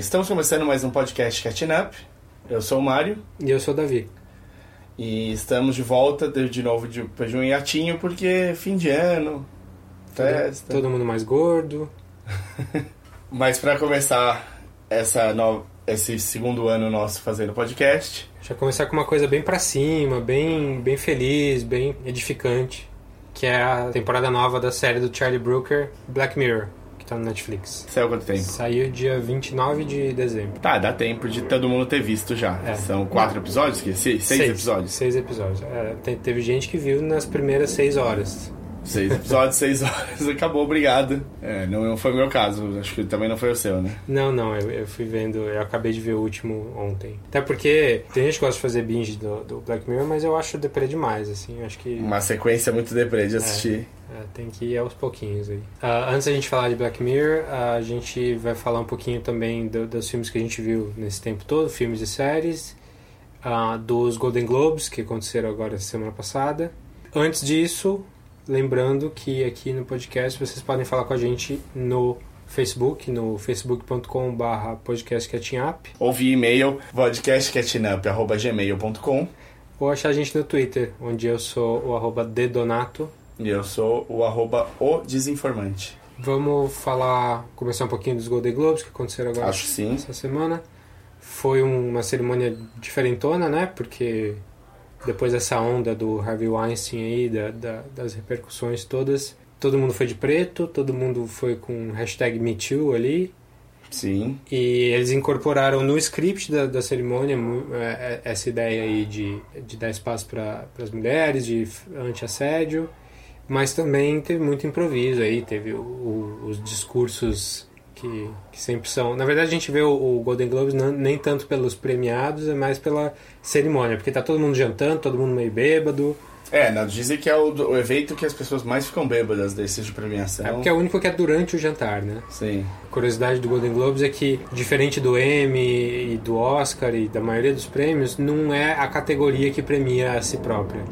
estamos começando mais um podcast Catching Up. Eu sou o Mário. E eu sou o Davi. E estamos de volta de, novo de, depois de um hiatinho, porque fim de ano, festa. Todo, todo mundo mais gordo. Mas para começar essa no, esse segundo ano nosso fazendo podcast. Já começar com uma coisa bem para cima, bem, bem feliz, bem edificante. Que é a temporada nova da série do Charlie Brooker, Black Mirror tá no Netflix. Saiu quanto tempo? Saiu dia 29 de dezembro. Tá, dá tempo de todo mundo ter visto já. É. São quatro episódios? Que? Seis, seis, seis episódios? Seis episódios. É, teve gente que viu nas primeiras seis horas. Seis episódios, seis horas, acabou, obrigado. É, não foi o meu caso, acho que também não foi o seu, né? Não, não, eu, eu fui vendo, eu acabei de ver o último ontem. Até porque tem gente que gosta de fazer binge do, do Black Mirror, mas eu acho deprê demais, assim, acho que... Uma sequência muito deprê de assistir. É, é, tem que ir aos pouquinhos aí. Uh, antes da gente falar de Black Mirror, uh, a gente vai falar um pouquinho também do, dos filmes que a gente viu nesse tempo todo, filmes e séries, uh, dos Golden Globes, que aconteceram agora semana passada. Antes disso, Lembrando que aqui no podcast vocês podem falar com a gente no Facebook, no facebook.com.br podcastcatchingup. Ou via e-mail podcastcatchingup.gmail.com Ou achar a gente no Twitter, onde eu sou o arroba dedonato. E eu sou o arroba o desinformante. Vamos falar, começar um pouquinho dos Golden Globes que aconteceram agora Acho sim. essa semana. Foi uma cerimônia diferentona, né? Porque depois dessa onda do Harvey Weinstein aí, da, da, das repercussões todas, todo mundo foi de preto, todo mundo foi com hashtag MeToo ali. Sim. E eles incorporaram no script da, da cerimônia é, é, essa ideia aí de, de dar espaço para as mulheres, de anti-assédio, mas também teve muito improviso aí, teve o, o, os discursos que, que, sempre são. Na verdade, a gente vê o, o Golden Globes não, nem tanto pelos premiados, é mais pela cerimônia, porque tá todo mundo jantando, todo mundo meio bêbado. É, não, dizem que é o, o evento que as pessoas mais ficam bêbadas desses de premiação. É porque é o único que é durante o jantar, né? Sim. A curiosidade do Golden Globes é que, diferente do Emmy e do Oscar e da maioria dos prêmios, não é a categoria que premia a si própria.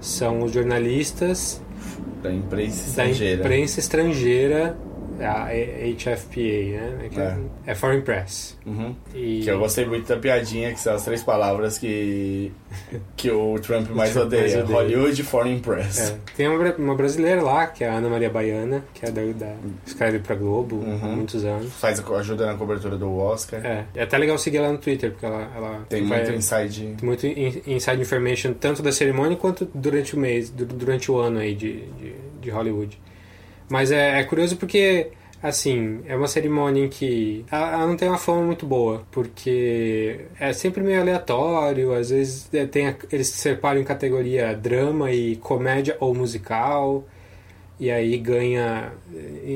São os jornalistas da imprensa estrangeira. Da imprensa estrangeira a HFPA, né? É, é. é Foreign Press. Uhum. E... Que eu gostei muito da piadinha, que são as três palavras que, que o Trump mais, o Trump odeia. mais odeia. Hollywood Foreign Press. É. Tem uma, uma, brasileira lá, que é a Ana Maria Baiana, que é da, da escreve pra Globo uhum. há muitos anos. Faz ajuda na cobertura do Oscar. É. É até legal seguir ela no Twitter, porque ela... ela tem vai, muito inside... Tem muito inside information, tanto da cerimônia quanto durante o mês, durante o ano aí de, de, de Hollywood. Mas é, é curioso porque assim, é uma cerimônia em que ela, não tem uma fama muito boa, porque é sempre meio aleatório, às vezes é, tem, eles separam em categoria drama e comédia ou musical e aí ganha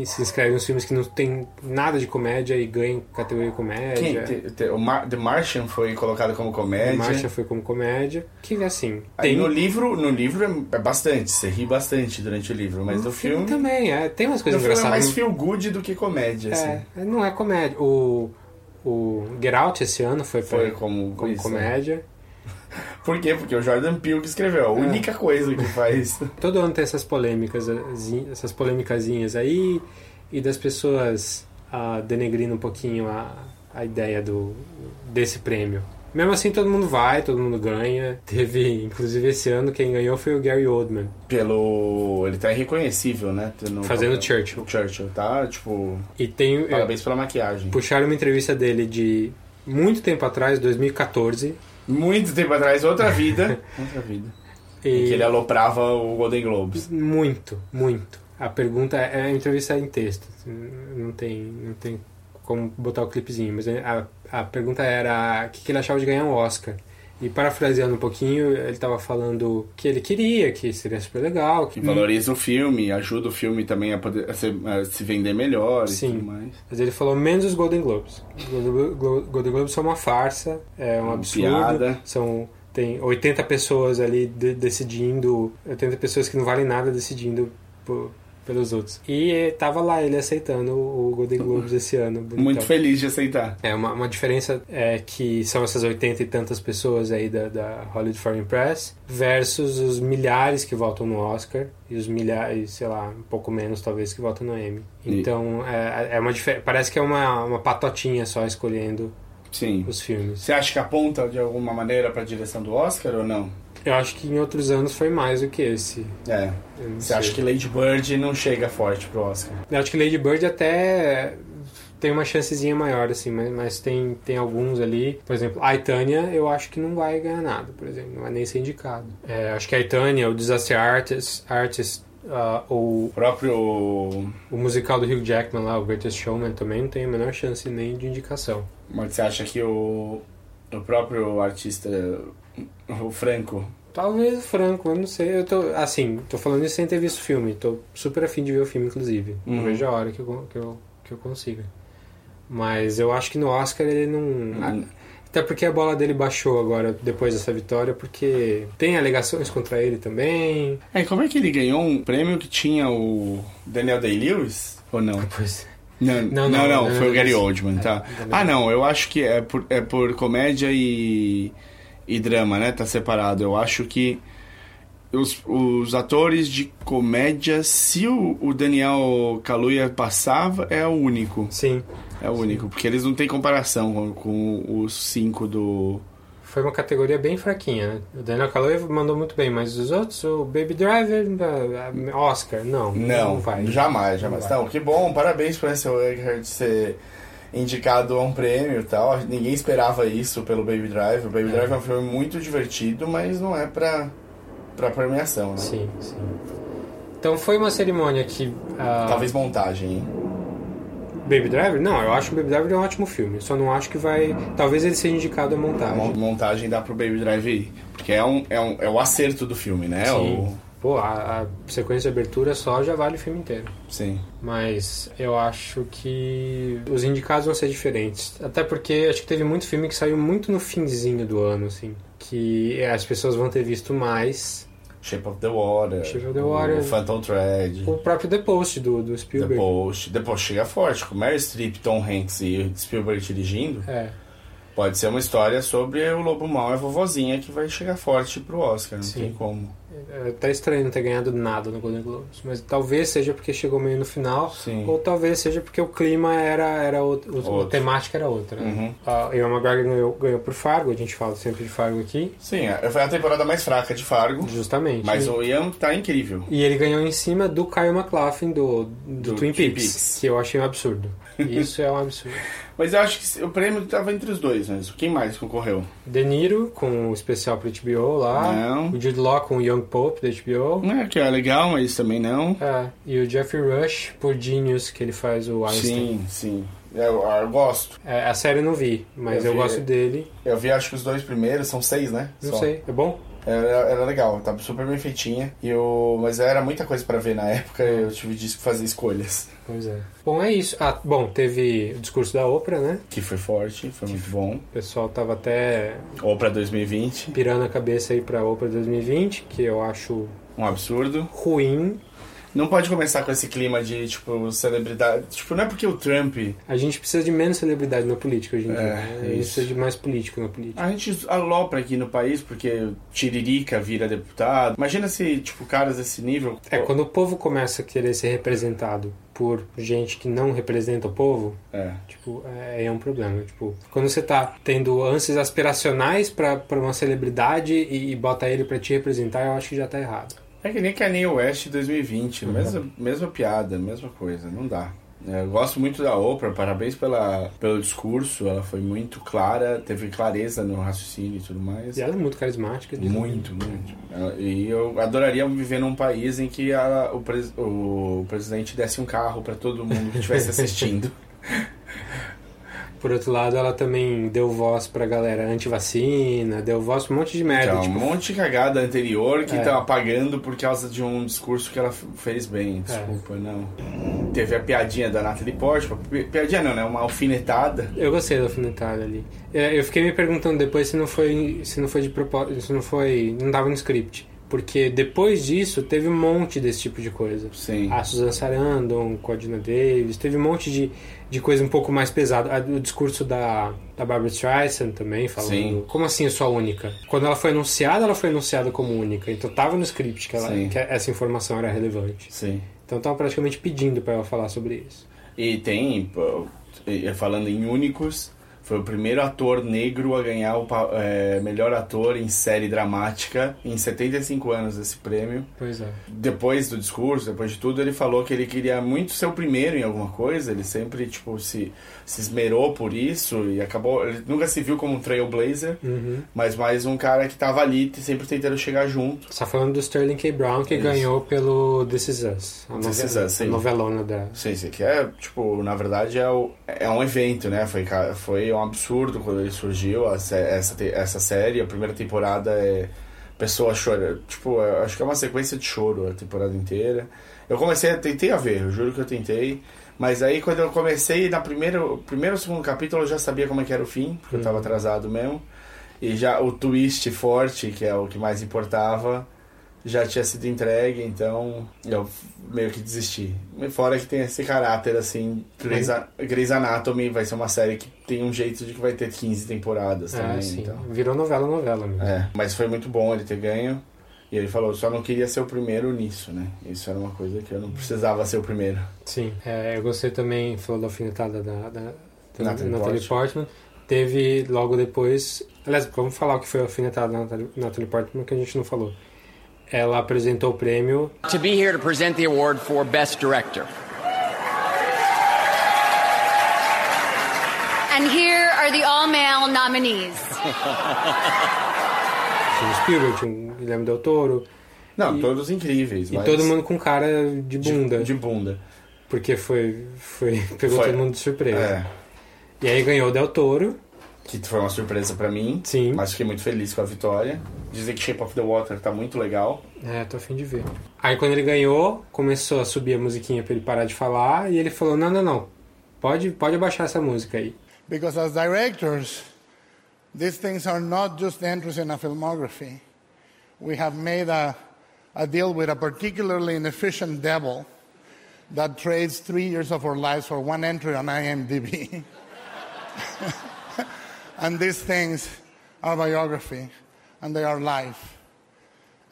se inscreve nos filmes que não tem nada de comédia e ganha categoria comédia. Quem? The, o Mar The Martian foi colocado como comédia. The Martian foi como comédia. Que assim. Aí tem... no livro, no livro é, é bastante, você ri bastante durante o livro, mas no, no filme, filme, também, é, tem umas coisas engraçadas. Filme é mais feel good do que comédia, é, assim. não é comédia. O o Get Out esse ano foi, foi como, como isso, comédia. É. Por quê? Porque o Jordan Peele que escreveu. A é. única coisa que faz. Todo ano tem essas polêmicas, essas polêmicazinhas aí, e das pessoas uh, denegrindo um pouquinho a, a ideia do, desse prêmio. Mesmo assim, todo mundo vai, todo mundo ganha. Teve, inclusive, esse ano, quem ganhou foi o Gary Oldman. Pelo. Ele tá irreconhecível, né? No Fazendo. Churchill. Churchill, tá? Tipo. E tem. Parabéns pela maquiagem. Puxaram uma entrevista dele de muito tempo atrás, 2014 muito tempo atrás, outra vida. outra vida. E... Em que ele aloprava o Golden Globes. Muito, muito. A pergunta é, a entrevista em texto. Não tem, não tem como botar o clipezinho, mas a, a pergunta era o que, que ele achava de ganhar um Oscar. E parafraseando um pouquinho, ele estava falando que ele queria, que seria super legal. Que valoriza o filme, ajuda o filme também a, poder, a, se, a se, vender melhor Sim. e tudo mais. Mas ele falou menos os Golden Globes. Os Golden Globes são uma farsa, é um absurdo. Piada. São tem 80 pessoas ali de, decidindo, 80 pessoas que não valem nada decidindo por, pelos outros. E tava lá ele aceitando o Golden Globes esse ano. Bonitão. Muito feliz de aceitar. É, uma, uma diferença é que são essas 80 e tantas pessoas aí da, da Hollywood Foreign Press versus os milhares que votam no Oscar e os milhares, sei lá, um pouco menos talvez que votam no Emmy. Então, é, é uma parece que é uma, uma patotinha só escolhendo Sim. os filmes. Você acha que aponta de alguma maneira para a direção do Oscar ou não? Eu acho que em outros anos foi mais do que esse. É. Você acha que Lady Bird não chega forte pro Oscar? Eu acho que Lady Bird até tem uma chancezinha maior, assim, mas, mas tem, tem alguns ali. Por exemplo, a Itânia eu acho que não vai ganhar nada, por exemplo, não vai nem ser indicado. É, acho que a Itânia, o Disaster Artist, Artist uh, o próprio o musical do Hugh Jackman lá, o Greatest Showman, também não tem a menor chance nem de indicação. Mas você acha que o, o próprio artista o Franco. Talvez o Franco, eu não sei. Eu tô, assim, tô falando isso sem ter visto o filme. Tô super afim de ver o filme, inclusive. Uhum. Não vejo a hora que eu, que, eu, que eu consiga. Mas eu acho que no Oscar ele não. Uhum. Até porque a bola dele baixou agora, depois dessa vitória, porque tem alegações contra ele também. É, como é que ele ganhou um prêmio que tinha o Daniel Day-Lewis? Ou não? Pois não, não, não, não, foi o Gary Oldman, tá? Ah, não, eu acho que é por, é por comédia e e drama, né? Tá separado. Eu acho que os, os atores de comédia, se o, o Daniel Kaluuya passava, é o único. Sim. É o único, porque eles não têm comparação com, com os cinco do... Foi uma categoria bem fraquinha, né? O Daniel Kaluuya mandou muito bem, mas os outros, o Baby Driver, Oscar, não. Não, não vai. Jamais, jamais. Não, que bom, parabéns por esse Eckhart ser indicado a um prêmio e tal. Ninguém esperava isso pelo Baby Drive. O Baby é. Drive é um filme muito divertido, mas não é pra, pra premiação, né? Sim, sim. Então foi uma cerimônia que. Uh... Talvez montagem, hein? Baby Driver? Não, eu acho que o Baby Driver é um ótimo filme. Só não acho que vai. Talvez ele seja indicado a montagem. A montagem dá pro Baby Driver ir. Porque é, um, é, um, é o acerto do filme, né? Sim. O pô, a, a, sequência de abertura só já vale o filme inteiro. Sim. Mas eu acho que os indicados vão ser diferentes. Até porque acho que teve muito filme que saiu muito no finzinho do ano, assim. Que as pessoas vão ter visto mais. Shape of the Water. Shape of the Water. O Phantom Thread. O próprio The Post do, do Spielberg. The Post. The Post chega forte, com Mary Streep, Tom Hanks e Spielberg dirigindo. É. Pode ser uma história sobre o Lobo Mal e a vovozinha que vai chegar forte pro Oscar, não Sim. tem como. Até estranho não ter ganhado nada no Golden Globes, mas talvez seja porque chegou meio no final, Sim. ou talvez seja porque o clima era, era outro, outro. a temática era outra. Né? Uhum. Ewan McGregor ganhou, ganhou por Fargo, a gente fala sempre de Fargo aqui. Sim, é, foi a temporada mais fraca de Fargo. Justamente. Mas o Ian tá incrível. E ele ganhou em cima do Kyle MacLachlan do, do, do Twin Peaks, Peaks, que eu achei um absurdo. Isso é um absurdo. Mas eu acho que o prêmio estava entre os dois, mas quem mais concorreu? De Niro, com o especial para HBO lá. Não. O Jude Law com o Young Pope, da HBO. É, que é legal, mas também não. É, e o Jeffrey Rush por Genius, que ele faz o Einstein. Sim, sim. Eu, eu gosto. É, a série eu não vi, mas eu, eu vi, gosto dele. Eu vi acho que os dois primeiros, são seis, né? Não Só. sei, é bom? Era, era legal, tava super bem feitinha. E eu, mas era muita coisa para ver na época, eu tive de fazer escolhas. Pois é. Bom, é isso. Ah, bom, teve o discurso da Oprah, né? Que foi forte, foi muito bom. O pessoal tava até. Oprah 2020. Pirando a cabeça aí pra Oprah 2020, que eu acho. Um absurdo. Ruim. Não pode começar com esse clima de, tipo, celebridade. Tipo, não é porque o Trump. A gente precisa de menos celebridade na política hoje em dia. É, né? a gente precisa de mais político na política. A gente alopra aqui no país porque Tiririca vira deputado. Imagina se, tipo, caras desse nível. É, quando o povo começa a querer ser representado por gente que não representa o povo, é. tipo, é, é um problema. Tipo, quando você tá tendo ânsias aspiracionais para uma celebridade e, e bota ele para te representar, eu acho que já tá errado. É que nem Kanye West 2020, uhum. mesma, mesma piada, mesma coisa, não dá. É, eu gosto muito da Oprah, parabéns pela, pelo discurso, ela foi muito clara, teve clareza no raciocínio e tudo mais. E ela é muito carismática. Muito, muito. E eu adoraria viver num país em que a, o, pres, o presidente desse um carro para todo mundo que estivesse assistindo. Por outro lado, ela também deu voz pra galera anti-vacina, deu voz pra um monte de merda. Então, tipo... Um monte de cagada anterior que é. tá apagando por causa de um discurso que ela fez bem. É. Desculpa, é. não. Teve a piadinha da Natalie Portman. Piadinha não, né? Uma alfinetada. Eu gostei da alfinetada ali. É, eu fiquei me perguntando depois se não foi, se não foi de propósito, se não foi. não dava no script Porque depois disso teve um monte desse tipo de coisa. Sim. A Susan Sarandon, com a Dina Davis, teve um monte de, de coisa um pouco mais pesada. O discurso da, da Barbara Streisand também, falando. Sim. Como assim a única? Quando ela foi anunciada, ela foi anunciada como única. Então tava no script que, ela, que essa informação era relevante. Sim. Então estavam praticamente pedindo pra ela falar sobre isso. E tem, falando em únicos, foi o primeiro ator negro a ganhar o é, melhor ator em série dramática em 75 anos esse prêmio. Pois é. Depois do discurso, depois de tudo, ele falou que ele queria muito ser o primeiro em alguma coisa. Ele sempre, tipo, se, se esmerou por isso e acabou... Ele nunca se viu como um trailblazer, Uhum. mas mais um cara que tava ali sempre tentando chegar junto. Você tá falando do Sterling K. Brown, que Isso. ganhou pelo This Is Us. A, This Is novela- Us, sim. a novelona da... Sim, sim, que é, tipo, na verdade é, o, é um evento, né? Foi, foi um absurdo quando ele surgiu, essa, te- essa série. A primeira temporada é pessoa chora. Tipo, eu acho que é uma sequência de choro a temporada inteira. Eu comecei, a- tentei a ver, eu juro que eu tentei. Mas aí quando eu comecei, na primeiro, primeiro ou segundo capítulo eu já sabia como é que era o fim, porque eu tava atrasado mesmo. E já o twist forte, que é o que mais importava, já tinha sido entregue, então eu meio que desisti. Fora que tem esse caráter, assim, Grey's, A- Grey's Anatomy vai ser uma série que tem um jeito de que vai ter 15 temporadas também, É, sim. então... Virou novela, novela mesmo. É, mas foi muito bom ele ter ganho. E ele falou, só não queria ser o primeiro nisso, né? Isso era uma coisa que eu não precisava ser o primeiro. Sim, é, eu gostei também, falou da alfinetada da, da, da Natalie Natalie, Portman. Teve logo depois. Aliás, vamos falar o que foi a alfinetada da Natalie, Natalie Portman, que a gente não falou. Ela apresentou o prêmio. to be here to present the award for Best Director. And here are the all male nominees O Spielberg, tinha o Guilherme Del Toro. Não, E- todos incríveis, E mas... todo mundo com cara de de bunda. De, bunda. Porque foi, foi. Pegou Foi. todo mundo de surpresa. É, E aí ganhou o Del Toro. que foi uma surpresa pra mim. Sim. Mas fiquei muito feliz com a vitória. Dizem que Shape of the Water tá muito legal. É, tô afim de ver. Aí quando ele ganhou, começou a subir a musiquinha pra ele parar de falar. E ele falou: Não, não, não. Pode, pode abaixar essa música aí. Because as directors, these things are not just entries in a filmography. We have made a, a deal with a particularly inefficient devil that trades three years of our lives for one entry on IMDb. and these things are biography, and they are life.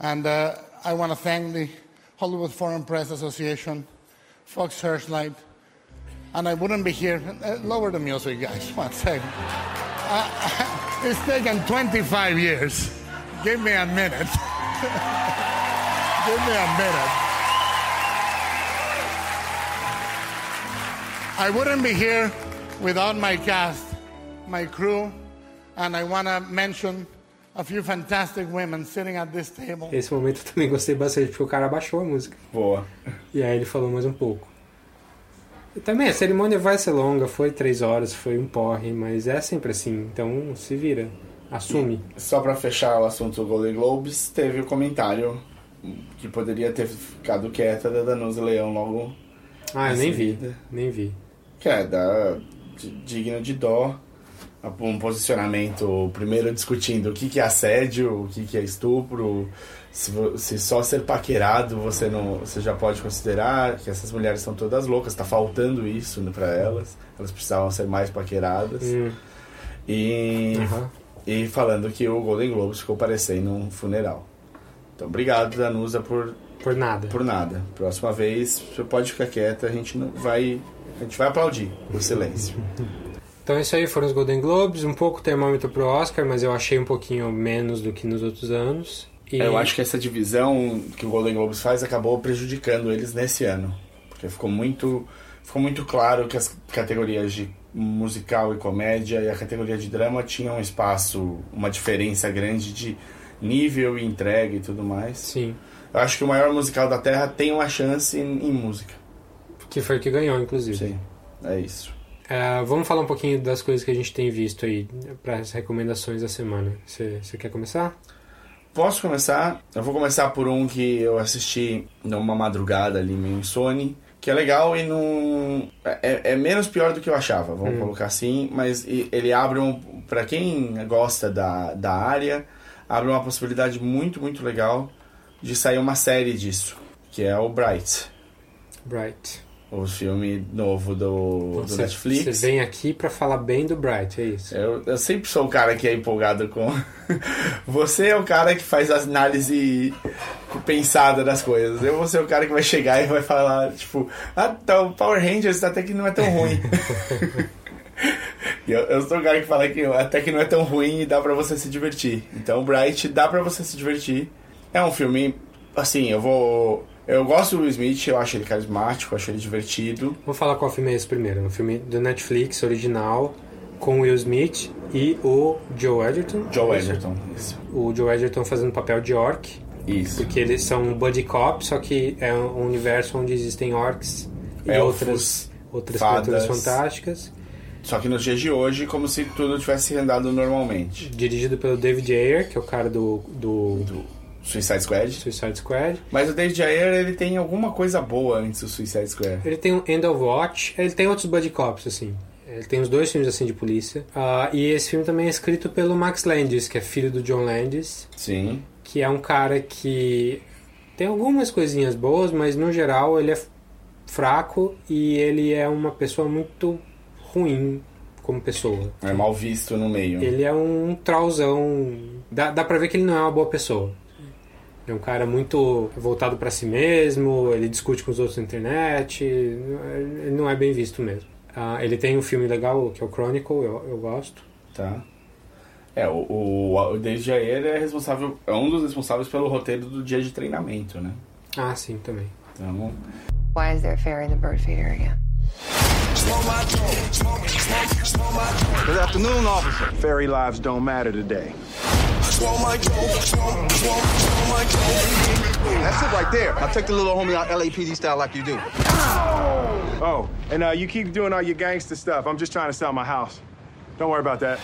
And uh, I want to thank the Hollywood Foreign Press Association, Fox Searchlight, and I wouldn't be here. Uh, lower the music, guys. One second. Uh, it's taken 25 years. Give me a minute. Give me a minute. I wouldn't be here without my cast, my crew, and I want to mention a few fantastic women sitting at this table. Esse momento eu também gostei bastante, porque o cara abaixou a música. Boa. E aí ele falou mais um pouco. E também a cerimônia vai ser longa, foi três horas, foi um porre, mas é sempre assim, então se vira, assume. Só pra fechar o assunto do Golden Globes, teve o comentário que poderia ter ficado quieta da Danusa Leão logo Ah, eu em nem vi, seguida. nem vi. Que é da, de- digno de dó. Um posicionamento, primeiro discutindo o que, que é assédio, o que, que é estupro, se, se só ser paquerado você não você já pode considerar que essas mulheres são todas loucas, tá faltando isso pra elas, elas precisavam ser mais paqueradas. Hum, E, aham. e falando que o Golden Globes ficou parecendo um funeral. Então, obrigado, Danusa, por, Por nada. por nada. Próxima vez, você pode ficar quieta, a gente não vai. A gente vai aplaudir o silêncio. Então isso aí foram os Golden Globes, um pouco termômetro pro Oscar, mas eu achei um pouquinho menos do que nos outros anos. E Eu acho que essa divisão que o Golden Globes faz acabou prejudicando eles nesse ano. Porque ficou muito, ficou muito claro que as categorias de musical e comédia e a categoria de drama tinham um espaço, uma diferença grande de nível e entrega e tudo mais. Sim, Eu acho que o maior musical da Terra tem uma chance em, em música. que foi o que ganhou, inclusive. Sim, é isso. É, vamos falar um pouquinho das coisas que a gente tem visto aí para as recomendações da semana. Você você quer começar? Posso começar? Eu vou começar por um que eu assisti numa madrugada ali, meio insone, que é legal e não. É, é menos pior do que eu achava, vamos colocar assim, mas ele abre um. Pra quem gosta da, da área, abre uma possibilidade muito, muito legal de sair uma série disso, que é o Bright, Bright. O filme novo do, do Netflix. Você vem aqui pra falar bem do Bright, é isso? Eu, eu sempre sou o cara que é empolgado com. Você é o cara que faz a análise pensada das coisas. Eu vou ser o cara que vai chegar e vai falar, tipo, ah, tá, o Power Rangers até que não é tão ruim. Eu, eu sou o cara que fala que até que não é tão ruim e dá pra você se divertir. Então, Bright dá pra você se divertir. É um filme, assim, eu vou. Eu gosto do Will Smith, eu acho ele carismático, eu acho ele divertido. Vou falar qual filme é esse primeiro. Um filme do Netflix, original, com Will Smith e o Joe Edgerton. Joe. Edgerton. Isso. O Joe Edgerton fazendo papel de orc. Isso. Porque eles são um buddy cop, só que é um universo onde existem orcs e Elfos, outras, outras fadas. criaturas fantásticas. Só que nos dias de hoje, como se tudo tivesse andado normalmente. Dirigido pelo David Ayer, que é o cara do, do, Do Suicide Squad. Suicide Squad. Mas o David Ayer, ele tem alguma coisa boa antes do Suicide Squad. Ele tem o End of Watch, ele tem outros buddy cops, assim. Ele tem os dois filmes assim de polícia. Ah, e esse filme também é escrito pelo Max Landis, que é filho do John Landis, Sim. que é um cara que tem algumas coisinhas boas, mas no geral ele é fraco e ele é uma pessoa muito ruim como pessoa. É mal visto no meio. Ele é um trauzão. Dá, dá pra ver que ele não é uma boa pessoa. É um cara muito voltado pra si mesmo, ele discute com os outros na internet, ele não é bem visto mesmo. Ah, ele tem um filme legal que é o Chronicle, eu, eu gosto. Tá. É, o, o, o David Ayer é responsável, é um dos responsáveis pelo roteiro do dia de treinamento, né? Ah, sim, também. Então, Why is there a fairy in the bird feeder again? Good afternoon, officer. Fairy lives don't matter today. That's it right there. Now take the little homie out LAPD style like you do. Oh, and uh, you keep doing all your gangster stuff. I'm just trying to sell my house. Don't worry about that.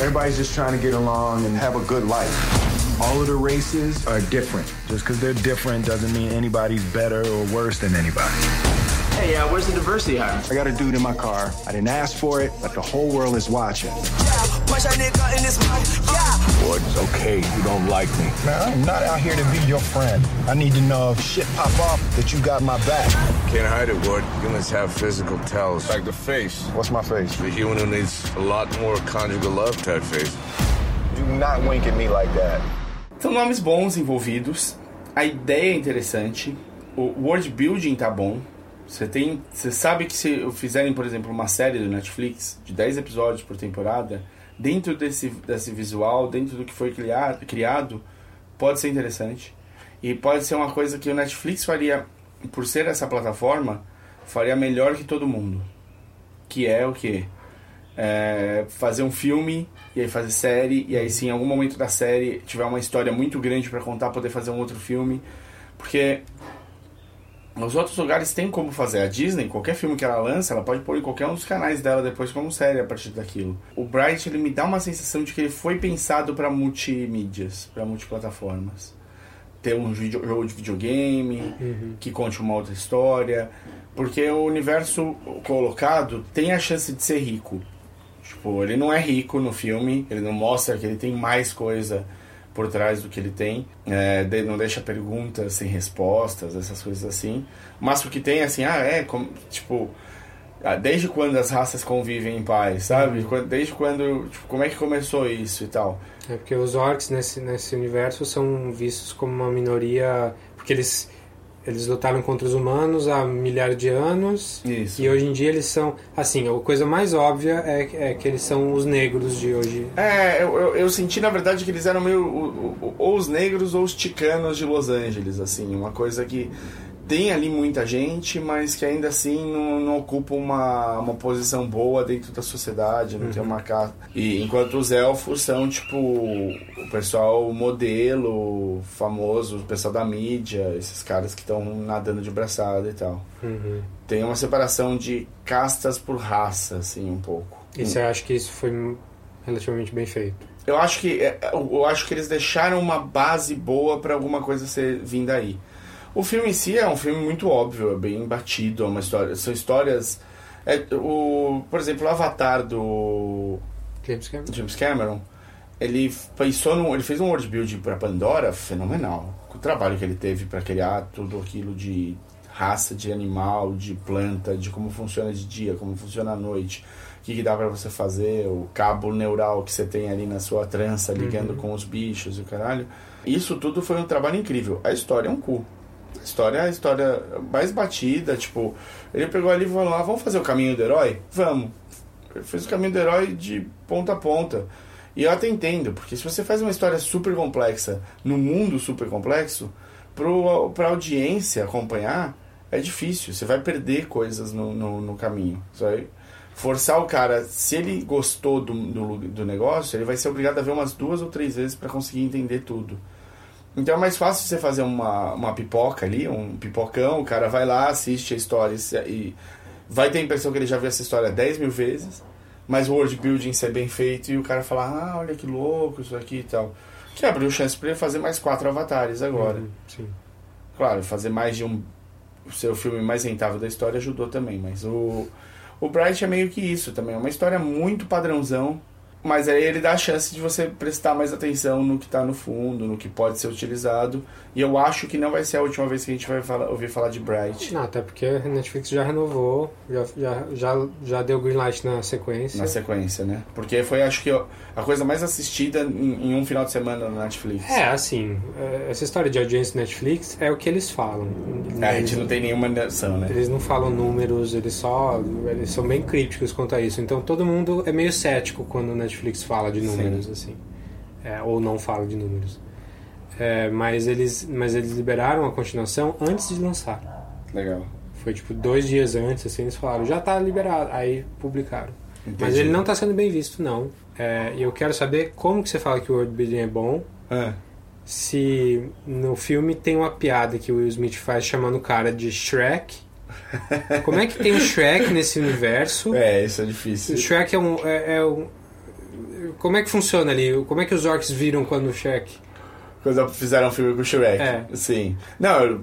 Everybody's just trying to get along and have a good life. All of the races are different. Just because they're different doesn't mean anybody's better or worse than anybody. Hey, uh, where's the diversity hire? I got a dude in my car. I didn't ask for it, but the whole world is watching. yeah push that nigga in this mike Boy, it's okay. You don't like me. Man, I'm not out here to be your friend. I need to know if shit pop off that you got my back. Can't hide it, Wood. Humans have physical tells. Like the face. What's my face? The human who needs a lot more conjugal love type face. Do not wink at me like that. são nomes bons envolvidos. A ideia é interessante. O world building tá bom. Você tem, você sabe que se fizerem, por exemplo, uma série do Netflix de 10 episódios por temporada, dentro desse, desse visual, dentro do que foi criado, criado, pode ser interessante. E pode ser uma coisa que o Netflix faria, por ser essa plataforma, faria melhor que todo mundo. Que é o quê? É, fazer um filme e aí fazer série e aí sim em algum momento da série tiver uma história muito grande pra contar poder fazer um outro filme porque os outros lugares têm como fazer. A Disney qualquer filme que ela lança ela pode pôr em qualquer um dos canais dela depois como série a partir daquilo. O Bright ele me dá uma sensação de que ele foi pensado para multimídias para multiplataformas. Ter um jogo de videogame que conte uma outra história. Porque o universo colocado tem a chance de ser rico. Tipo, ele não é rico no filme, ele não mostra que ele tem mais coisa por trás do que ele tem, é, não deixa perguntas sem respostas, essas coisas assim. Mas o que tem, assim, ah, é, como, tipo, ah, desde quando as raças convivem em paz, sabe? Quando- Desde quando, tipo, como é que começou isso e tal. É porque os orcs nesse, nesse universo são vistos como uma minoria. Porque eles, eles lutaram contra os humanos há milhares de anos. Isso. E hoje em dia eles são. Assim, a coisa mais óbvia é, é que eles são os negros de hoje. É, eu, eu, eu senti na verdade que eles eram meio o- o- ou os negros ou os ticanos de Los Angeles, assim, uma coisa que tem ali muita gente, mas que ainda assim não, não ocupa uma, uma posição boa dentro da sociedade, não tem uma casa. E enquanto os elfos são tipo o pessoal modelo, famoso, o pessoal da mídia, esses caras que estão nadando de braçada e tal. Tem uma separação de castas por raça, assim, um pouco. E você acha que isso foi relativamente bem feito? Eu acho que é, eu acho que eles deixaram uma base boa pra alguma coisa ser vinda aí. O filme em si é um filme muito óbvio, é bem batido, é uma história, são histórias é, o, por exemplo, o Avatar do James Cameron? James Cameron, ele pensou no, ele fez um world building para Pandora fenomenal. O trabalho que ele teve para criar tudo aquilo de raça de animal, de planta, de como funciona de dia, como funciona à noite, o que, que dá para você fazer, o cabo neural que você tem ali na sua trança ligando Uhum. com os bichos e o caralho. Isso tudo foi um trabalho incrível. A história é um cu. A história é a história mais batida, tipo, ele pegou ali e falou: ah, vamos fazer o caminho do herói? Vamos. Ele fez o caminho do herói de ponta a ponta. E eu até entendo, porque se você faz uma história super complexa, num mundo super complexo, pro, pra audiência acompanhar, é difícil. Você vai perder coisas no, no, no caminho. Vai forçar o cara, se ele gostou do, do, do negócio, ele vai ser obrigado a ver umas duas ou três vezes para conseguir entender tudo. Então é mais fácil você fazer uma, uma pipoca ali, um pipocão, o cara vai lá, assiste a história e, vai ter a impressão que ele já viu essa história 10 mil vezes, mas o world building ser bem feito e o cara falar, ah, olha que louco isso aqui e tal. Que abriu chance para ele fazer mais quatro avatares agora. Uhum, sim. Claro, fazer mais de um. Ser o filme mais rentável da história ajudou também, mas o. O Bright é meio que isso também. É uma história muito padrãozão, mas aí ele dá a chance de você prestar mais atenção no que tá no fundo, no que pode ser utilizado. E eu acho que não vai ser a última vez que a gente vai falar- ouvir falar de Bright Não, até porque a Netflix já renovou, já, já, já, já deu green light na sequência. na sequência, né? Porque foi, acho que, a coisa mais assistida em, em um final de semana na Netflix. É, assim, é, essa história de audiência Netflix é o que eles falam. É, a gente não tem nenhuma noção, né? Eles não falam números, eles só. Eles são bem críticos quanto a isso. Então todo mundo é meio cético quando o Netflix fala de números, assim. É, ou não fala de números. É, mas, eles, mas eles liberaram a continuação antes de lançar. Legal. Foi tipo dois dias antes, assim, eles falaram, já tá liberado. Aí publicaram. Mas Entendi. ele não tá sendo bem visto, não. É, eu quero saber como que você fala que o world building é bom. É. Se no filme tem uma piada que o Will Smith faz chamando o cara de Shrek. Como é que tem o Shrek nesse universo? É, isso é difícil. O Shrek é um, é, é um. Como é que funciona ali? Como é que os orcs viram quando o Shrek. Quando fizeram um filme com o Shrek. É. Sim. Não,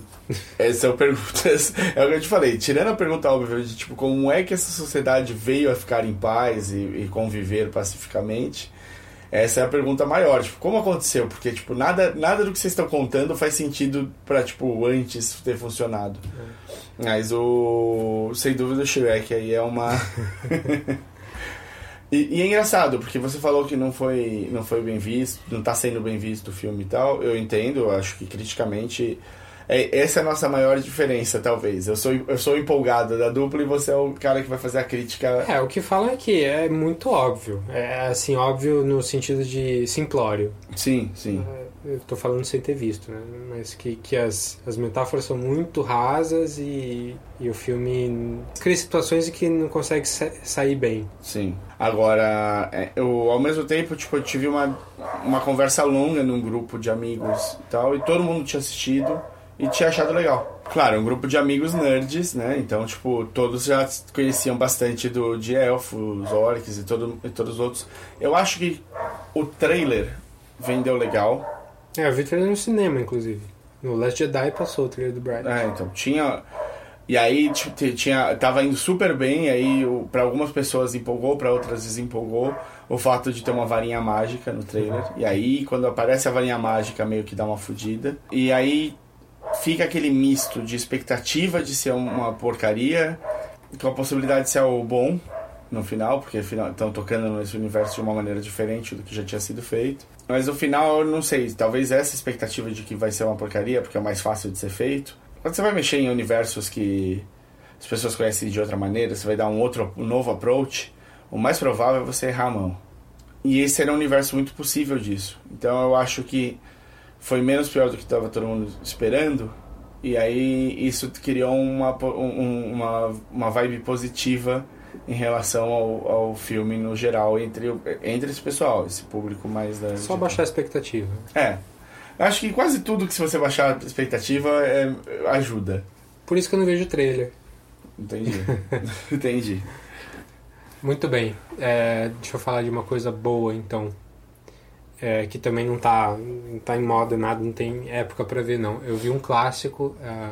essa é a pergunta. É o que eu te falei. Tirando a pergunta óbvia de tipo, como é que essa sociedade veio a ficar em paz e, e conviver pacificamente, essa é a pergunta maior. Tipo, como aconteceu? Porque, tipo, nada, nada do que vocês estão contando faz sentido pra, tipo, antes ter funcionado. Mas o. Sem dúvida o Shrek aí é uma. E, e é engraçado, porque você falou que não foi, não foi bem visto, não tá sendo bem visto o filme e tal. Eu entendo, eu acho que criticamente. É, essa é a nossa maior diferença, talvez. Eu sou, eu sou empolgado da dupla e você é o cara que vai fazer a crítica. É, o que falam é que é muito óbvio. É assim, óbvio no sentido de simplório. Sim, sim. Eu tô falando sem ter visto, né? Mas que, que as, as metáforas são muito rasas e, e o filme cria situações em que não consegue sa- sair bem. Sim. Agora, é, eu, ao mesmo tempo, tipo, eu tive uma, uma conversa longa num grupo de amigos e tal, e todo mundo tinha assistido e tinha achado legal. Claro, um grupo de amigos nerds, né? Então, tipo, todos já conheciam bastante do, de elfos, orcs e, todo, e todos os outros. Eu acho que o trailer vendeu legal. É, eu vi trailer no cinema, inclusive. No Last Jedi passou o trailer do Bright. É, então, tinha. E aí tinha, tava indo super bem, aí o- pra algumas pessoas empolgou, pra outras desempolgou o fato de ter uma varinha mágica no trailer. E aí quando aparece a varinha mágica meio que dá uma fudida. E aí fica aquele misto de expectativa de ser uma porcaria, com a possibilidade de ser algo bom no final, porque estão tocando nesse universo de uma maneira diferente do que já tinha sido feito. Mas no final, eu não sei, talvez essa expectativa de que vai ser uma porcaria, porque é mais fácil de ser feito. Quando você vai mexer em universos que as pessoas conhecem de outra maneira, você vai dar um outro um novo approach, o mais provável é você errar a mão. E esse era um universo muito possível disso. Então eu acho que foi menos pior do que estava todo mundo esperando. E aí isso criou uma, um- uma, uma vibe positiva em relação ao, ao filme no geral, entre, entre esse pessoal, esse público mais da. Só baixar a expectativa. É. Acho que quase tudo que se você baixar a expectativa é, ajuda. Por isso que eu não vejo trailer. Entendi. Entendi. Muito bem. É, deixa eu falar de uma coisa boa, então. É, que também não tá, não tá em moda, nada, não tem época pra ver, não. Eu vi um clássico é,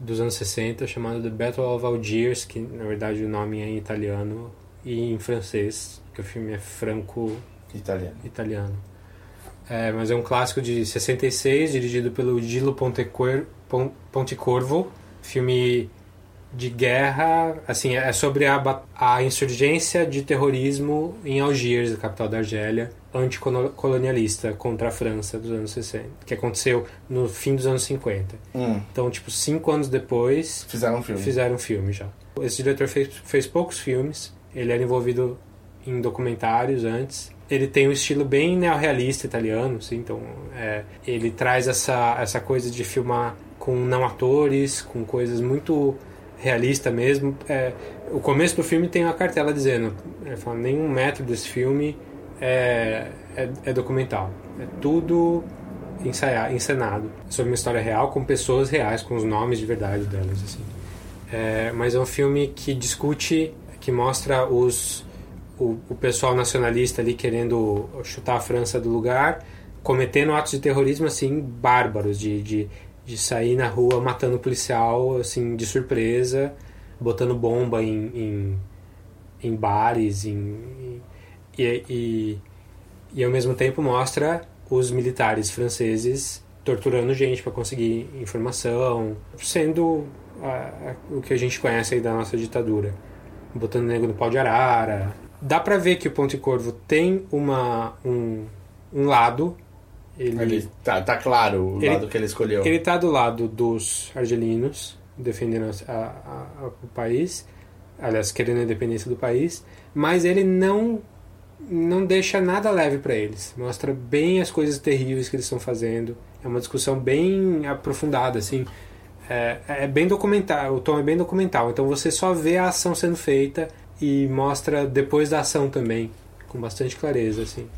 dos anos 60 chamado The Battle of Algiers, que na verdade o nome é em italiano e em francês, que o filme é franco Italiano. italiano. É, mas é um clássico de 66, dirigido pelo Gillo Pontecuer- Pon- Pontecorvo, filme de guerra, assim, é sobre a, a insurgência de terrorismo em Algiers, a capital da Argélia, anticolonialista contra a França dos anos 60, que aconteceu no fim dos anos 50. Hum, Então, tipo, cinco anos depois, fizeram um filme. fizeram um filme já. Esse diretor fez, fez poucos filmes, ele era envolvido em documentários antes. Ele tem um estilo bem neorrealista italiano, assim, então é, ele traz essa, essa coisa de filmar com não atores, com coisas muito realista mesmo. É, o começo do filme tem uma cartela dizendo, é, falando, nenhum metro desse filme é, é, é documental. É tudo ensaiar, encenado sobre uma história real com pessoas reais, com os nomes de verdade delas, assim. É, mas é um filme que discute, que mostra os o, o pessoal nacionalista ali querendo chutar a França do lugar, cometendo atos de terrorismo assim bárbaros, de, de, de sair na rua matando policial assim de surpresa, botando bomba em, em, em bares, em, e, e, e ao mesmo tempo mostra os militares franceses torturando gente para conseguir informação, sendo a- a- o que a gente conhece aí da nossa ditadura, botando negro no pau de arara. Dá pra ver que o Ponte Corvo tem uma um, um lado ele, Ele, tá, tá claro o Ele- lado que ele escolheu. ele tá do lado dos argelinos, defendendo a- o país, aliás, querendo a independência do país, mas ele não não deixa nada leve para eles. Mostra bem as coisas terríveis que eles estão fazendo. É uma discussão bem aprofundada, assim. É, é bem documental, o tom é bem documental. Então você só vê a ação sendo feita e mostra depois da ação também, com bastante clareza, assim.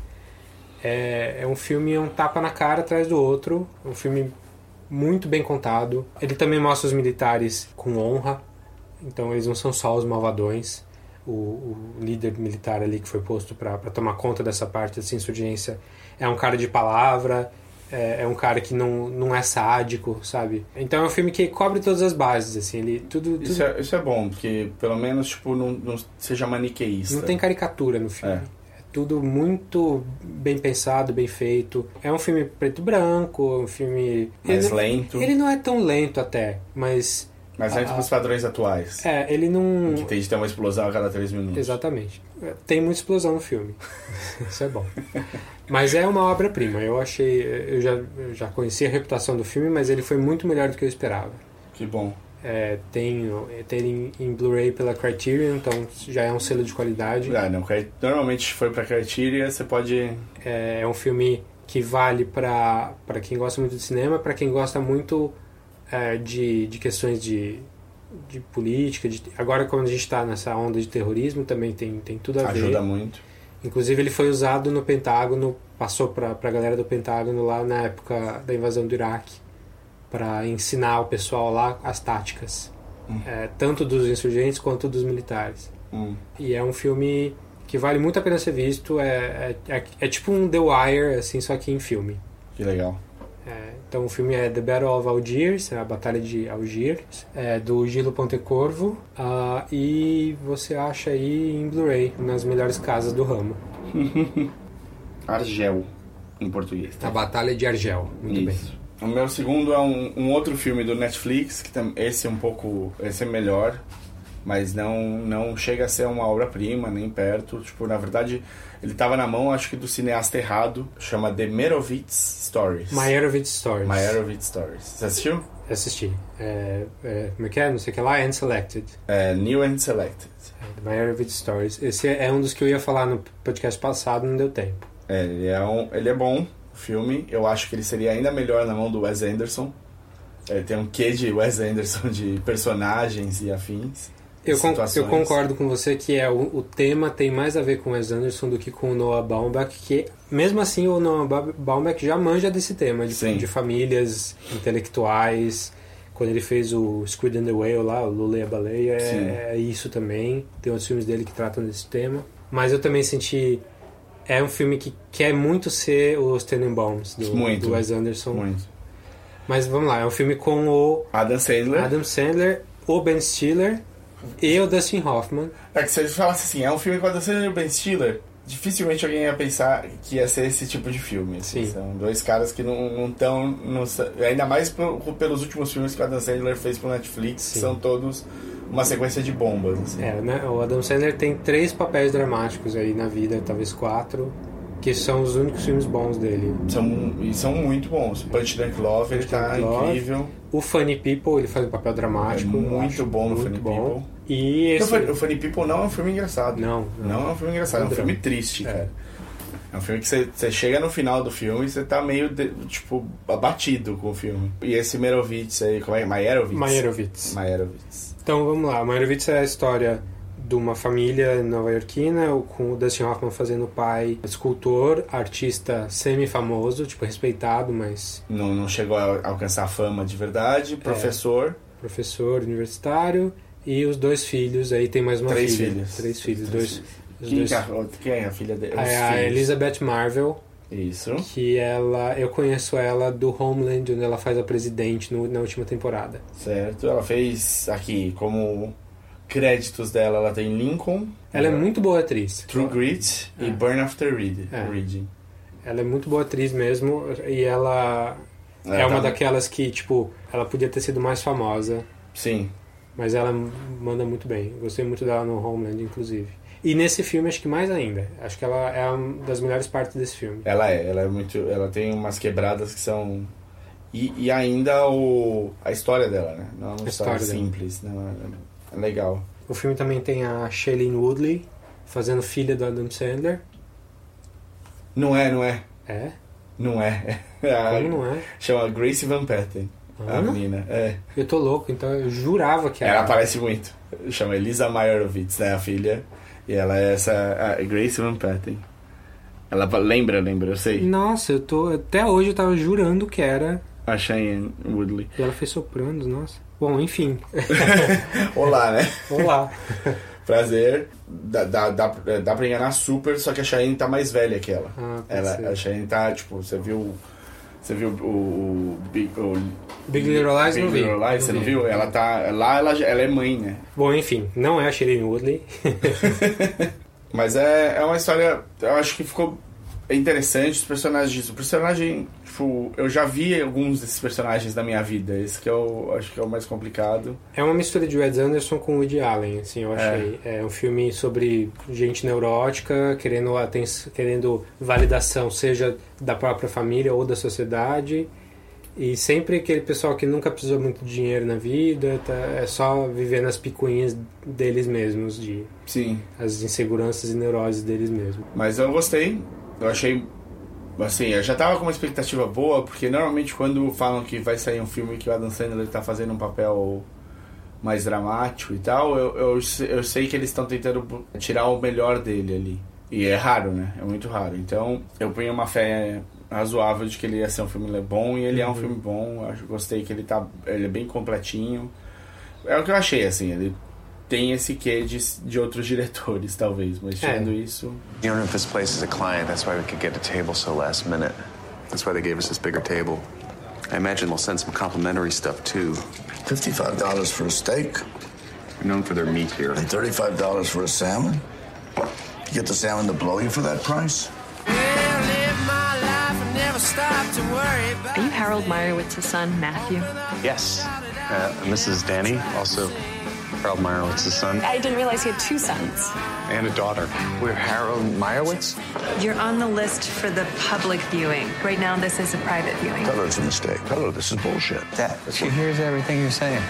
É, é um filme, é um tapa na cara atrás do outro. É um filme muito bem contado. Ele também mostra os militares com honra. Então eles não são só os malvadões. O, o líder militar ali que foi posto para tomar conta dessa parte dessa insurgência é um cara de palavra, é, é um cara que não, não é sádico, sabe? Então é um filme que cobre todas as bases, assim, ele tudo, tudo Isso é, isso é bom, porque pelo menos tipo, não, não seja maniqueísta. não tem caricatura no filme. É. É tudo muito bem pensado, bem feito. É um filme preto e branco, um filme. Mais ele, lento. Ele não é tão lento até, mas. Mas antes Ah, dos padrões atuais. É, ele não. Que tem de ter uma explosão a cada três minutos. Exatamente. É, Tem muita explosão no filme. Isso é bom. Mas é uma obra-prima. Eu achei. Eu já, eu já conhecia a reputação do filme, mas ele foi muito melhor do que eu esperava. Que bom. É, tem tem ele em, em Blu-ray pela Criterion, então já é um selo de qualidade. Ah, não, normalmente se for pra Criteria, você pode. É, é um filme que vale para quem gosta muito de cinema, para quem gosta muito é, de, de questões de, de política. De, agora, quando a gente está nessa onda de terrorismo, também tem, tem tudo a ver. Ajuda muito. Inclusive, ele foi usado no Pentágono, passou para a galera do Pentágono lá na época da invasão do Iraque, para ensinar o pessoal lá as táticas, é, tanto dos insurgentes quanto dos militares. Hum. E é um filme que vale muito a pena ser visto. É, é, é, é tipo um The Wire, assim, só que em filme. Que legal. É, então o filme é The Battle of Algiers, é a Batalha de Algiers, é do Gilo Pontecorvo, ah, e você acha aí em Blu-ray, nas melhores casas do ramo. Argel, em português. A Batalha de Argel, muito bem. Isso. O meu segundo é um, um outro filme do Netflix, que tam- esse é um pouco. Esse é melhor, mas não, não chega a ser uma obra-prima, nem perto. Tipo, na verdade, ele tava na mão, acho que do cineasta errado. Chama The Merovitz Stories. Meyerowitz Stories. Meyerowitz Stories. Você assistiu? Assisti. É, é, como é que é? Não sei o que lá, and Selected. É, New and Selected. É, Meyerowitz Stories. Esse é um dos que eu ia falar no podcast passado, não deu tempo. É, ele é, um, ele é bom, o filme. Eu acho que ele seria ainda melhor na mão do Wes Anderson. É, tem um quê de Wes Anderson de personagens e afins. Eu, situações. eu concordo com você que é o, o tema tem mais a ver com Wes Anderson do que com o Noah Baumbach, que mesmo assim o Noah Ba- Baumbach já manja desse tema, de, de famílias intelectuais. Quando ele fez o Squid and the Whale lá, o Lula e a Baleia, é, é isso também. Tem outros filmes dele que tratam desse tema. Mas eu também senti... É um filme que quer muito ser os Tenenbaums do, Muito. do Wes Anderson. Muito. Mas vamos lá, é um filme com o Adam Sandler. Adam Sandler, o Ben Stiller e o Dustin Hoffman. É que se ele falasse assim, é um filme com Adam Sandler e o Ben Stiller, dificilmente alguém ia pensar que ia ser esse tipo de filme. Assim. São dois caras que não estão. Ainda mais pelos últimos filmes que o Adam Sandler fez pro Netflix, Sim. que são todos uma sequência de bombas. Assim. É, né? O Adam Sandler tem três papéis dramáticos aí na vida, talvez quatro, que são os únicos filmes bons dele. São, e são muito bons. Punch Drunk Love, ele tá Love. incrível. O Funny People, ele faz um papel dramático. É muito bom no Funny bom. People. E esse... o Funny People não é um filme engraçado. Não. Não, não é um filme engraçado, é um, filme triste, é. cara. É um filme que você, você chega no final do filme e você tá meio, de, tipo, abatido com o filme. E esse Merovitz aí, como é? Maierovitz? Maierovitz. Maierovitz. Então, vamos lá. Maierovitz é a história de uma família nova-iorquina, com o Dustin Hoffman fazendo pai, escultor, artista semi-famoso, tipo, respeitado, mas... Não, não chegou a alcançar fama de verdade, professor. É, professor universitário e os dois filhos, aí tem mais uma Três filha. Filhos. Três filhos. Três dois, Quem, dois... É, quem é a filha dele? É a Elizabeth Marvel. Isso. Que ela, eu conheço ela do Homeland, onde ela faz a presidente no, na última temporada. Certo. Ela fez aqui como créditos dela, ela tem Lincoln. Ela é muito boa atriz. True Grit é. e Burn After Read, é. Reading. Ela é muito boa atriz mesmo e ela é, é uma tá... daquelas que, tipo, ela podia ter sido mais famosa. Sim. Mas ela manda muito bem. Gostei muito dela no Homeland, inclusive. E nesse filme acho que mais ainda. Acho que ela é uma das melhores partes desse filme. Ela é, ela é muito. Ela tem umas quebradas que são. E, e ainda o, a história dela, né? Não é uma a história, história simples, não é é legal. O filme também tem a Shailene Woodley fazendo filha do Adam Sandler. Não é, não é. É? Não é. Como não é? Chama Grace Van Patten. Ah, a menina, é. Eu tô louco, então eu jurava que era. Ela aparece muito. Chama Elisa Meyerowitz, né? A filha. E ela é essa. A Grace Van Patten. Ela lembra, lembra, eu sei. Nossa, eu tô. Até hoje eu tava jurando que era. A Cheyenne Woodley. E ela fez sopranos, nossa. Bom, enfim. Olá, né? Olá. Prazer. Dá, dá, dá, dá pra enganar super, só que a Cheyenne tá mais velha que ela. Ah, ela a Cheyenne tá, tipo, você viu. Você viu o, o, Big, o Big Little Lies? Big não vi. Little Lies, você não viu? Ela tá. Lá ela, ela é mãe, né? Bom, enfim, não é a Shailene Woodley. Mas é, é uma história. Eu acho que ficou interessante os personagens. O personagem tipo, eu já vi alguns desses personagens da minha vida. Esse que eu acho que é o mais complicado. É uma mistura de Wes Anderson com Woody Allen, assim, eu achei. É, é um filme sobre gente neurótica, querendo, querendo validação, seja da própria família ou da sociedade. E sempre aquele pessoal que nunca precisou muito de dinheiro na vida, tá, é só viver nas picuinhas deles mesmos, de Sim. as inseguranças e neuroses deles mesmos. Mas eu gostei, eu achei assim, eu já tava com uma expectativa boa, porque normalmente quando falam que vai sair um filme que o Adam Sandler tá fazendo um papel mais dramático e tal, eu, eu, eu sei que eles estão tentando tirar o melhor dele ali. E é raro, né? É muito raro. Então, eu ponho uma fé razoável de que ele ia ser um filme bom e ele uhum. é um uhum. filme bom. Eu gostei que ele tá ele é bem completinho. É o que eu achei assim, ele tem esse quê de, de outros diretores, talvez, mas tirando é. isso. You don't know if this place is a client, that's why we could get a table so last minute. That's why they gave us this bigger table. I imagine they'll send some complimentary stuff too. $55 for a steak? They're known for their meat here. And $35 for a salmon? You get the salmon to blow you for that price? Are you Harold Meyerowitz's son, Matthew? Yes. Uh, Mrs. Danny, also Harold Meyerowitz's son. I didn't realize he had two sons. And a daughter. We're Harold Meyerowitz? You're on the list for the public viewing. Right now, this is a private viewing. Tell her it's a mistake. Tell her this is bullshit. Dad, she hears everything you're saying.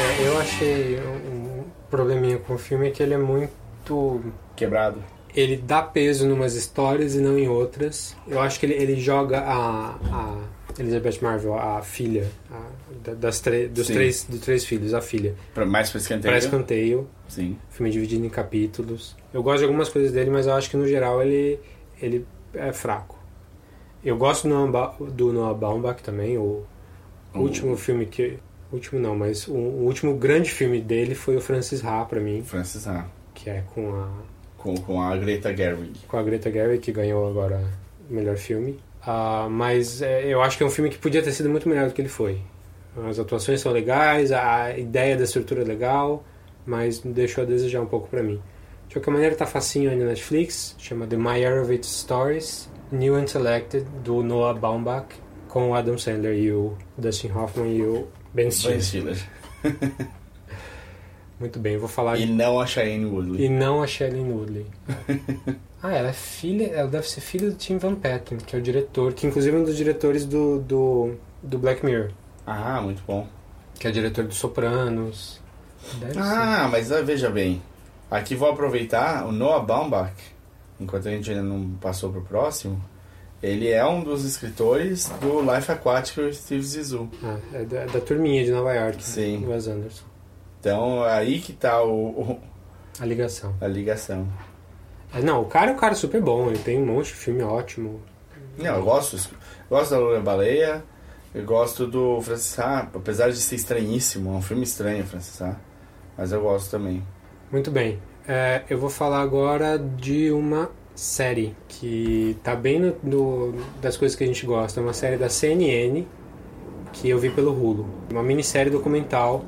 É, eu achei um probleminha com o filme é que ele é muito quebrado. Ele dá peso em umas histórias e não em outras. Eu acho que ele, ele joga a, a Elizabeth Marvel, a filha, a, das dos, três, dos três filhos, a filha. Pra, mais pra escanteio? Pra escanteio. Sim. Filme dividido em capítulos. Eu gosto de algumas coisas dele, mas eu acho que no geral ele, ele é fraco. Eu gosto do, do Noah Baumbach também, o, último filme que... Último não, mas o, o, último grande filme dele foi o Francis Ha pra mim. Francis Ha. Que é com a... Com, com a Greta Gerwig. Com a Greta Gerwig, que ganhou agora o melhor filme. Uh, mas é, eu acho que é um filme que podia ter sido muito melhor do que ele foi. As atuações são legais, a ideia da estrutura é legal, mas deixou a desejar um pouco para mim. De qualquer maneira, tá facinho aí na Netflix. Chama The Meyerowitz Stories. New Intellected, do Noah Baumbach. Com o Adam Sandler e o Dustin Hoffman e o Ben Stiller. Ben Stiller. Muito bem, vou falar... E não a Shailene Woodley. E não a Shailene Woodley. ah, ela é filha... Ela deve ser filha do Tim Van Patten, que é o diretor, que inclusive é um dos diretores do, do, do Black Mirror. Ah, muito bom. Que é diretor dos Sopranos. Deve ah, ser. mas ah, veja bem. Aqui vou aproveitar o Noah Baumbach, enquanto a gente ainda não passou pro próximo. Ele é um dos escritores do Life Aquatic do Steve Zissou. Ah, é da, da, turminha de Nova York. Sim. Do Wes Anderson. Então, aí que tá o, o... A ligação. A ligação. É, não, o cara é um cara super bom. Ele tem um monte de filme ótimo. Não, eu gosto, gosto da Lula Baleia. Eu gosto do Francis Ha, apesar de ser estranhíssimo. É um filme estranho, Francis Ha. Mas eu gosto também. Muito bem. É, eu vou falar agora de uma série que tá bem no, no, das coisas que a gente gosta. É uma série da CNN que eu vi pelo Hulu. Uma minissérie documental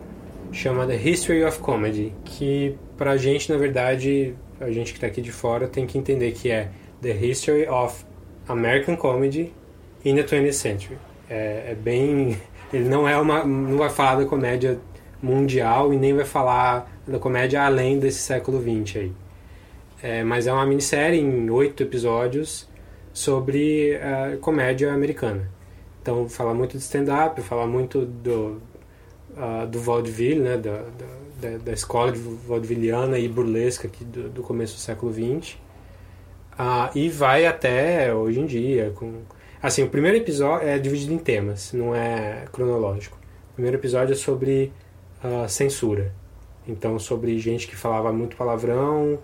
chamada History of Comedy, que pra gente, na verdade, a gente que tá aqui de fora tem que entender que é The History of American Comedy in the 20th Century. É, é bem... Ele não é uma... não vai falar da comédia mundial e nem vai falar da comédia além desse século XX aí. É, mas é uma minissérie em oito episódios sobre a comédia americana. Então fala muito de stand-up, fala muito do, uh, do vaudeville, né, da escola de vaudevilliana e burlesca aqui do, do começo do século XX. Uh, e vai até hoje em dia. Com... Assim, o primeiro episódio é dividido em temas, não é cronológico. O primeiro episódio é sobre uh, censura. Então, sobre gente que falava muito palavrão.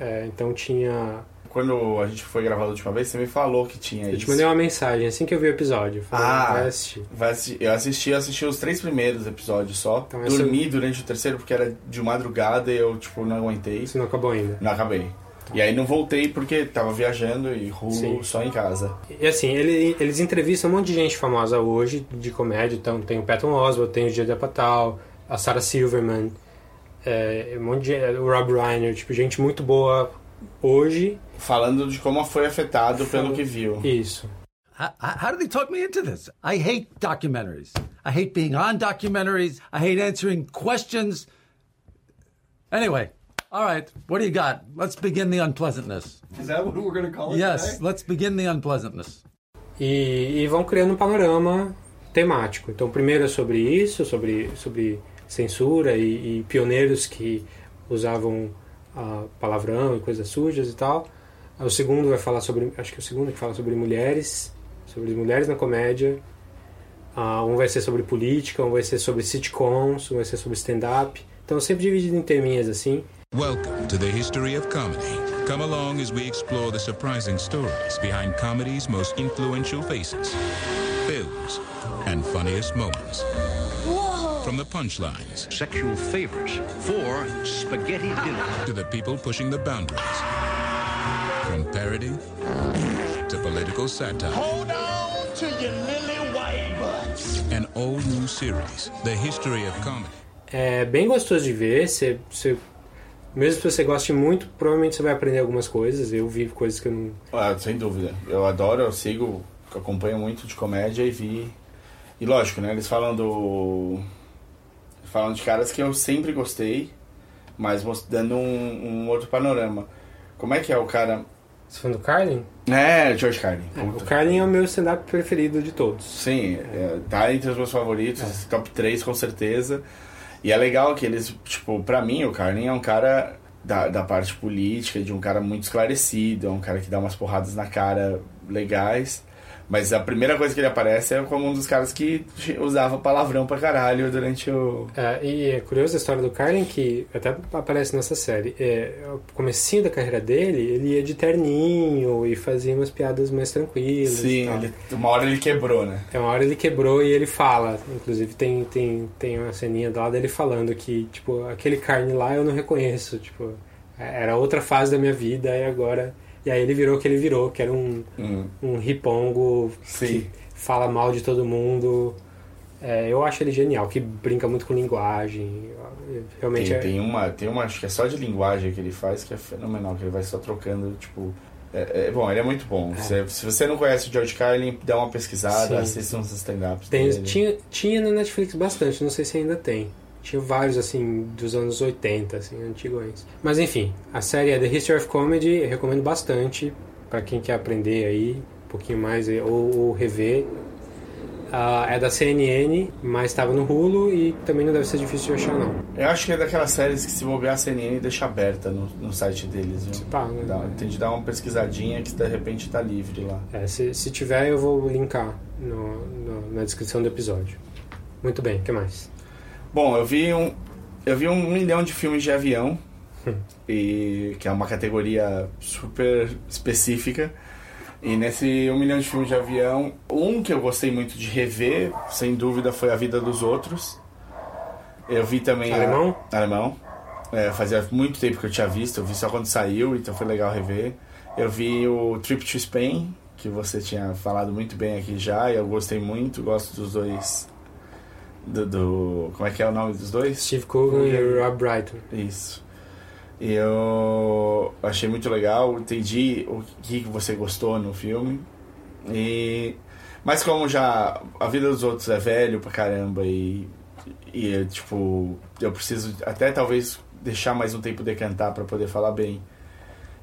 É, então, tinha. Quando a gente foi gravar a última vez, você me falou que tinha eu isso. Eu te mandei uma mensagem assim que eu vi o episódio. Falei, ah, vai assistir. Vai assistir. Eu assisti, eu assisti os três primeiros episódios só. Então, Dormi essa... durante o terceiro porque era de madrugada e eu, tipo, não aguentei. Você não acabou ainda? Não acabei. E aí não voltei porque tava viajando e rulo só em casa. E assim, ele, eles entrevistam um monte de gente famosa hoje de comédia. Então tem o Patton Oswalt, tem o Gia Patal, a Sarah Silverman, é, um monte de, o Rob Reiner, tipo, gente muito boa hoje. Falando de como foi afetado pelo que viu. Isso. How, how did they talk me into this? I hate documentaries. I hate being on documentaries. I hate answering questions. Anyway, all right, what do you got? Let's begin the unpleasantness. Is that what we're going to call it? Yes, today? let's begin the unpleasantness. E, e, vão criando um panorama temático. Então, primeiro é sobre isso, sobre, sobre censura e, e pioneiros que usavam uh, palavrão e coisas sujas e tal. O segundo vai falar sobre, acho que o segundo que fala sobre mulheres, sobre mulheres na comédia. Uh, um vai ser sobre política, um vai ser sobre sitcoms, um vai ser sobre stand-up. Então sempre dividido em terminhas assim. Welcome to the history of comedy. Come along as we explore the surprising stories behind comedy's most influential faces, films, and funniest moments. From the punchlines, sexual favors for spaghetti dinner, to the people pushing the boundaries. From parody to political satire. Hold on to your lily white butts. An all new series, The History of Comedy. É bem gostoso de ver. Você, você, mesmo se você goste muito, provavelmente você vai aprender algumas coisas. Eu vi coisas que eu não. Ah, sem dúvida. Eu adoro, eu sigo, acompanho muito de comédia e vi. E lógico, né? Eles falam do Falando de caras que eu sempre gostei, mas dando um, um outro panorama. Como é que é o cara. Você falando do Carlin? É, George Carlin. É, o Carlin é o meu stand-up preferido de todos. Sim, é, tá entre os meus favoritos, é. top 3 com certeza. E é legal que eles, tipo, pra mim o Carlin é um cara da, da parte política, de um cara muito esclarecido, é um cara que dá umas porradas na cara legais. Mas a primeira coisa que ele aparece é como um dos caras que usava palavrão pra caralho durante o. É, e é curioso a história do Carlin, que até aparece nessa série. É, o comecinho da carreira dele, ele ia de terninho e fazia umas piadas mais tranquilas. Sim, ele, uma hora ele quebrou, né? É, uma hora ele quebrou e ele fala. Inclusive tem, tem, tem uma ceninha lá dele falando que, tipo, aquele Carlin lá eu não reconheço. Tipo, era outra fase da minha vida e agora e aí ele virou o que ele virou, que era um, hum. um ripongo Sim. que fala mal de todo mundo É, eu acho ele genial, que brinca muito com linguagem. Realmente tem, é... tem uma, tem uma, acho que é só de linguagem que ele faz que é fenomenal, que ele vai só trocando, tipo. É, é bom, ele é muito bom. Se, se você não conhece o George Carlin, dá uma pesquisada, Sim. assista uns stand-ups. Tinha, tinha na Netflix bastante, não sei se ainda tem. Tinha vários, assim, dos anos 80, assim, antigos. Mas enfim, a série é The History of Comedy, eu recomendo bastante para quem quer aprender aí um pouquinho mais ou, ou rever. Ah, é da CNN, mas estava no Hulu e também não deve ser difícil de achar, não. Eu acho que é daquelas séries que se bobear a CNN deixa aberta no, no site deles, viu? Pá, né? Dá, tem de dar uma pesquisadinha que de repente tá livre lá. É, se, se tiver, eu vou linkar no, no- na descrição do episódio. Muito bem, o que mais? Bom, eu vi um, eu vi um milhão de filmes de avião, e que é uma categoria super específica. E nesse um milhão de filmes de avião, um que eu gostei muito de rever, sem dúvida, foi A Vida dos Outros. Eu vi também. a- Alemão? Alemão. É, fazia muito tempo que eu tinha visto, eu vi só quando saiu, então foi legal rever. Eu vi o Trip to Spain, que você tinha falado muito bem aqui já, e eu gostei muito, gosto dos dois. Do, do- como é que é o nome dos dois? Steve Coogan e Rob Brighton. Isso. E eu achei muito legal, entendi o que você gostou no filme. E mas como já a vida dos outros é velho pra caramba e e tipo, eu preciso até talvez deixar mais um tempo decantar pra poder falar bem.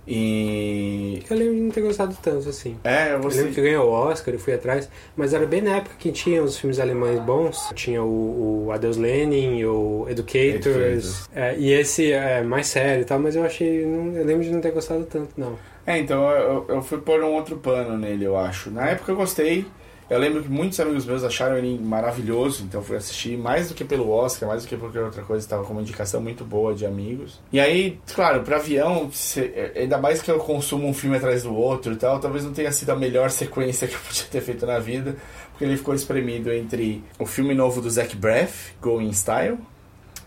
E Eu lembro de não ter gostado tanto, assim. é, eu Eu lembro que ganhou o Oscar, eu fui atrás, mas era bem na época que tinha os filmes alemães bons. Tinha o, o Adeus Lenin, o Educators, é, e esse é mais sério e tal, mas eu achei. eu lembro de não ter gostado tanto, não. É, então eu, eu fui pôr um outro pano nele, eu acho. Na época eu gostei. Eu lembro que muitos amigos meus acharam ele maravilhoso, então fui assistir mais do que pelo Oscar, mais do que por qualquer outra coisa, estava com uma indicação muito boa de amigos. E aí, claro, para avião, se- ainda mais que eu consumo um filme atrás do outro e tal, talvez não tenha sido a melhor sequência que eu podia ter feito na vida, porque ele ficou espremido entre o filme novo do Zach Braff, Going Style,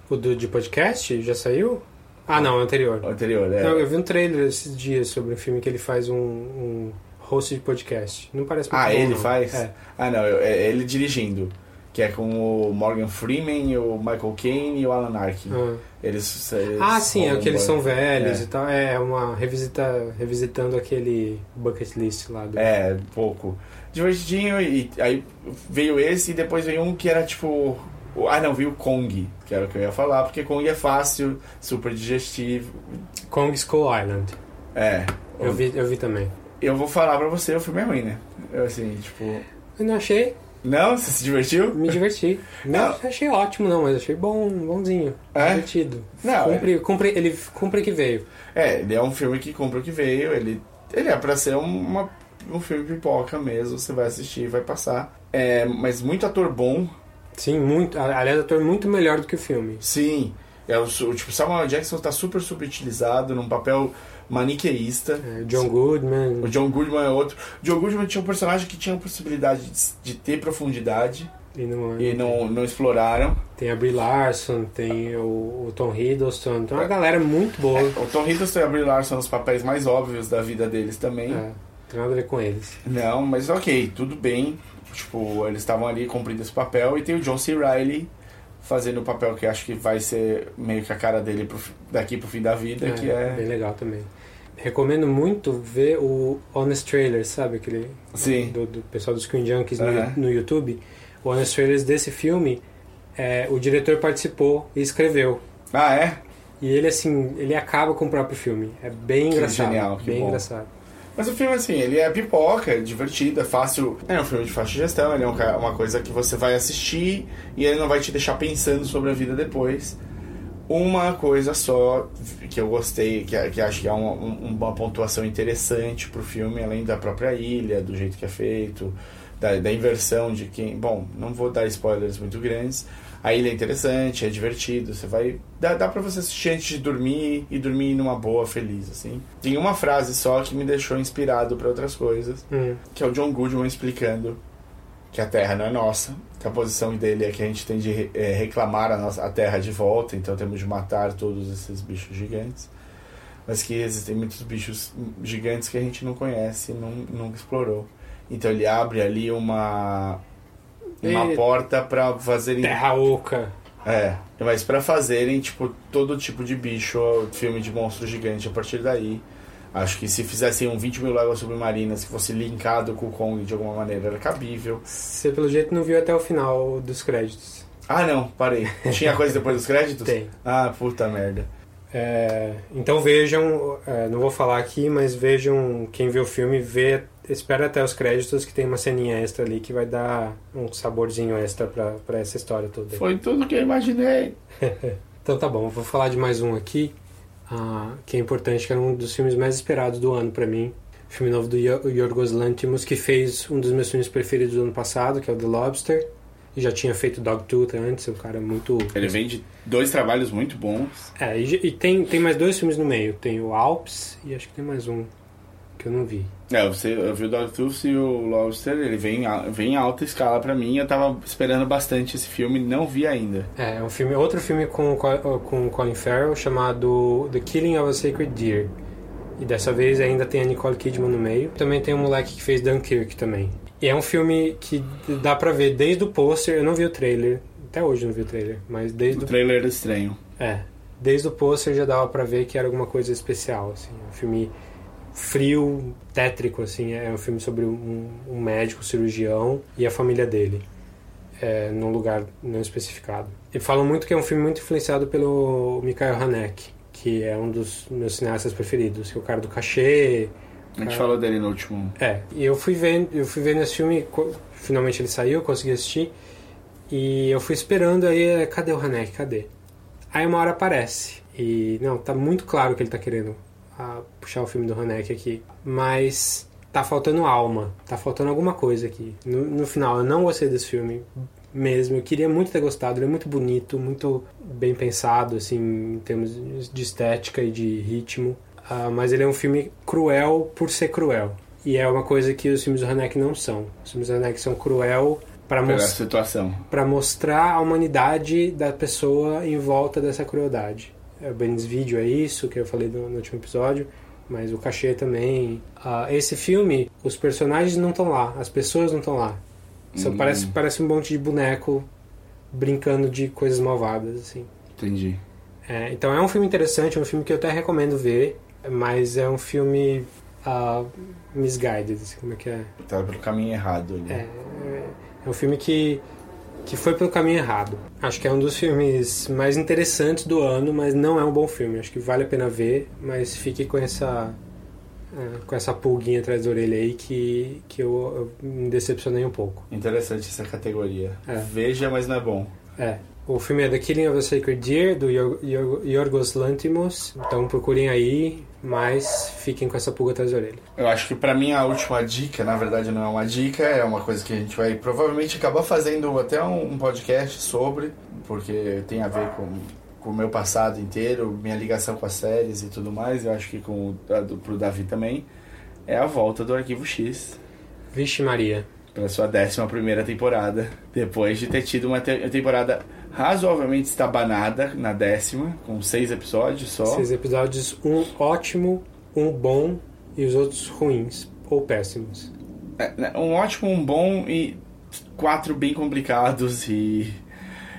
O do, de podcast já saiu? Ah, não, o anterior. o anterior, é. Não, eu vi um trailer esses dias sobre um filme que ele faz um, um host de podcast. Não parece muito Ah, bom, ele não. faz? É. Ah, não, é ele dirigindo. Que é com o Morgan Freeman, o Michael Caine e o Alan Arkin. Ah. Eles, eles Ah, sim, é que eles são velhos é. e tal. É uma revisita, revisitando aquele bucket list lá do. É, pouco. Divertidinho, e aí veio esse e depois veio um que era tipo. Ah, não, veio o Kong, que era o que eu ia falar, porque Kong é fácil, super digestivo. Kong Skull Island. É. Eu vi, eu vi também. Eu vou falar pra você, o filme é ruim, né? Eu, assim, tipo. Eu não achei. Não? Você se divertiu? Me diverti. Não, achei ótimo, não, mas achei bom, bonzinho. É? Divertido. Não, cumpre, cumpre, ele cumpre que veio. É, ele é um filme que compra o que veio, ele, ele é pra ser uma, um filme pipoca mesmo, você vai assistir, vai passar. É, mas muito ator bom. Sim, muito. Aliás, ator muito melhor do que o filme. Sim. É o, tipo, Samuel Jackson tá super subutilizado num papel maniqueísta. É, John Goodman. O John Goodman é outro. John Goodman tinha um personagem que tinha a possibilidade de, de ter profundidade E não, e não, não exploraram. Tem a Brie Larson, tem o, o Tom Hiddleston, tem uma galera muito boa. O Tom Hiddleston e a Brie Larson são os papéis mais óbvios da vida deles também. É, tem nada a ver com eles. Não, mas ok, tudo bem. Tipo, eles estavam ali cumprindo esse papel. E tem o John C. Reilly fazendo o papel que acho que vai ser meio que a cara dele pro daqui pro fim da vida, que é... bem legal também. Recomendo muito ver o Honest Trailers, sabe? Aquele Sim. Do, do pessoal do Screen Junkies no- Aham. no, YouTube. O Honest Trailers desse filme, é, o diretor participou e escreveu. Ah, é? E ele, assim, ele acaba com o próprio filme. É bem Que engraçado. genial, que bem bom. engraçado. Mas o filme, assim, ele é pipoca, é divertido, é fácil. É um filme de fácil gestão, ele é um uma coisa que você vai assistir e ele não vai te deixar pensando sobre a vida depois. Uma coisa só que eu gostei, que, que acho que é uma, um- uma pontuação interessante pro filme, além da própria ilha, do jeito que é feito, da, da inversão de quem. Bom, não vou dar spoilers muito grandes. A ilha é interessante, é divertido, você vai. Dá, dá pra você assistir antes de dormir e dormir numa boa, feliz, assim. Tem uma frase só que me deixou inspirado pra outras coisas, Hum. que é o John Goodman explicando que a Terra não é nossa, que a posição dele é que a gente tem de eh, reclamar a, nossa, a Terra de volta, então temos de matar todos esses bichos gigantes. Mas que existem muitos bichos gigantes que a gente não conhece, não, nunca explorou. Então ele abre ali uma uma E- porta pra fazerem. Terra Oca. É, mas pra fazerem, tipo, todo tipo de bicho, filme de monstro gigante a partir daí. Acho que se fizessem um 20 mil léguas submarinas que fosse linkado com o Kong de alguma maneira, era cabível. Você, pelo jeito, não viu até o final dos créditos. Ah, não, parei. Tinha coisa depois dos créditos? Tem. Ah, puta merda. É, então vejam, é, não vou falar aqui, mas vejam quem vê o filme, vê, espera até os créditos que tem uma ceninha extra ali que vai dar um saborzinho extra pra, pra essa história toda. Foi tudo que eu imaginei. então tá bom, vou falar de mais um aqui, ah, que é importante, que era um dos filmes mais esperados do ano pra mim. Filme novo do Yo- Yorgos Lanthimos, que fez um dos meus filmes preferidos do ano passado, que é o The Lobster. E já tinha feito Dogtooth antes, um cara muito... Ele vem de dois trabalhos muito bons. É, e, e tem, tem mais dois filmes no meio. Tem o Alps e acho que tem mais um que eu não vi. É, você, eu vi o Dogtooth e o Lobster, ele vem, vem em alta escala pra mim. Eu tava esperando bastante esse filme, não vi ainda. É, é um filme, outro filme com, o Co- com o Colin Farrell chamado The Killing of a Sacred Deer. E dessa vez ainda tem a Nicole Kidman no meio. Também tem um moleque que fez Dunkirk também. E é um filme que dá pra ver desde o pôster, eu não vi o trailer, até hoje não vi o trailer, mas desde O trailer era estranho. É, desde o pôster já dava pra ver que era alguma coisa especial, assim, um filme frio, tétrico, assim, é um filme sobre um, um médico cirurgião e a família dele, é, num lugar não especificado. E falam muito que é um filme muito influenciado pelo Mikhail Haneke, que é um dos meus cineastas preferidos, que é o cara do cachê. A gente cara- falou dele no último. é, e eu fui vendo, eu fui vendo esse filme, finalmente ele saiu, eu consegui assistir, e eu fui esperando aí, é, cadê o Haneke, cadê? Aí uma hora aparece, e não, tá muito claro que ele tá querendo ah, puxar o filme do Haneke aqui, mas tá faltando alma, tá faltando alguma coisa aqui. No, no final, eu não gostei desse filme mesmo, eu queria muito ter gostado, ele é muito bonito, muito bem pensado, assim, em termos de estética e de ritmo, ah, mas ele é um filme cruel por ser cruel. E é uma coisa que os filmes do Haneke não são. Os filmes do Haneke são cruel para mostrar a humanidade da pessoa em volta dessa crueldade. É, O Vídeo é isso que eu falei no, no último episódio, mas o cachê também. Ah, esse filme, os personagens não estão lá, as pessoas não estão lá. Só Hum. parece, parece um monte de boneco brincando de coisas malvadas, assim. Entendi. É, então é um filme interessante, é um filme que eu até recomendo ver, mas é um filme ah, misguided, assim, como é que é? Tá pelo caminho errado ali. É, é um filme que, que foi pelo caminho errado. Acho que é um dos filmes mais interessantes do ano, mas não é um bom filme. Acho que vale a pena ver, mas fique com essa é, com essa pulguinha atrás da orelha aí que, que eu, eu me decepcionei um pouco. Interessante essa categoria. É. Veja, mas não é bom. É. O filme é The Killing of a Sacred Deer, do Yor- Yor- Yorgos Lanthimos. Então procurem aí, mas fiquem com essa pulga atrás da orelha. Eu acho que pra mim a última dica, na verdade não é uma dica, é uma coisa que a gente vai provavelmente acabar fazendo até um, um podcast sobre, porque tem a ver com, com o meu passado inteiro, minha ligação com as séries e tudo mais, eu acho que com o, a do, pro Davi também, é a volta do Arquivo X. Vixe Maria. Pra sua décima primeira temporada, depois de ter tido uma te- temporada razoavelmente estabanada na décima, com seis episódios só. Seis episódios, um ótimo, um bom e os outros ruins ou péssimos. É, né, um ótimo, um bom e quatro bem complicados e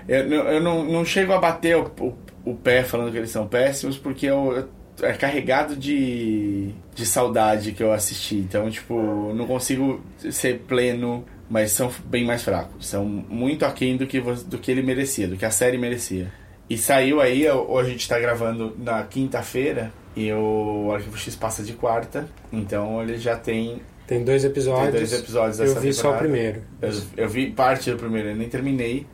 eu, não- eu não, não chego a bater o, o, o pé falando que eles são péssimos porque eu, eu- é carregado de, de saudade que eu assisti então tipo não consigo ser pleno mas são bem mais fracos são muito aquém do que, do que ele merecia do que a série merecia e saiu aí hoje a gente tá gravando na quinta-feira e o Arquivo X passa de quarta então ele já tem Tem dois episódios. tem dois episódios Eu dessa vi só o temporada. primeiro. Eu, eu vi parte do primeiro, eu nem terminei,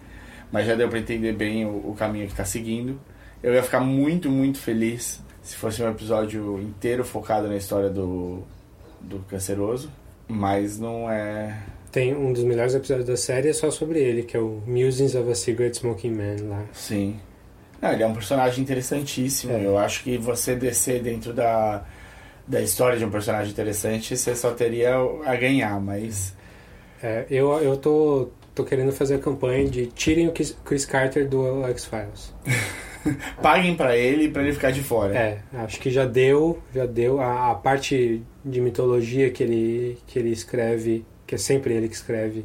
mas já deu pra entender bem o, o caminho que tá seguindo. Eu ia ficar muito, muito feliz se fosse um episódio inteiro focado na história do, do canceroso, mas não é. Tem um dos melhores episódios da série é só sobre ele, que é o Musings of a Cigarette Smoking Man lá. Sim. Não, ele é um personagem interessantíssimo. É. Eu acho que você descer dentro da, da história de um personagem interessante, você só teria a ganhar, mas. É, eu eu tô, tô querendo fazer a campanha de tirem o Chris Carter do X-Files. Paguem pra ele pra ele ficar de fora. É, acho que já deu, já deu. A, a parte de mitologia que ele, que ele escreve, que é sempre ele que escreve,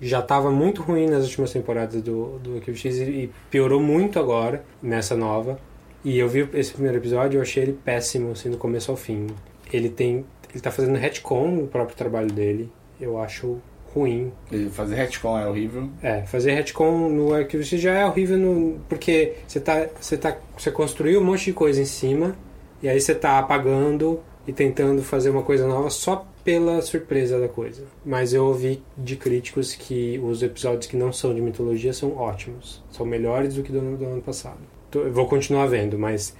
já estava muito ruim nas últimas temporadas do, do Arquivo X e, e piorou muito agora, nessa nova. E eu vi esse primeiro episódio e eu achei ele péssimo, assim, do começo ao fim. Ele tem. Ele tá fazendo retcon no próprio trabalho dele. Eu acho ruim. E Fazer retcon é horrível. É, fazer retcon no Arquivo X já é horrível no, porque você tá, você tá, você construiu um monte de coisa em cima e aí você tá apagando e tentando fazer uma coisa nova só pela surpresa da coisa. Mas eu ouvi de críticos que os episódios que não são de mitologia são ótimos, são melhores do que do, do ano passado. Tô- Eu vou continuar vendo, mas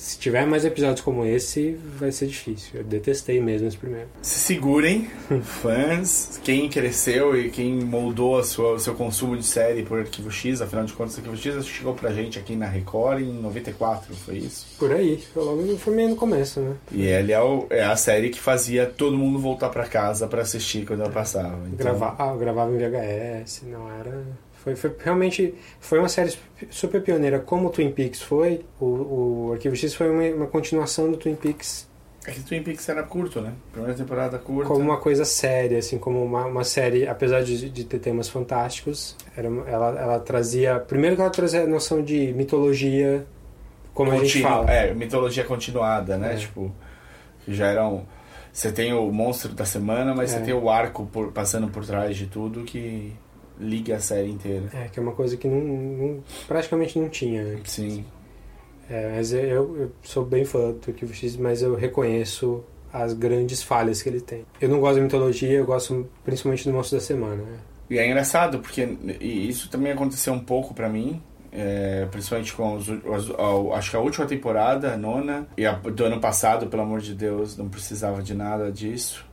se tiver mais episódios como esse, vai ser difícil. Eu detestei mesmo esse primeiro. Se segurem, fãs, quem cresceu e quem moldou sua, o seu consumo de série por Arquivo X, afinal de contas, Arquivo X chegou pra gente aqui na Record em 94, foi isso? Por aí, foi logo foi meio no começo, né? E ele é, o- é a série que fazia todo mundo voltar pra casa pra assistir quando ela passava. Então, Grava, ah, eu gravava em VHS, não era. Foi, foi realmente foi uma série super pioneira, como o Twin Peaks foi. O, o Arquivo X foi uma, uma continuação do Twin Peaks É que Twin Peaks era curto, né? Primeira temporada curta. como uma coisa séria, assim, como uma, uma série, apesar de, de ter temas fantásticos, era, ela, ela trazia. Primeiro que ela trazia a noção de mitologia, como a gente Continu- fala. É, mitologia continuada, né? É. Tipo, que já eram. Você tem o monstro da semana, mas É. você tem o arco por- passando por trás de tudo que liga a série inteira. É, que é uma coisa que não, não- praticamente não tinha antes. Sim. É, mas eu, eu sou bem fã do Arquivo X, mas eu reconheço as grandes falhas que ele tem. Eu não gosto da mitologia, eu gosto principalmente do Monstro da Semana. né? E é engraçado, porque isso também aconteceu um pouco pra mim. é, principalmente com os, os- a- acho que a última temporada, a nona, e a do ano passado, pelo amor de Deus, não precisava de nada disso.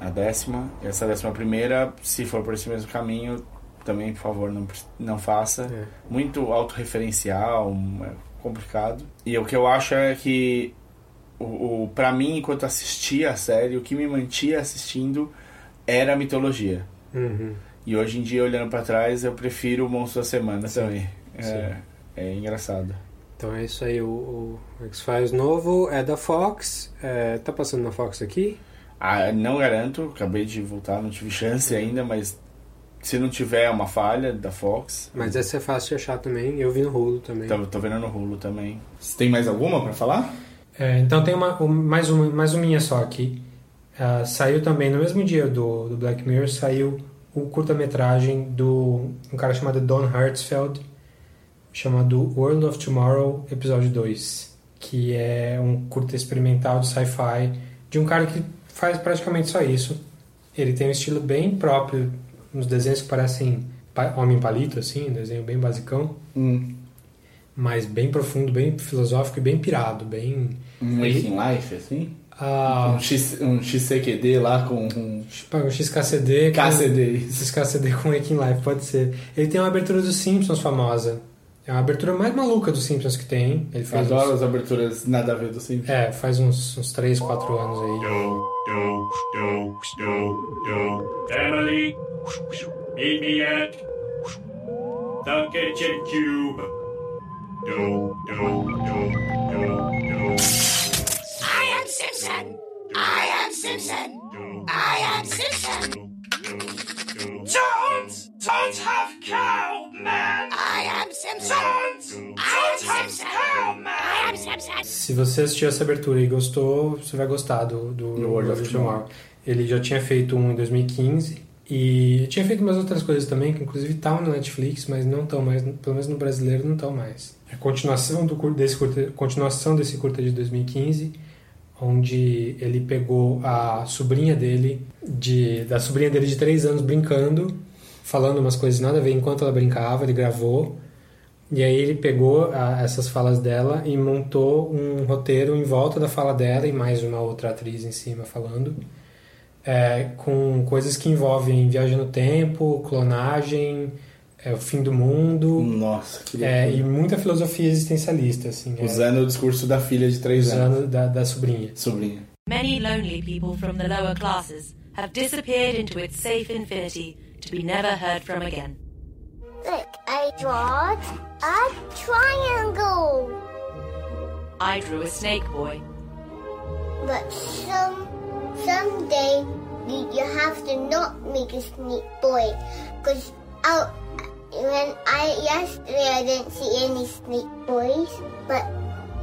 a décima, e essa décima primeira, se for por esse mesmo caminho, também, por favor, não, não faça. Muito autorreferencial, um- é complicado. E o que eu acho é que, o, o, pra mim, enquanto assistia a série, o que me mantia assistindo era a mitologia. Uhum. E hoje em dia, olhando pra trás, eu prefiro o Monstro da Semana também. É, Sim. é engraçado. Então é isso aí, o, o X-Files novo é da Fox. É, tá passando na Fox aqui? Ah, não garanto, acabei de voltar, não tive chance ainda, mas se não tiver uma falha da Fox. Mas essa é fácil de achar também. Eu vi no Hulu também. Tô, tô vendo no Hulu também. Você tem mais alguma pra falar? É, então tem uma, um- mais, uma, mais uma minha só aqui. Ah, saiu também no mesmo dia do, do Black Mirror, saiu o curta-metragem do um cara chamado Don Hertzfeld, chamado World of Tomorrow, episódio 2, que é um curta experimental de sci-fi de um cara que faz praticamente só isso. Ele tem um estilo bem próprio, uns desenhos que parecem pa- Homem Palito, assim, um desenho bem basicão, mas bem profundo, bem filosófico e bem pirado, bem... Um Waking Life, assim? Ah, Um, X, um XCQD lá com um... um XKCD com, KCD. XKCD com Waking Life, pode ser. Ele tem uma abertura dos Simpsons famosa. É a abertura mais maluca dos Simpsons que tem. Ele Eu faz adoro uns, as aberturas nada a ver do Simpsons. É, faz uns, uns 3, 4 anos aí. Do, do, do, do. Emily, meet me at the kitchen cube. Do, do, do, do, do. I am Simpson. I am Simpson. I am Simpson. Don't, don't have cow, man. I am Simpson. Don't, don't have cow, man. I am Simpson. Se você assistiu essa abertura e gostou, você vai gostar do, do World of Tomorrow. Ele já tinha feito um em 2015 e tinha feito umas outras coisas também, que inclusive estavam na Netflix, mas não estão mais, pelo menos no brasileiro não estão mais. É a continuação, do, desse curta, continuação desse curta de 2015, onde ele pegou a sobrinha dele, de, da sobrinha dele de 3 anos brincando, falando umas coisas nada a ver enquanto ela brincava, ele gravou. E aí ele pegou ah, essas falas dela e montou um roteiro em volta da fala dela e mais uma outra atriz em cima falando, é, com coisas que envolvem viagem no tempo, clonagem, é, o fim do mundo, Nossa, que é, e muita filosofia existencialista, assim, é, Usando o discurso da filha de 3 anos. usando da, da sobrinha. Sobrinha. Many lonely people from the lower classes have disappeared into its safe infinity to be never heard from again. Look, I drawed a triangle. I drew a snake boy. But some someday you, you have to not make a snake boy. Because when I yesterday I didn't see any snake boys, but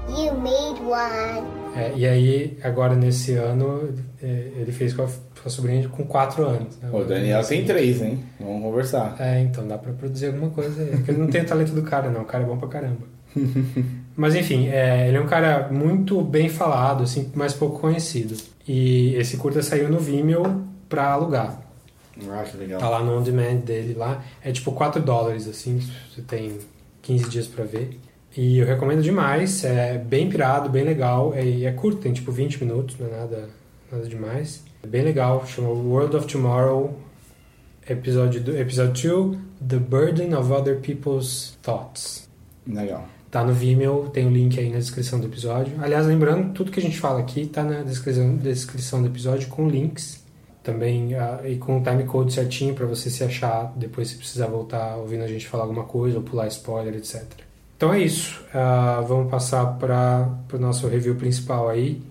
you made one. É, e aí, agora nesse ano, é, ele fez com a, com a sobrinha com 4 anos. Né? O Daniel tem 3, hein? Vamos conversar. É, então dá pra produzir alguma coisa aí. Porque ele não tem o talento do cara, não. O cara é bom pra caramba. Mas enfim, é, ele é um cara muito bem falado, assim, mas pouco conhecido. E esse curta saiu no Vimeo pra alugar. Ah, que legal. Tá lá no on demand dele lá. É tipo 4 dólares, assim, você tem 15 dias pra ver. E eu recomendo demais, é bem pirado, bem legal. É, e é curto, tem tipo 20 minutos, não é nada, nada demais. É bem legal, chama World of Tomorrow, episódio 2, episódio The Burden of Other People's Thoughts. Legal. Tá no Vimeo, tem o link aí na descrição do episódio. Aliás, lembrando, tudo que a gente fala aqui tá na descrição, descrição do episódio com links. Também uh, e com o timecode certinho para você se achar depois se precisar voltar ouvindo a gente falar alguma coisa ou pular spoiler, etc. Então é isso. Uh, vamos passar para o nosso review principal aí,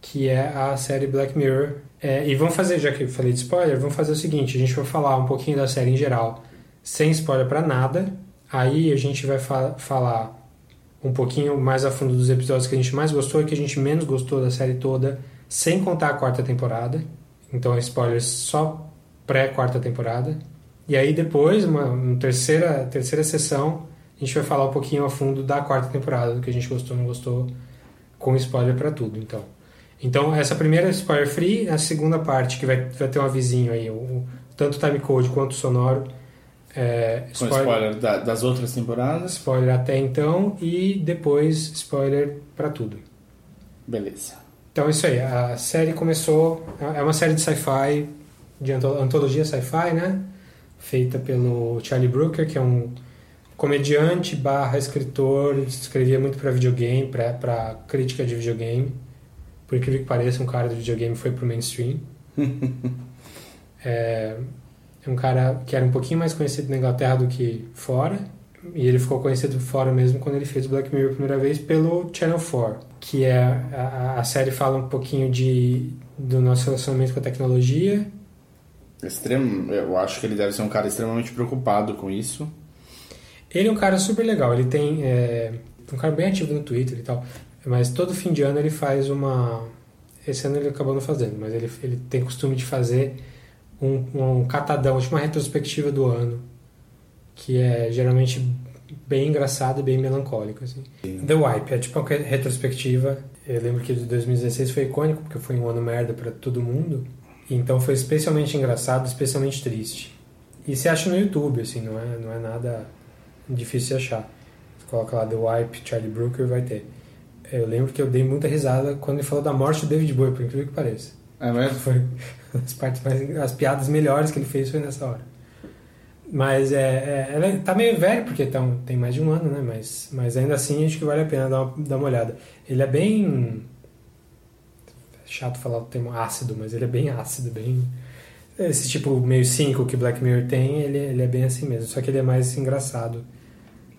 que é a série Black Mirror. É, e vamos fazer, já que eu falei de spoiler, vamos fazer o seguinte: a gente vai falar um pouquinho da série em geral, sem spoiler para nada. Aí a gente vai fa falar um pouquinho mais a fundo dos episódios que a gente mais gostou e que a gente menos gostou da série toda, sem contar a quarta temporada. Então é spoiler só pré-quarta temporada. E aí depois, uma, uma, terceira, terceira sessão, a gente vai falar um pouquinho a fundo da quarta temporada, do que a gente gostou não gostou, com spoiler para tudo. Então, então essa primeira é spoiler free, a segunda parte, que vai, vai ter um avisinho aí, o, tanto time code quanto sonoro, é, spoiler, Com spoiler da, das outras temporadas. Spoiler até então e depois spoiler para tudo. Beleza. Então é isso aí. A série começou. É uma série de sci-fi, de antologia sci-fi, né? Feita pelo Charlie Brooker, que é um comediante barra escritor, escrevia muito para videogame, para crítica de videogame. Por incrível que pareça, um cara de videogame foi pro mainstream. é, é um cara que era um pouquinho mais conhecido na Inglaterra do que fora. E ele ficou conhecido fora mesmo quando ele fez Black Mirror a primeira vez pelo Channel 4, que é a, a série fala um pouquinho de do nosso relacionamento com a tecnologia. Extremo, eu acho que ele deve ser um cara extremamente preocupado com isso. Ele é um cara super legal. Ele tem é, um cara bem ativo no Twitter e tal. Mas todo fim de ano ele faz uma. Esse ano ele acabou não fazendo, mas ele, ele tem costume de fazer um, um catadão, tipo uma retrospectiva do ano, que é geralmente bem engraçado e bem melancólico. Assim. The Wipe é tipo uma retrospectiva. Eu lembro que de 2016 foi icônico, porque foi um ano merda para todo mundo. Então foi especialmente engraçado, especialmente triste. E se acha no YouTube, assim, não é, não é nada difícil de achar. Você coloca lá The Wipe, Charlie Brooker, vai ter. Eu lembro que eu dei muita risada quando ele falou da morte do David Bowie, por incrível que pareça. É mesmo? Foi as partes mais, as piadas melhores que ele fez foi nessa hora. Mas é, é ela tá meio velho porque tá, tem mais de um ano, né? Mas, mas ainda assim acho que vale a pena dar uma, dar uma olhada. Ele é bem chato falar o termo ácido, mas ele é bem ácido, bem esse tipo meio cínico que Black Mirror tem, ele, ele é bem assim mesmo. Só que ele é mais engraçado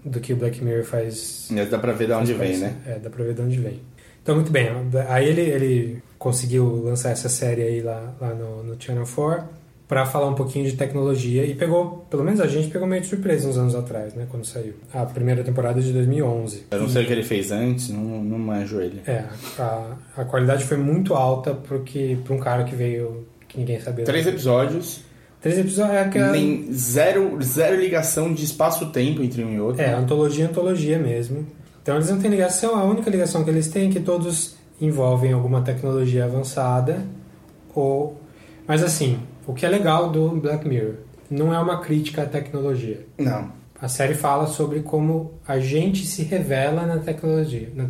do que o Black Mirror faz. Mas dá pra ver de onde vem, né? É, dá pra ver de onde vem. Então, muito bem. Aí ele, ele conseguiu lançar essa série aí lá, lá no, no Channel 4 para falar um pouquinho de tecnologia e pegou, pelo menos a gente pegou meio de surpresa uns anos atrás, né, quando saiu. A primeira temporada de 2011. Eu não sei o que ele fez antes, não, não manjo ele. É, a, a qualidade foi muito alta porque para um cara que veio que ninguém sabia. Três episódios. Três episódios é que Nem zero, zero ligação de espaço-tempo entre um e outro. É, antologia, antologia mesmo. Então eles não têm ligação, a única ligação que eles têm é que todos envolvem alguma tecnologia avançada ou mas assim, o que é legal do Black Mirror não é uma crítica à tecnologia. Não. A série fala sobre como a gente se revela na tecnologia, na,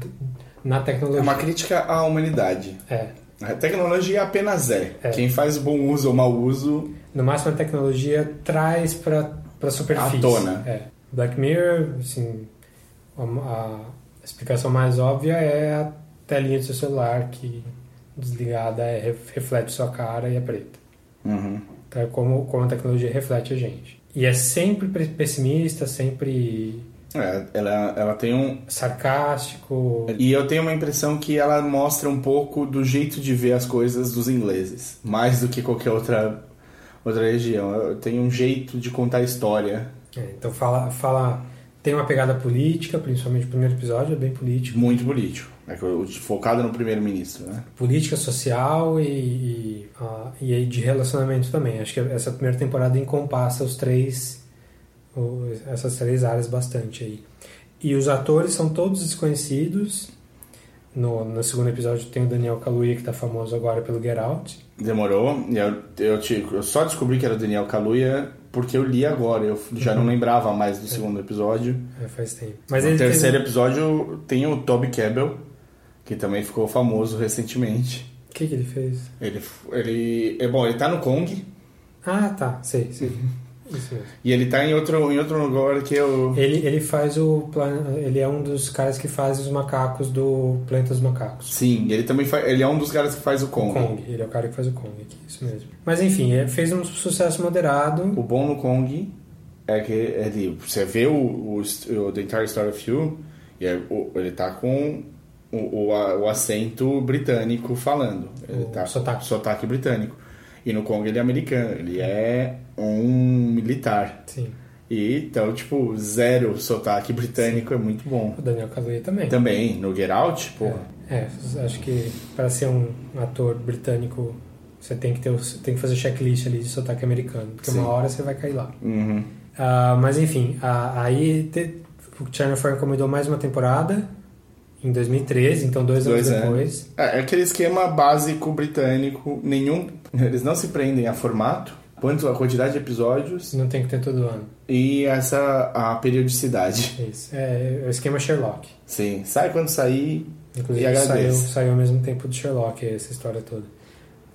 na tecnologia. É uma crítica à humanidade. É. A tecnologia apenas é. é. Quem faz bom uso ou mau uso. No máximo, a tecnologia traz para a superfície. À tona. É. Black Mirror, assim, a explicação mais óbvia é a telinha do seu celular que desligada é, reflete sua cara e é preta. Uhum. Então é como, como a tecnologia reflete a gente. E é sempre pessimista, sempre É, ela, ela tem um. Sarcástico. E eu tenho uma impressão que ela mostra um pouco do jeito de ver as coisas dos ingleses, mais do que qualquer outra, outra região. Tenho um jeito de contar história. É, então fala, fala. Tem uma pegada política, principalmente o primeiro episódio, é bem político. Muito político. É focado no primeiro-ministro, né? Política social e, e, ah, e de relacionamento também. Acho que essa primeira temporada encompassa os três, essas três áreas bastante aí. E os atores são todos desconhecidos. No, no segundo episódio tem o Daniel Kaluuya, que está famoso agora pelo Get Out. Demorou. E eu, eu, te- eu só descobri que era o Daniel Kaluuya porque eu li agora. Eu já não lembrava mais do segundo episódio. É, faz tempo. Mas no terceiro episódio tem o Toby Cabell, que também ficou famoso recentemente. O que, que ele fez? Ele, ele, é bom, ele tá no Kong Ah, tá. Sei, sei. Mesmo. e ele tá em outro, em outro lugar que eu. Ele, ele faz o. Ele é um dos caras que faz os macacos do Planeta dos Macacos. Sim, ele também faz, ele é um dos caras que faz o Kong. Kong. Ele é o cara que faz o Kong aqui, isso mesmo. Mas enfim, ele fez um sucesso moderado. O bom no Kong é que ele, você vê o, o, o The Entire Story of You e é- ele tá com o, o, o acento britânico falando. Ele O tá sotaque. sotaque britânico. E no Kong ele é americano, ele é um militar. Sim. E então, tipo, zero sotaque britânico é muito bom. O Daniel Kaluuya também. Também, no Get Out, pô. É, acho que para ser um ator britânico, você tem que ter, tem que fazer checklist ali de sotaque americano, porque Sim. uma hora você vai cair lá. Uhum. Ah, mas enfim, ah, aí te, o Channel 4 encomendou mais uma temporada em 2013, então dois, Dois anos depois. É, é aquele esquema básico britânico, nenhum. Eles não se prendem a formato, quanto a quantidade de episódios Não tem que ter todo ano. e essa a periodicidade. Isso. É, é o esquema Sherlock. Sim, sai quando sair e Inclusive saiu, agradeço. saiu ao mesmo tempo do Sherlock, essa história toda.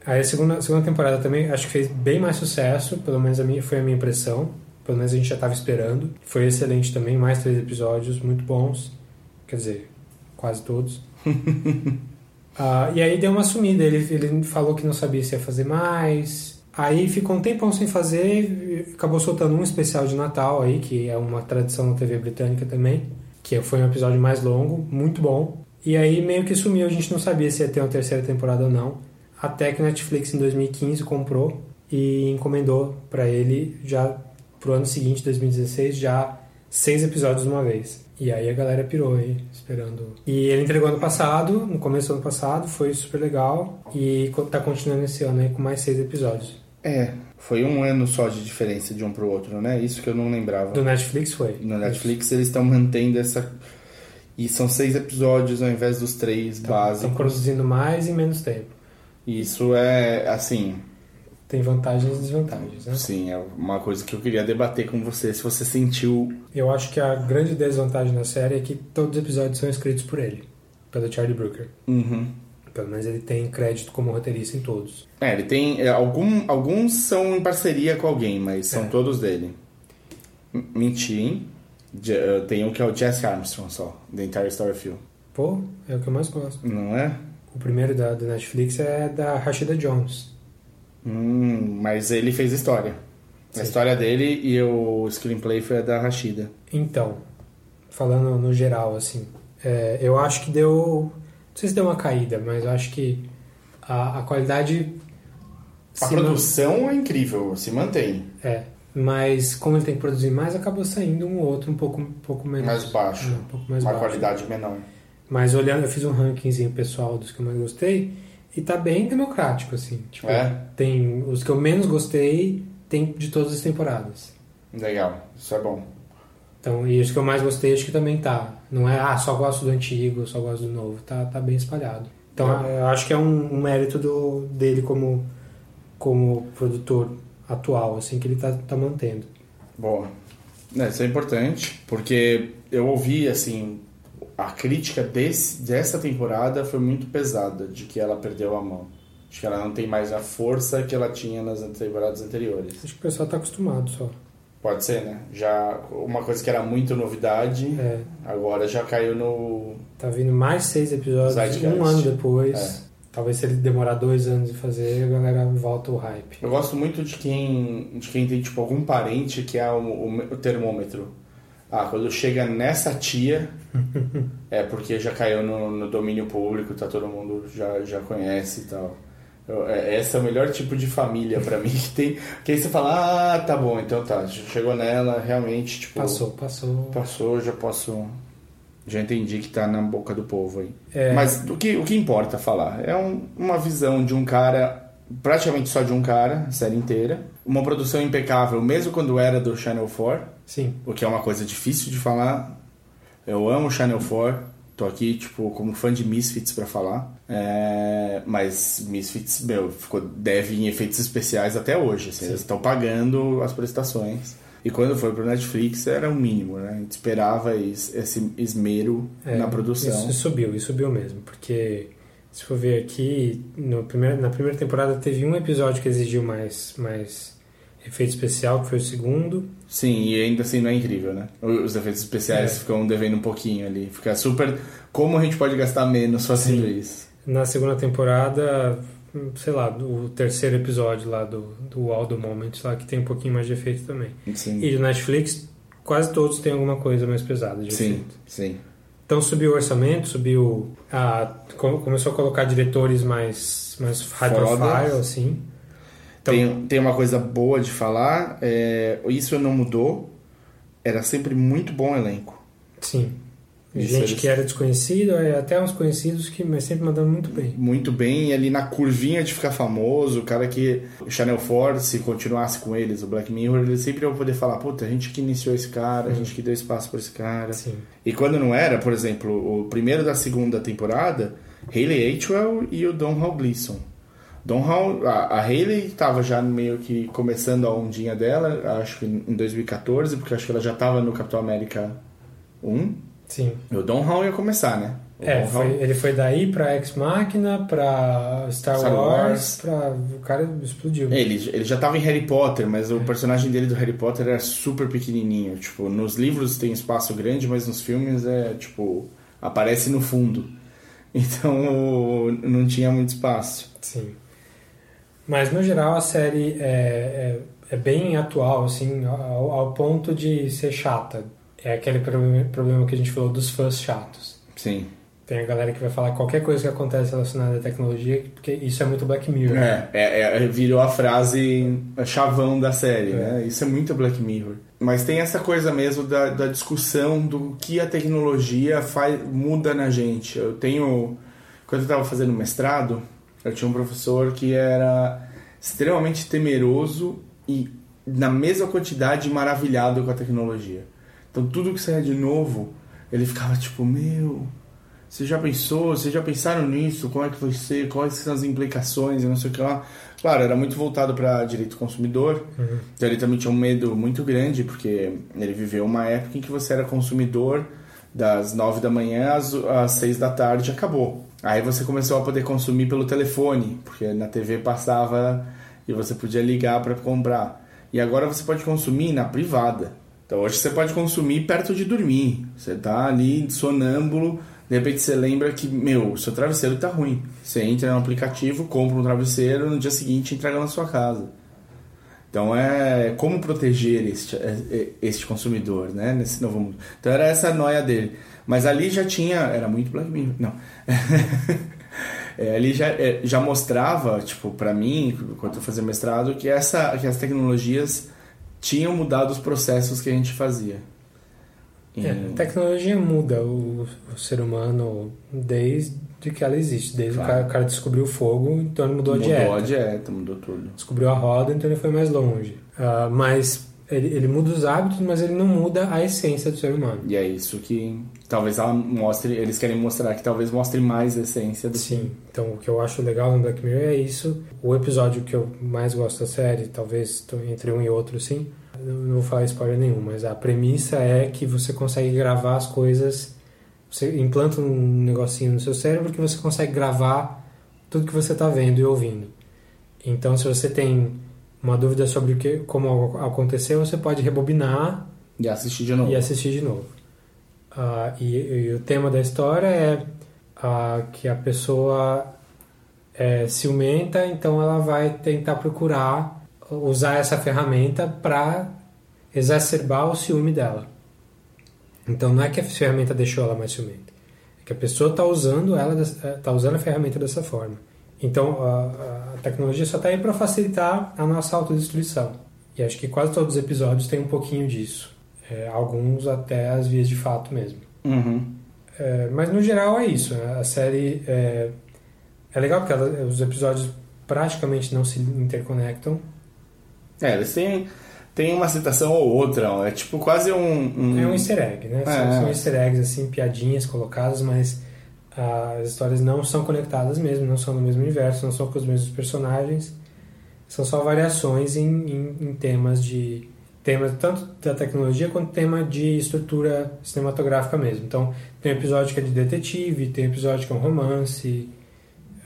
Aí a segunda, segunda temporada também acho que fez bem mais sucesso, pelo menos a minha, foi a minha impressão. Pelo menos a gente já estava esperando. Foi excelente também, mais três episódios muito bons. Quer dizer, quase todos. Ah, e aí deu uma sumida. Ele, ele falou que não sabia se ia fazer mais. Aí ficou um tempão sem fazer. Acabou soltando um especial de Natal aí, que é uma tradição na TV britânica também. Que foi um episódio mais longo, muito bom. E aí meio que sumiu. A gente não sabia se ia ter uma terceira temporada ou não. Até que o Netflix em 2015 comprou e encomendou para ele já pro ano seguinte, 2016, já seis episódios de uma vez. E aí a galera pirou aí, esperando. E ele entregou ano passado, no começo do ano passado, foi super legal. E tá continuando esse ano aí com mais seis episódios. É, foi um ano só de diferença de um pro outro, né? Isso que eu não lembrava. Do Netflix foi. No Netflix eles estão mantendo essa. E são seis episódios ao invés dos três Estão básicos. produzindo mais em menos tempo. Isso é, assim, Tem vantagens e desvantagens, né? sim, é uma coisa que eu queria debater com você. Se você sentiu. Eu acho que a grande desvantagem da série é que todos os episódios são escritos por ele, pelo Charlie Brooker. Uhum. Pelo menos ele tem crédito como roteirista em todos. É, ele tem. é, algum, alguns são em parceria com alguém, mas são É. todos dele. M- Menti, hein? Eh, Tem um que é o Jesse Armstrong só, The Entire Story of You. Pô, é o que eu mais gosto. Não é? O primeiro da, do Netflix é da Rashida Jones. Hum, mas ele fez história. A Sim. história dele e o screenplay foi a da Rashida. Então, falando no geral, assim, é, eu acho que deu. Não sei se deu uma caída, mas eu acho que a, a qualidade. A produção é incrível, se mantém. man- É. Mas como ele tem que produzir mais, acabou saindo um ou outro um pouco, um pouco menos. Mais baixo. É, um pouco mais uma baixo. qualidade menor. Mas olhando, eu fiz um rankingzinho pessoal dos que eu mais gostei e tá bem democrático, assim. Tipo, É? tem os que eu menos gostei, tem de todas as temporadas. Legal, isso é bom. Então, e os que eu mais gostei, acho que também tá. Não é, ah, só gosto do antigo, só gosto do novo. Tá, tá bem espalhado. Então, eu acho que é um, um mérito do, dele como, como produtor atual, assim, que ele tá, tá mantendo. Boa. É, isso é importante, porque eu ouvi, assim, a crítica desse, dessa temporada foi muito pesada, de que ela perdeu a mão. Acho que ela não tem mais a força que ela tinha nas temporadas anteriores. Acho que o pessoal tá acostumado só. Pode ser, né? Já uma coisa que era muito novidade, É. agora já caiu no. Tá vindo mais seis episódios Zeitgeist. um ano depois. É. Talvez se ele demorar dois anos em fazer, a galera volta o hype. Eu gosto muito de quem, de quem tem tipo algum parente que é o, o- o termômetro. Ah, quando chega nessa tia, é porque já caiu no, no domínio público, tá todo mundo já, já conhece e tal. Eu, é, esse é o melhor tipo de família pra mim que tem. Que aí você fala, ah, tá bom, então tá, chegou nela, realmente, tipo. Passou, passou. Passou, já posso. Já entendi que tá na boca do povo aí. É. Mas o que, o que importa falar? É um- uma visão de um cara, praticamente só de um cara, a série inteira. Uma produção impecável, mesmo quando era do Channel 4. Sim. O que é uma coisa difícil de falar. Eu amo o Channel 4. Tô aqui, tipo, como fã de Misfits pra falar. É, Mas Misfits, meu, ficou, deve em efeitos especiais até hoje. assim, eles estão pagando as prestações. E quando foi pro Netflix era o mínimo, né? A gente esperava es- esse esmero É, na produção. Isso subiu, isso subiu mesmo. Porque se for ver aqui, no primeiro, na primeira temporada teve um episódio que exigiu mais, mais efeito especial, que foi o segundo. Sim, e ainda assim não é incrível, né? Os efeitos especiais É. ficam devendo um pouquinho ali. Fica super. Como a gente pode gastar menos fazendo isso? Na segunda temporada, sei lá, o terceiro episódio lá do, do All the Moment, lá que tem um pouquinho mais de efeito também. Sim. E do Netflix, quase todos têm alguma coisa mais pesada de Sim, efeito. sim. Então subiu o orçamento, subiu a co- começou a colocar diretores mais mais high profile assim. Tem, tem uma coisa boa de falar, é, isso não mudou. Era sempre muito bom elenco. Sim. Isso Gente eles- que era desconhecido, é, até uns conhecidos que sempre mandando muito bem. Muito bem, e ali na curvinha de ficar famoso, o cara que. O Channel 4, se continuasse com eles, o Black Mirror, ele sempre ia poder falar: puta, a gente que iniciou esse cara, a gente que deu espaço pra esse cara. Sim. E quando não era, por exemplo, o primeiro da segunda temporada, Hayley Atwell e o Don Hall Gleason. Don Hall, a, a Hayley estava já meio que começando a ondinha dela, acho que em 2014, porque acho que ela já estava no Capitão América 1. Sim. E o Don Hall ia começar, né? O É, foi- ele foi daí pra Ex Machina, pra Star, Star Wars, Wars. pra o cara explodiu. Ele, ele já tava em Harry Potter, mas É. o personagem dele do Harry Potter era super pequenininho. Tipo, nos livros tem espaço grande, mas nos filmes é, tipo, aparece no fundo. Então, não tinha muito espaço. Sim. Mas no geral a série é, é, é bem atual, assim, ao, ao ponto de ser chata. É aquele problema, problema que a gente falou dos fãs chatos. Sim. Tem a galera que vai falar qualquer coisa que acontece relacionada à tecnologia, porque isso é muito Black Mirror. É, é, é, virou a frase chavão da série, né? Isso é muito Black Mirror. Mas tem essa coisa mesmo da, da discussão do que a tecnologia faz, muda na gente. Eu tenho. Quando eu estava fazendo mestrado, eu tinha um professor que era extremamente temeroso e, na mesma quantidade, maravilhado com a tecnologia. Então, tudo que saía de novo, ele ficava tipo: Meu, você já pensou? Vocês já pensaram nisso? Como é que vai ser? Quais são as implicações? E não sei o que lá. Claro, era muito voltado para direito do consumidor. Uhum. Então ele também tinha um medo muito grande, porque ele viveu uma época em que você era consumidor das nove da manhã às, às seis da tarde e acabou. Aí você começou a poder consumir pelo telefone, porque na TV passava e você podia ligar para comprar. E agora você pode consumir na privada. Então hoje você pode consumir perto de dormir. Você tá ali sonâmbulo, de repente você lembra que, meu, seu travesseiro tá ruim. Você entra no aplicativo, compra um travesseiro, no dia seguinte entrega na sua casa. Então é como proteger este, este consumidor, né, nesse novo mundo. Então era essa a noia dele. Mas ali já tinha, era muito Black Mirror, não. É, ali já, é, já mostrava, tipo, para mim, enquanto eu fazia mestrado, que, essa, que as tecnologias tinham mudado os processos que a gente fazia. E- É, a tecnologia muda o, o ser humano desde que ela existe. Desde Claro. o, cara, o cara descobriu o fogo, então ele mudou, mudou a dieta. a dieta, mudou tudo. Descobriu a roda, então ele foi mais longe. Ah, mas ele, ele muda os hábitos, mas ele não muda a essência do ser humano. E é isso que talvez ela mostre, eles querem mostrar que talvez mostre mais a essência do Sim, então o que eu acho legal no Black Mirror é isso. O episódio que eu mais gosto da série, talvez entre um e outro, sim. Não vou falar spoiler nenhum, mas a premissa é que você consegue gravar as coisas. Você implanta um negocinho no seu cérebro que você consegue gravar tudo que você está vendo e ouvindo. Então, se você tem uma dúvida sobre o que, como aconteceu, você pode rebobinar E assistir de novo. e assistir de novo. Ah, e, e o tema da história é ah, que a pessoa é ciumenta, então ela vai tentar procurar usar essa ferramenta para exacerbar o ciúme dela. Então não é que a ferramenta deixou ela mais ciumenta, é que a pessoa está usando ela, está usando a ferramenta dessa forma. Então a, a tecnologia só está aí para facilitar a nossa autodestruição. E acho que quase todos os episódios têm um pouquinho disso. É, alguns até as vias de fato mesmo. Uhum. É, mas no geral é isso. né? A série é, é legal porque ela- os episódios praticamente não se interconectam. É, eles têm, têm uma citação ou outra, é tipo quase um... É um easter egg, né? São, É. são easter eggs, assim, piadinhas colocadas, mas as histórias não são conectadas mesmo, não são no mesmo universo, não são com os mesmos personagens. São só variações em, em, em temas de... Temas tanto da tecnologia quanto tema de estrutura cinematográfica mesmo. Então, tem episódio que é de detetive, tem episódio que é um romance,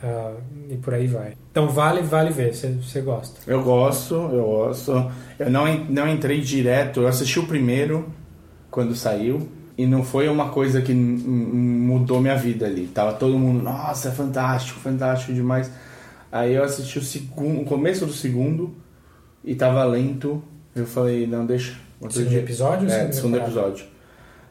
ah, e por aí vai. Então, vale, vale ver, você gosta. Eu gosto, eu gosto. Eu não, não entrei direto, eu assisti o primeiro quando saiu. E não foi uma coisa que mudou minha vida ali. Tava todo mundo, nossa, é fantástico, fantástico demais. Aí eu assisti o segundo, o começo do segundo e tava lento. Eu falei, não, deixa. Outro Segundo episódio ou É, segundo episódio.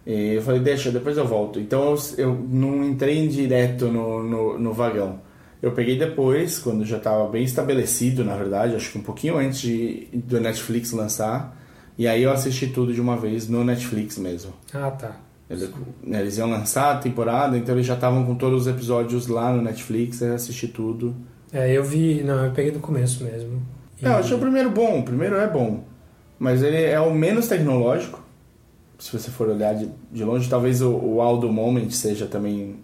E eu falei, deixa, depois eu volto. Então eu, não entrei direto no, no, no vagão. Eu peguei depois, quando já estava bem estabelecido, na verdade, acho que um pouquinho antes de, do Netflix lançar. E aí eu assisti tudo de uma vez no Netflix mesmo. Ah, tá. Eles, eles iam lançar a temporada, então eles já estavam com todos os episódios lá no Netflix, eu assisti tudo. É, eu vi... Não, eu peguei do começo mesmo. E- É, eu achei o primeiro bom, o primeiro é bom. Mas ele é o menos tecnológico. Se você for olhar de, de longe, talvez o, o Aldo Moment seja também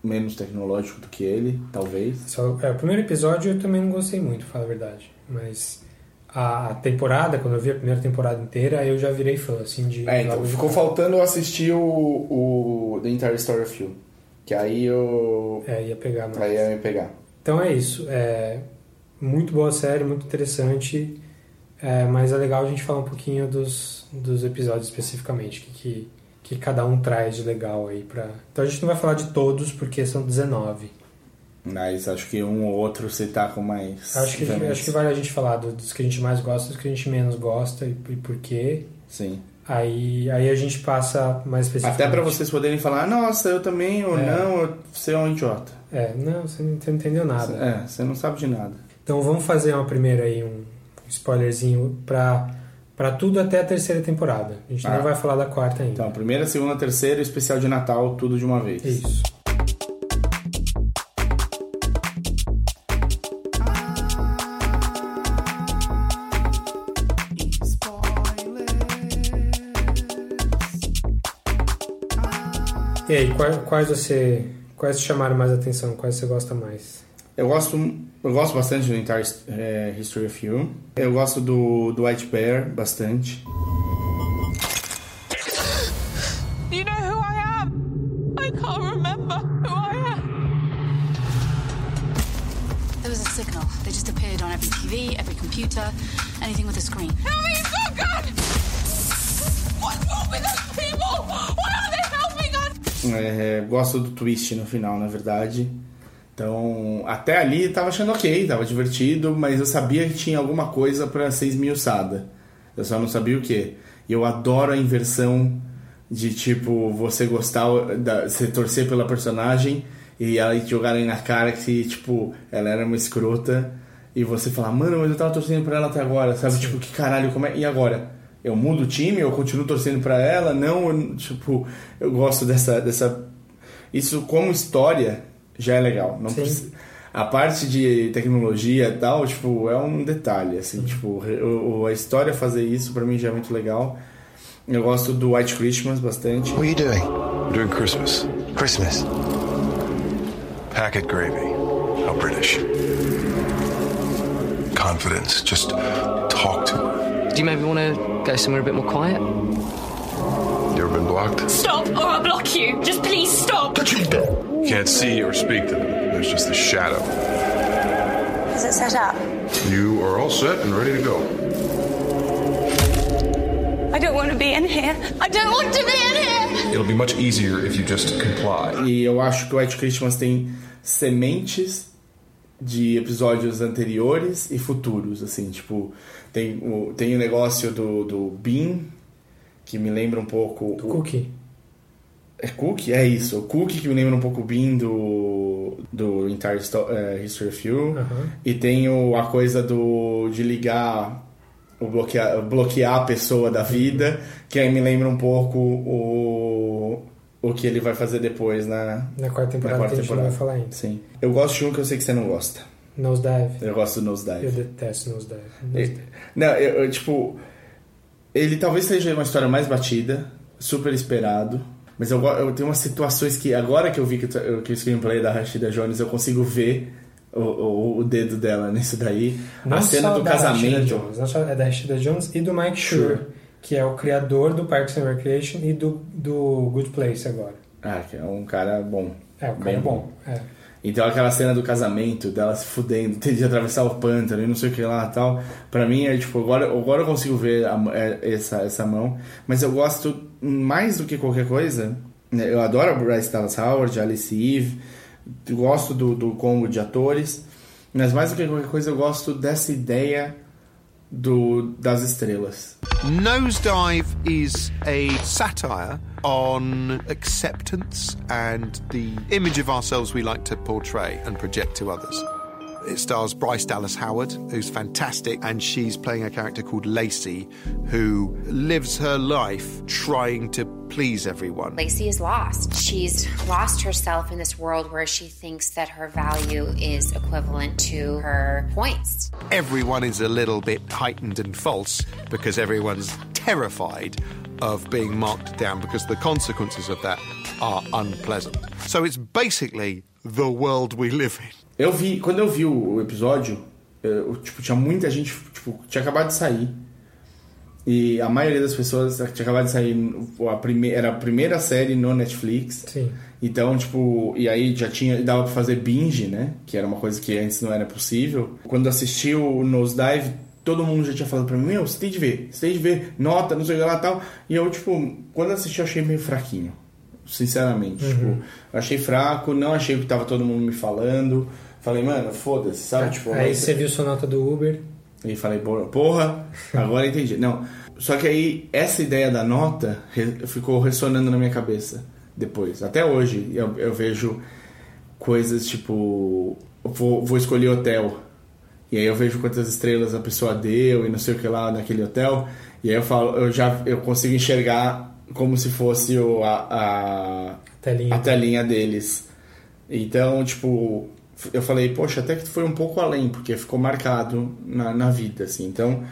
menos tecnológico do que ele, talvez. Só, é, o primeiro episódio eu também não gostei muito, pra falar a verdade. Mas a temporada, quando eu vi a primeira temporada inteira, eu já virei fã, assim, de... É, então de ficou cara. faltando assistir o, o The Entire Story of You. Que aí eu. É, ia pegar mais. Aí ia me pegar. Então é isso. É muito boa série, muito interessante. É, mas é legal a gente falar um pouquinho dos, dos episódios especificamente, que, que, que cada um traz de legal aí pra... Então a gente não vai falar de todos, porque são 19. Mas acho que um ou outro você tá com mais. Acho que, veemência. acho que vale a gente falar do- dos que a gente mais gosta, dos que a gente menos gosta e, e por quê. Sim. Aí, aí a gente passa mais especificamente. Até pra vocês poderem falar, nossa, eu também, ou É. não, eu- você é um idiota. É, não, você não você não entendeu nada. É, você não sabe de nada. Então vamos fazer uma primeira aí, um spoilerzinho pra, pra tudo até a terceira temporada. A gente Ah. não vai falar da quarta ainda. Então, primeira, segunda, terceira, especial de Natal, tudo de uma vez. Isso. E aí, quais, quais você. Quais te chamaram mais atenção? Quais você gosta mais? Eu gosto, eu gosto bastante do Entire eh, History of You. Eu gosto do, do White Bear bastante. You know who I am? I can't remember who I am. There was a signal. They just appeared on every TV, every computer, anything with a screen. Help me, good! What's wrong with those people? Why aren't they helping us? É, gosto do twist no final, na verdade. Então, até ali tava achando ok, tava divertido, mas eu sabia que tinha alguma coisa pra ser esmiuçada. Eu só não sabia o que. E eu adoro a inversão de tipo você gostar, da, você torcer pela personagem e ela te jogarem na cara que tipo ela era uma escrota e você falar, mano, mas eu tava torcendo pra ela até agora, sabe? Tipo, que caralho, como é? E agora? Eu mudo o time, eu continuo torcendo pra ela? Não, eu, tipo, eu gosto dessa, dessa. Isso como história já é legal. Não precisa- A parte de tecnologia e tal, tipo, é um detalhe, assim, tipo, o- o- a história fazer isso pra mim já é muito legal. Eu gosto do White Christmas bastante. What are you doing? I'm doing Christmas. Christmas. Packet gravy. How British. Confidence. Just talk to her. Do you maybe want to go somewhere a bit more quiet? You ever been blocked? Stop or I'll block you. Just please stop. Can't see or speak to them. There's just the shadow. Is it set up? You are all set and ready to go. I don't want to be in here. I don't want to be in here. It'll be much easier if you just comply. E eu acho que o White Christmas tem sementes de episódios anteriores e futuros, assim, tipo, tem o, tem o negócio do, do Bean, que me lembra um pouco... Do o- Cookie. É Cook? É isso. O Cook que me lembra um pouco o Bean do, do Entire eh, History of You. E tem o, a coisa do de ligar, o bloquear, bloquear a pessoa da vida, que aí me lembra um pouco o, o que ele vai fazer depois na, Na quarta temporada que a gente não vai falar ainda. Sim. Eu gosto de um que eu sei que você não gosta. Nosedive. Eu gosto do Nosedive. Eu detesto Nosedive. E- Não, eu, eu, tipo. Ele talvez seja uma história mais batida, super esperado. Mas eu, eu tenho umas situações que, agora que eu vi que, o- que o screenplay da Rashida Jones, eu consigo ver o, o, o dedo dela nisso daí. Não a cena do casamento. Jones, não só é da Rashida Jones e do Mike Schur, que é o criador do Parks and Recreation e do, do Good Place agora. Ah, que é um cara bom. É, o cara é bom. É. Então aquela cena do casamento, dela se fudendo, ter de atravessar o pântano e não sei o que lá tal. Pra mim é tipo, agora, agora eu consigo ver a- é, essa, essa mão. Mas eu gosto mais do que qualquer coisa. né, Eu adoro a Bryce Dallas Howard, Alice Eve. Gosto do, do combo de atores. Mas mais do que qualquer coisa eu gosto dessa ideia do, das estrelas. Nosedive is a satire on acceptance and the image of ourselves we like to portray and project to others. It stars Bryce Dallas Howard, who's fantastic, and she's playing a character called Lacey, who lives her life trying to please everyone. Lacey is lost. She's lost herself in this world where she thinks that her value is equivalent to her points. Everyone is a little bit heightened and false because everyone's terrified of being marked down because the consequences of that are unpleasant. So it's basically the world we live in. Eu vi, quando eu vi o episódio, eu, tipo, tinha muita gente, tipo, tinha acabado de sair. E a maioria das pessoas tinha acabado de sair, a era a primeira série no Netflix. Sim. Então, tipo, e aí já tinha, dava pra fazer binge, né? Que era uma coisa que antes não era possível. Quando assisti o Nosedive, todo mundo já tinha falado pra mim, meu, você tem de ver, você tem de ver, nota, não sei o que lá e tal. E eu, tipo, quando eu assisti eu achei meio fraquinho. Sinceramente, Uhum. tipo, eu achei fraco, não achei o que tava todo mundo me falando. Falei, mano, foda-se, sabe? Tipo, Aí você viu sua nota do Uber. e falei, "Porra, agora entendi. Não, só que aí essa ideia da nota ficou ressonando na minha cabeça depois. Até hoje eu, eu vejo coisas tipo, vou, vou escolher hotel. E aí eu vejo quantas estrelas a pessoa deu e não sei o que lá naquele hotel. E aí eu falo, eu já eu consigo enxergar como se fosse o, a, a, Telinha. a telinha deles. Então, tipo, eu falei, poxa, até que foi um pouco além, porque ficou marcado na, na vida, assim. Então,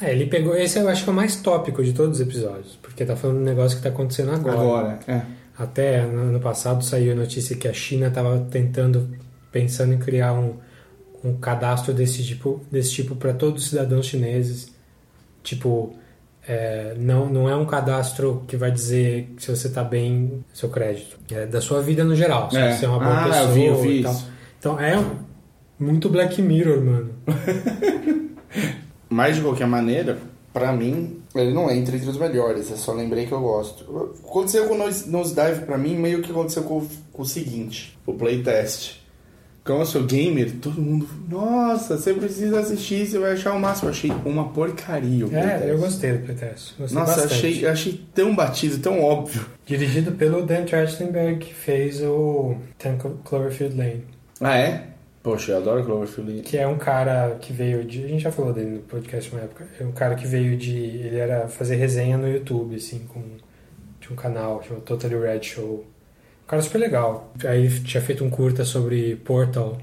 É, ele pegou. Esse eu acho que é o mais tópico de todos os episódios. Porque tá falando de um negócio que tá acontecendo agora. Agora, é. Até no ano passado saiu a notícia que a China tava tentando, pensando em criar um, um cadastro desse tipo desse tipo para todos os cidadãos chineses. Tipo, é, não, não é um cadastro que vai dizer se você tá bem, seu crédito. É da sua vida no geral. Se É. você é uma boa Ah, eu pessoa vi, eu vi e tal. isso. Então é muito Black Mirror, mano. Mas de qualquer maneira, pra mim, ele não entra entre os melhores. Eu só lembrei que eu gosto. Aconteceu com o Nose- Nosedive pra mim, meio que aconteceu com, com o seguinte: o playtest. Como eu sou gamer, todo mundo. Nossa, você precisa assistir, você vai achar o máximo. Eu achei uma porcaria o playtest. É, eu gostei do playtest. Gostei Nossa, bastante. achei, achei tão batido, tão óbvio. Dirigido pelo Dan Trachtenberg, que fez o 10 Cloverfield Lane. Ah, é? Poxa, eu adoro Cloverfield. Que é um cara que veio de. A gente já falou dele no podcast uma época. É um cara que veio de. Ele era fazer resenha no YouTube, assim, com. Tinha um canal, chamado Totally Red Show. Um cara super legal. Aí ele tinha feito um curta sobre Portal,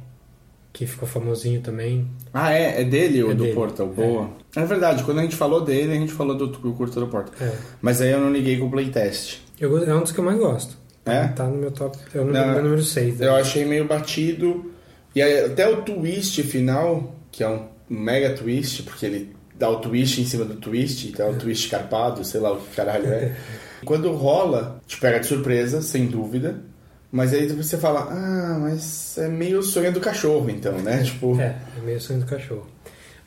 que ficou famosinho também. Ah, é? É dele o É do dele. Portal? Boa. É. verdade, quando a gente falou dele, a gente falou do, do curto do Portal. É. Mas aí eu não liguei com o playtest. Eu, é um dos que eu mais gosto. É? Tá no meu top. É o Não, meu número 6. Eu achei meio batido. E aí, até o twist final, que é um mega twist, porque ele dá o twist em cima do twist, dá o twist carpado, sei lá o que caralho é. Quando rola, te pega de surpresa, sem dúvida. Mas aí você fala, ah, mas é meio sonho do cachorro, então, né? Tipo. É, é meio sonho do cachorro.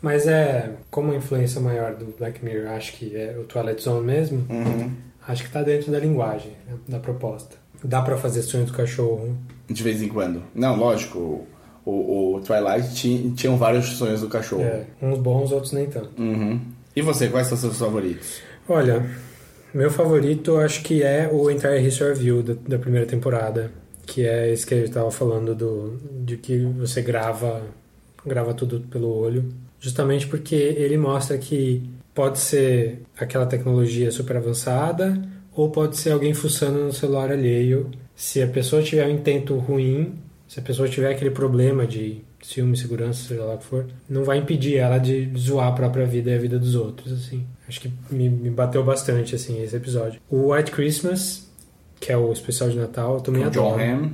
Mas é, como a influência maior do Black Mirror, acho que é o Twilight Zone mesmo, Uhum. acho que tá dentro da linguagem, né, da proposta. Dá pra fazer sonho do cachorro. De vez em quando. Não, lógico. O, o Twilight tinha, tinham vários sonhos do cachorro. É, uns bons, outros nem tanto. Uhum. E você, quais são seus favoritos? Olha, Meu favorito, eu acho que é o Entire History You da, da primeira temporada, que é esse que a gente tava falando do de que você grava grava tudo pelo olho, justamente porque ele mostra que pode ser aquela tecnologia super avançada ou pode ser alguém fuçando no celular alheio. Se a pessoa tiver um intento ruim, se a pessoa tiver aquele problema de ciúme, segurança, seja lá o que for, não vai impedir ela de zoar a própria vida e a vida dos outros, assim. Acho que me, me bateu bastante, assim, esse episódio. O White Christmas, que é o especial de Natal, eu também Com adoro. John Hamm.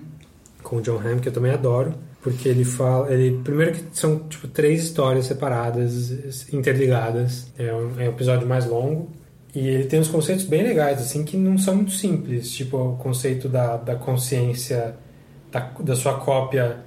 Com o John Hamm, que eu também adoro. Porque ele fala... Ele, primeiro que são, tipo, três histórias separadas, interligadas. É um, é um episódio mais longo. E ele tem uns conceitos bem legais, assim, que não são muito simples. Tipo, o conceito da, da consciência, da, da sua cópia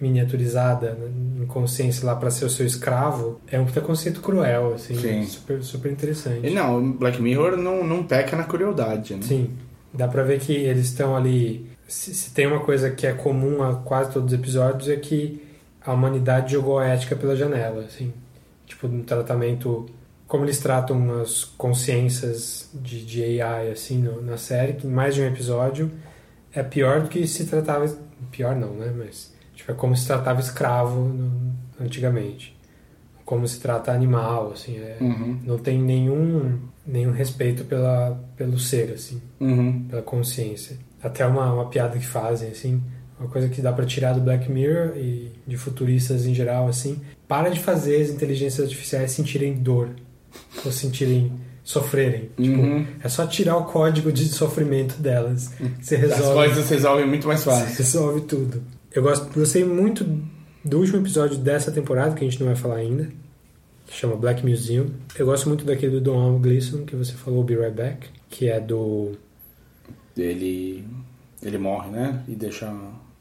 miniaturizada né, em consciência lá para ser o seu escravo é um puta conceito cruel, assim, Sim. super, super interessante. E não, Black Mirror não, não peca na crueldade, né? Sim, dá pra ver que eles estão ali. Se, se tem uma coisa que é comum a quase todos os episódios é que a humanidade jogou a ética pela janela, assim. Tipo, no tratamento. Como eles tratam as consciências de, de AI, assim, no- na série, que em mais de um episódio é pior do que se tratava. Pior não, né? Mas. Tipo, é como se tratava escravo no- antigamente. Como se trata animal, assim. É, Uhum. Não tem nenhum, nenhum respeito pela, pelo ser, assim Uhum. pela consciência. Até uma, uma piada que fazem, assim, uma coisa que dá pra tirar do Black Mirror e de futuristas em geral, assim, para de fazer as inteligências artificiais sentirem dor ou sentirem sofrerem. Uhum. Tipo, é só tirar o código de sofrimento delas. Você As resolve. coisas se resolvem muito mais Você fácil. resolve tudo. Eu gosto, gostei muito do último episódio dessa temporada, que a gente não vai falar ainda, que chama Black Museum. Eu gosto muito daquele do Don Gleason, que você falou, Be Right Back, que é do Ele, ele morre, né? E deixa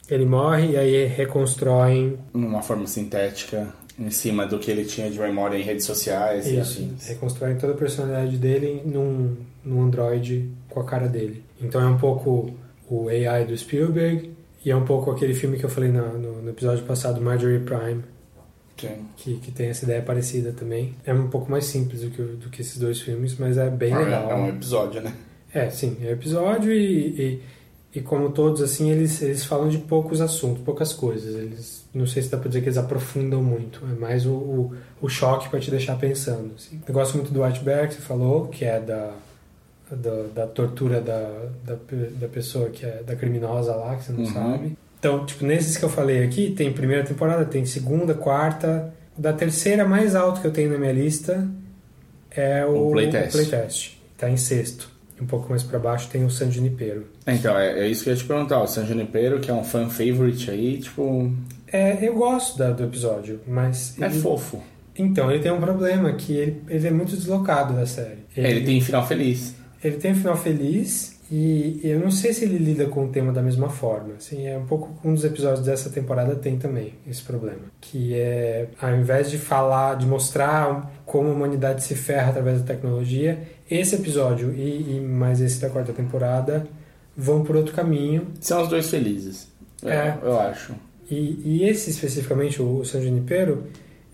Ele morre e aí reconstroem numa forma sintética em cima do que ele tinha de memória em redes sociais e isso, afins. reconstroem toda a personalidade dele num, num androide com a cara dele. Então é um pouco o AI do Spielberg e é um pouco aquele filme que eu falei na- no, no episódio passado, Marjorie Prime, Sim. que, que tem essa ideia parecida também. É um pouco mais simples do que, do que esses dois filmes, mas é bem Ah, legal. É um episódio, né? É, sim, é episódio e, e, e como todos, assim, eles, eles falam de poucos assuntos, poucas coisas. Eles, não sei se dá pra dizer que eles aprofundam muito, é mais o, o, o choque pra te deixar pensando. assim. Eu gosto muito do White Bear, que você falou, que é da, da, da tortura da, da, da pessoa que é da criminosa lá, que você não Uhum. sabe. Então, tipo, nesses que eu falei aqui, tem primeira temporada, tem segunda, quarta. Da terceira mais alto que eu tenho na minha lista é o, O playtest. o playtest. Tá em sexto. Um pouco mais pra baixo tem o San Junipero. Então, é, é isso que eu ia te perguntar. O San Junipero, que é um fan favorite aí, tipo. É, eu gosto da- do episódio, mas... É ele- fofo. Então, ele tem um problema, que ele, ele é muito deslocado da série. É, Ele tem final feliz. Ele tem um final feliz e eu não sei se ele lida com o tema da mesma forma. Assim, é um pouco um dos episódios dessa temporada tem também esse problema, que é ao invés de falar, de mostrar como a humanidade se ferra através da tecnologia, esse episódio e, e mais esse da quarta temporada vão por outro caminho. São os dois felizes. Eu, É. eu acho. E, e esse especificamente, o San Junipero,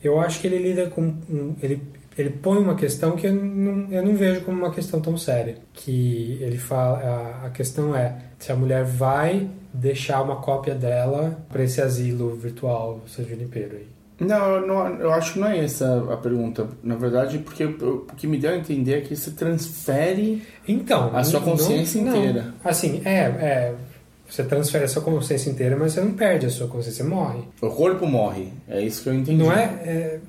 eu acho que ele lida com. ele, ele põe uma questão que eu não, eu não vejo como uma questão tão séria. Que ele fala. A, a questão é se a mulher vai deixar uma cópia dela para esse asilo virtual San Junipero aí. Não, eu não, eu acho que não é essa a pergunta. Na verdade, porque o que me deu a entender é que você transfere Então, a sua não- consciência não- inteira. Assim, é, é. Você transfere a sua consciência inteira, mas você não perde a sua consciência, você morre. O corpo morre. É isso que eu entendi. Não é? É,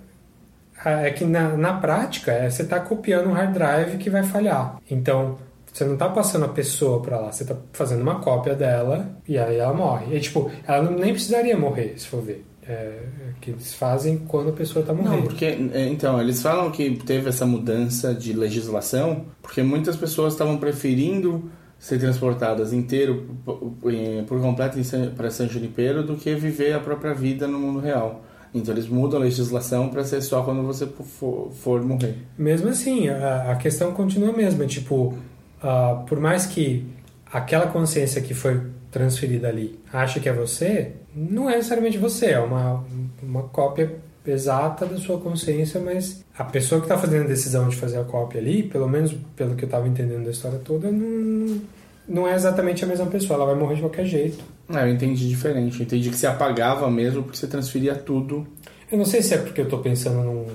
é que na, na prática é, você está copiando um hard drive que vai falhar. Então você não está passando a pessoa para lá, você está fazendo uma cópia dela e aí ela morre. E tipo, ela não, nem precisaria morrer, se for ver. É, que eles fazem quando a pessoa está morrendo. Não, porque é, então eles falam que teve essa mudança de legislação porque muitas pessoas estavam preferindo ser transportadas inteiro por, completo para San Junipero do que viver a própria vida no mundo real. Então eles mudam a legislação para ser só quando você for, for morrer. Mesmo assim, a, a questão continua a mesma. Tipo, ah, por mais que aquela consciência que foi transferida ali ache que é você, não é necessariamente você, é uma, uma cópia exata da sua consciência, mas a pessoa que está fazendo a decisão de fazer a cópia ali, pelo menos pelo que eu estava entendendo da história toda, não, não é exatamente a mesma pessoa. Ela vai morrer de qualquer jeito. É, eu entendi diferente. Eu entendi que você apagava mesmo porque você transferia tudo. Eu não sei se é porque eu estou pensando num,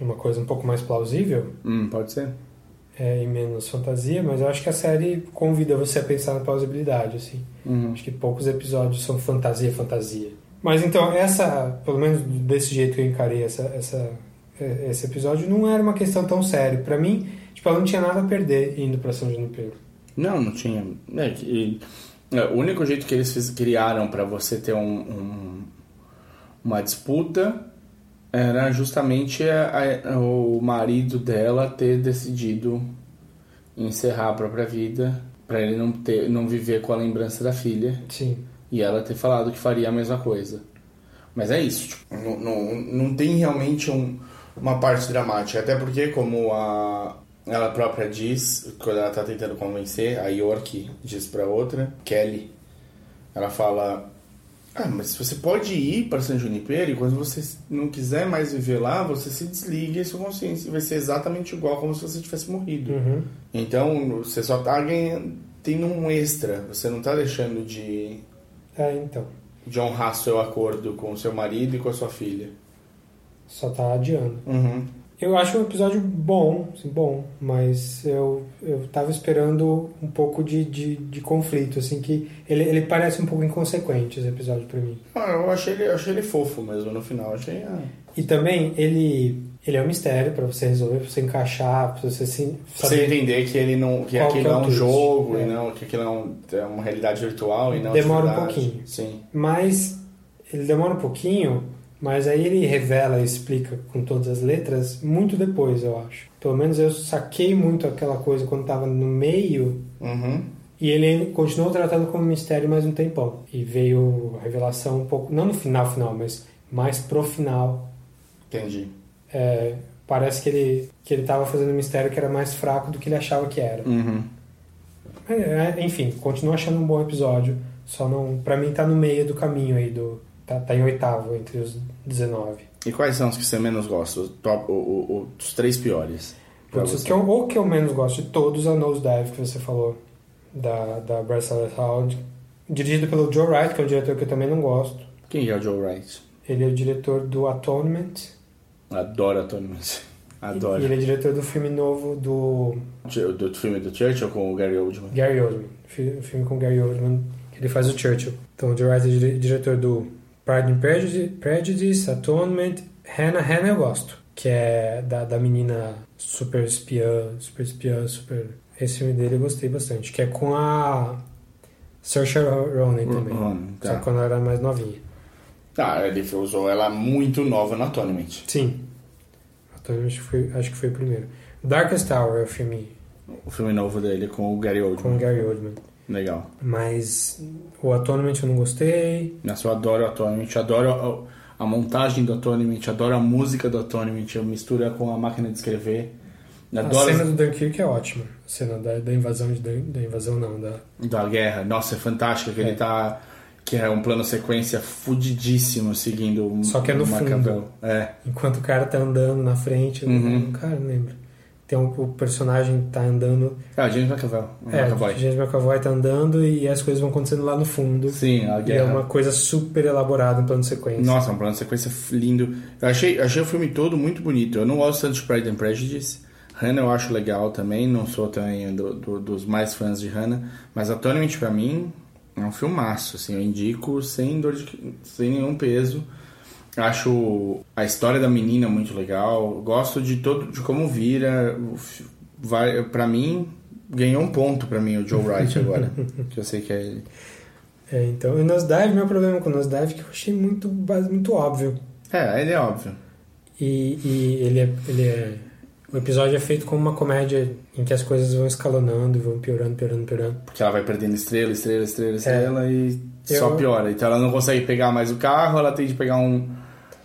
numa coisa um pouco mais plausível. Hum, pode ser. É, e menos fantasia, mas eu acho que a série convida você a pensar na plausibilidade, assim. Uhum. Acho que poucos episódios são fantasia, fantasia. Mas então, essa, pelo menos desse jeito que eu encarei essa, essa, é, esse episódio, não era uma questão tão séria. Pra mim, tipo, ela não tinha nada a perder indo pra São Junipero. Não, não tinha. É, que, é, o único jeito que eles criaram para você ter um, um, uma disputa era justamente a, a, o marido dela ter decidido encerrar a própria vida para ele não ter não viver com a lembrança da filha. Sim. E ela ter falado que faria a mesma coisa. Mas é isso, tipo, não, não, não tem realmente um, uma parte dramática. Até porque, como a, ela própria diz, quando ela tá tentando convencer, a York diz pra outra, Kelly, ela fala: Ah, mas você pode ir para San Junipero e quando você não quiser mais viver lá, você se desliga e sua consciência vai ser exatamente igual como se você tivesse morrido. Uhum. Então você só tá ganhando, tendo um extra, você não tá deixando de, É, então. de honrar seu acordo com o seu marido e com a sua filha. Só tá adiando. Uhum. Eu acho um episódio bom, assim, bom, mas eu, eu tava esperando um pouco de, de, de conflito, assim, que ele, ele parece um pouco inconsequente, esse episódio pra mim. Ah, eu achei ele, achei ele fofo mesmo no final. Achei. ah, E também, ele, ele é um mistério pra você resolver, pra você encaixar, pra você se, você entender que ele não que aquilo é é um twist, jogo é. e não que aquilo é, um- é uma realidade virtual e não Demora de um pouquinho. Sim. Mas ele demora um pouquinho, mas aí ele revela e explica com todas as letras muito depois, eu acho. Pelo menos eu saquei muito aquela coisa quando tava no meio Uhum. e ele continuou tratando como mistério mais um tempão. E veio a revelação um pouco, não no final, final, mas mais pro final. Entendi. É, parece que ele, que ele tava fazendo um mistério que era mais fraco do que ele achava que era. Uhum. É, é, enfim, continuo achando um bom episódio. Só não. Pra mim tá no meio do caminho aí do. Tá, tá em oitavo entre os 19. E quais são os que você menos gosta? Os, top, o, o- o- os três piores. Putz, que eu, o que eu menos gosto de todos é o Nosedive que você falou. Da, da Dallas Howard. Dirigido pelo Joe Wright, que é um diretor que eu também não gosto. Quem é o Joe Wright? Ele é o diretor do Atonement. Adoro a Tony Adoro. E ele é diretor do filme novo do Do, filme do Churchill com o Gary Oldman. Gary Oldman. Fi- filme com Gary Oldman, que ele faz o Churchill. Então, o Joe Wright é dire- diretor do Pride and Prejudice, Prejudice Atonement, Hannah, Hannah eu gosto, que é da, da menina super espiã, super espiã, super... Esse filme dele eu gostei bastante, que é com a Saoirse Ronan também, Ronan, tá. só quando ela era mais novinha. Ah, ele usou ela muito nova no Atonement. Sim. Atonement foi, acho que foi o primeiro. Darkest Tower é o filme O filme novo dele com o Gary Oldman. com o Gary Oldman. Legal. Mas o Atonement eu não gostei. Nossa, eu adoro o Atonement, adoro a, a montagem do Atonement, adoro a música do Atonement, eu misturo com a máquina de escrever. Adoro A cena do Dunkirk é ótima. A cena da, da invasão de da invasão não, da da guerra. Nossa, é fantástico que ele tá que é um plano sequência fudidíssimo seguindo um Só que é no fundo. É. enquanto o cara tá andando na frente, eu não- Uhum. cara, não lembro. Tem um, o personagem tá andando, Ah, James McAvoy. é, McAvoy. James McAvoy tá andando e as coisas vão acontecendo lá no fundo. Sim, a E é guerra. uma coisa super elaborada em plano de sequência. Nossa, um plano de sequência lindo. Eu achei, achei o filme todo muito bonito. Eu não gosto tanto de Pride and Prejudice. Hannah eu acho legal também. Não sou também do- do- dos mais fãs de Hannah. Mas Atonement pra mim é um filmaço. Assim, eu indico sem, dor de, sem nenhum peso. Acho a história da menina muito legal. Gosto de todo de como vira. Vai, pra mim, ganhou um ponto pra mim o Joe Wright agora. que eu sei que é ele. É, então, o Nosedive, meu problema com o Nosedive é que eu achei muito, muito óbvio. É, ele é óbvio. E, e ele, é, ele é. O episódio é feito como uma comédia em que as coisas vão escalonando, vão piorando, piorando, piorando. Porque ela vai perdendo estrela, estrela, estrela, estrela e Eu- só piora. Então ela não consegue pegar mais o carro, ela tem que pegar um,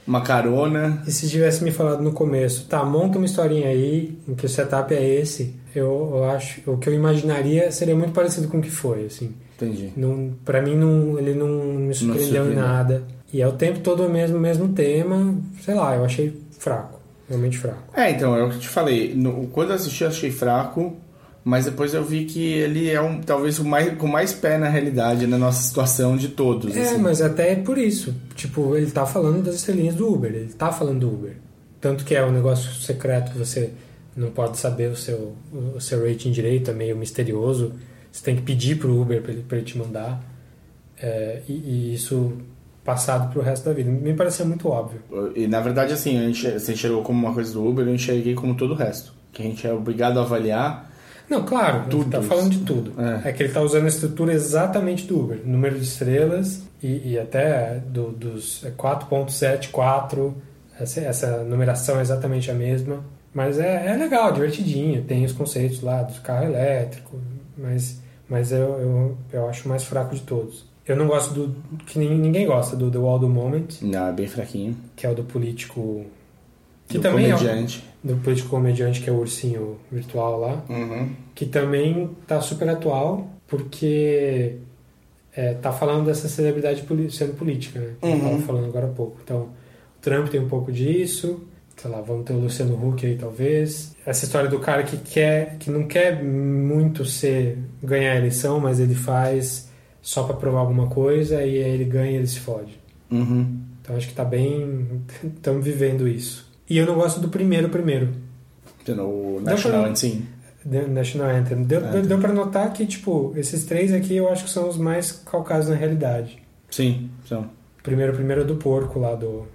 uma carona. E se tivesse me falado no começo, tá, monta uma historinha aí, em que o setup é esse, eu, eu acho. O que eu imaginaria seria muito parecido com o que foi, assim. Entendi. Não, pra mim, não, ele não me surpreendeu em nada. E é o tempo todo o mesmo, mesmo tema. Sei lá, eu achei fraco. Realmente fraco. É, então, é o que eu te falei. No, quando eu assisti, eu achei fraco. Mas depois eu vi que ele é um talvez o mais, com mais pé na realidade, na nossa situação de todos. É, assim. mas até por isso. Tipo, ele tá falando das estrelinhas do Uber. Ele tá falando do Uber. Tanto que é um negócio secreto você não pode saber o seu, o seu rating direito, é meio misterioso. Você tem que pedir pro Uber para ele, pra ele te mandar. É, e, e isso passado pro resto da vida. Me pareceu muito óbvio. E na verdade, assim, a gente, você enxergou como uma coisa do Uber, eu enxerguei como todo o resto. Que a gente é obrigado a avaliar. Não, claro, tudo tá falando de tudo. É. que ele tá usando a estrutura exatamente do Uber. Número de estrelas e, e até do, dos 4.74, essa, essa numeração é exatamente a mesma. Mas é, é legal, divertidinho. Tem os conceitos lá do carro elétrico, mas, mas eu, eu, eu acho o mais fraco de todos. Eu não gosto do. que ninguém gosta do The Wall do Moment. Não, é bem fraquinho. Que é o do político. Que Do também comediante. é. o- Do político comediante, que é o ursinho virtual lá. Uhum. Que também tá super atual, porque. É, tá falando dessa celebridade sendo política, né? Que eu Uhum. tava falando agora há pouco. Então, o Trump tem um pouco disso. Sei lá, vamos ter o Luciano Huck aí, talvez. Essa história do cara que quer, que não quer muito ser ganhar a eleição, mas ele faz só pra provar alguma coisa e aí ele ganha e ele se fode. Uhum. Então acho que tá bem. Estamos vivendo isso. E eu não gosto do primeiro primeiro. O National pra- Anthem. The National Anthem. Deu, Anthem. deu pra notar que, tipo, esses três aqui eu acho que são os mais calcados na realidade. Sim, são. Primeiro, primeiro é do porco lá do.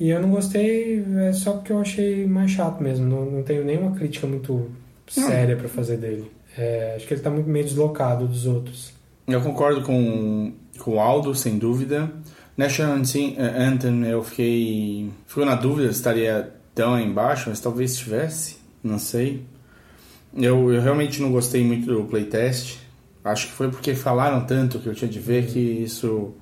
E eu não gostei, é só porque eu achei mais chato mesmo. Não, não tenho nenhuma crítica muito séria pra fazer dele. É, acho que ele tá muito meio deslocado dos outros. Eu concordo com, com o Aldo, sem dúvida. National Anthem, eh, Anthem, eu fiquei. Fico na dúvida se estaria tão aí embaixo, mas talvez estivesse. Não sei. Eu, eu realmente não gostei muito do playtest. Acho que foi porque falaram tanto que eu tinha de ver que isso,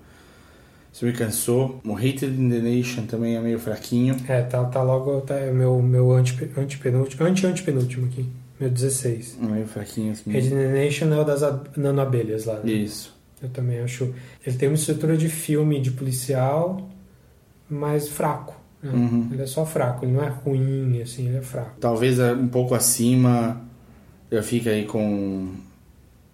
isso me cansou. O Hated in the Nation também é meio fraquinho. É, tá, tá logo. Tá, é meu, meu anti, antepenúltimo. Anti-antepenúltimo aqui. Meu 16. Meio fraquinho assim. Red Nation é o das ab- nanoabelhas lá. né? Isso. Eu também acho. Ele tem uma estrutura de filme de policial, mas fraco. né? Uhum. Ele é só fraco, ele não é ruim, assim, ele é fraco. Talvez é um pouco acima. Eu fico aí com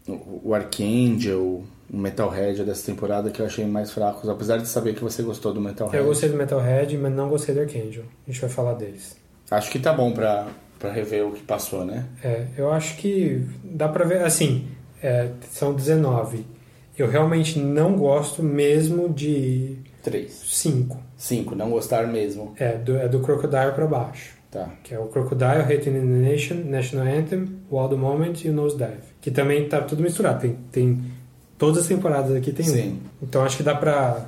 o o Archangel, o Metalhead dessa temporada que eu achei mais fracos, apesar de saber que você gostou do Metalhead. Eu gostei do Metalhead, mas não gostei do Archangel. A gente vai falar deles. Acho que tá bom pra, pra rever o que passou, né? É, eu acho que dá pra ver, assim, é, são 19. Eu realmente não gosto mesmo de. 3. 5. 5, não gostar mesmo. É, do, é do Crocodile pra baixo. Tá. Que é o Crocodile, Hating in the Nation, National Anthem, Wall the Moment e o Nosedive. Que também tá tudo misturado. Tem, tem todas as temporadas aqui tem Sim. um. Então acho que dá pra.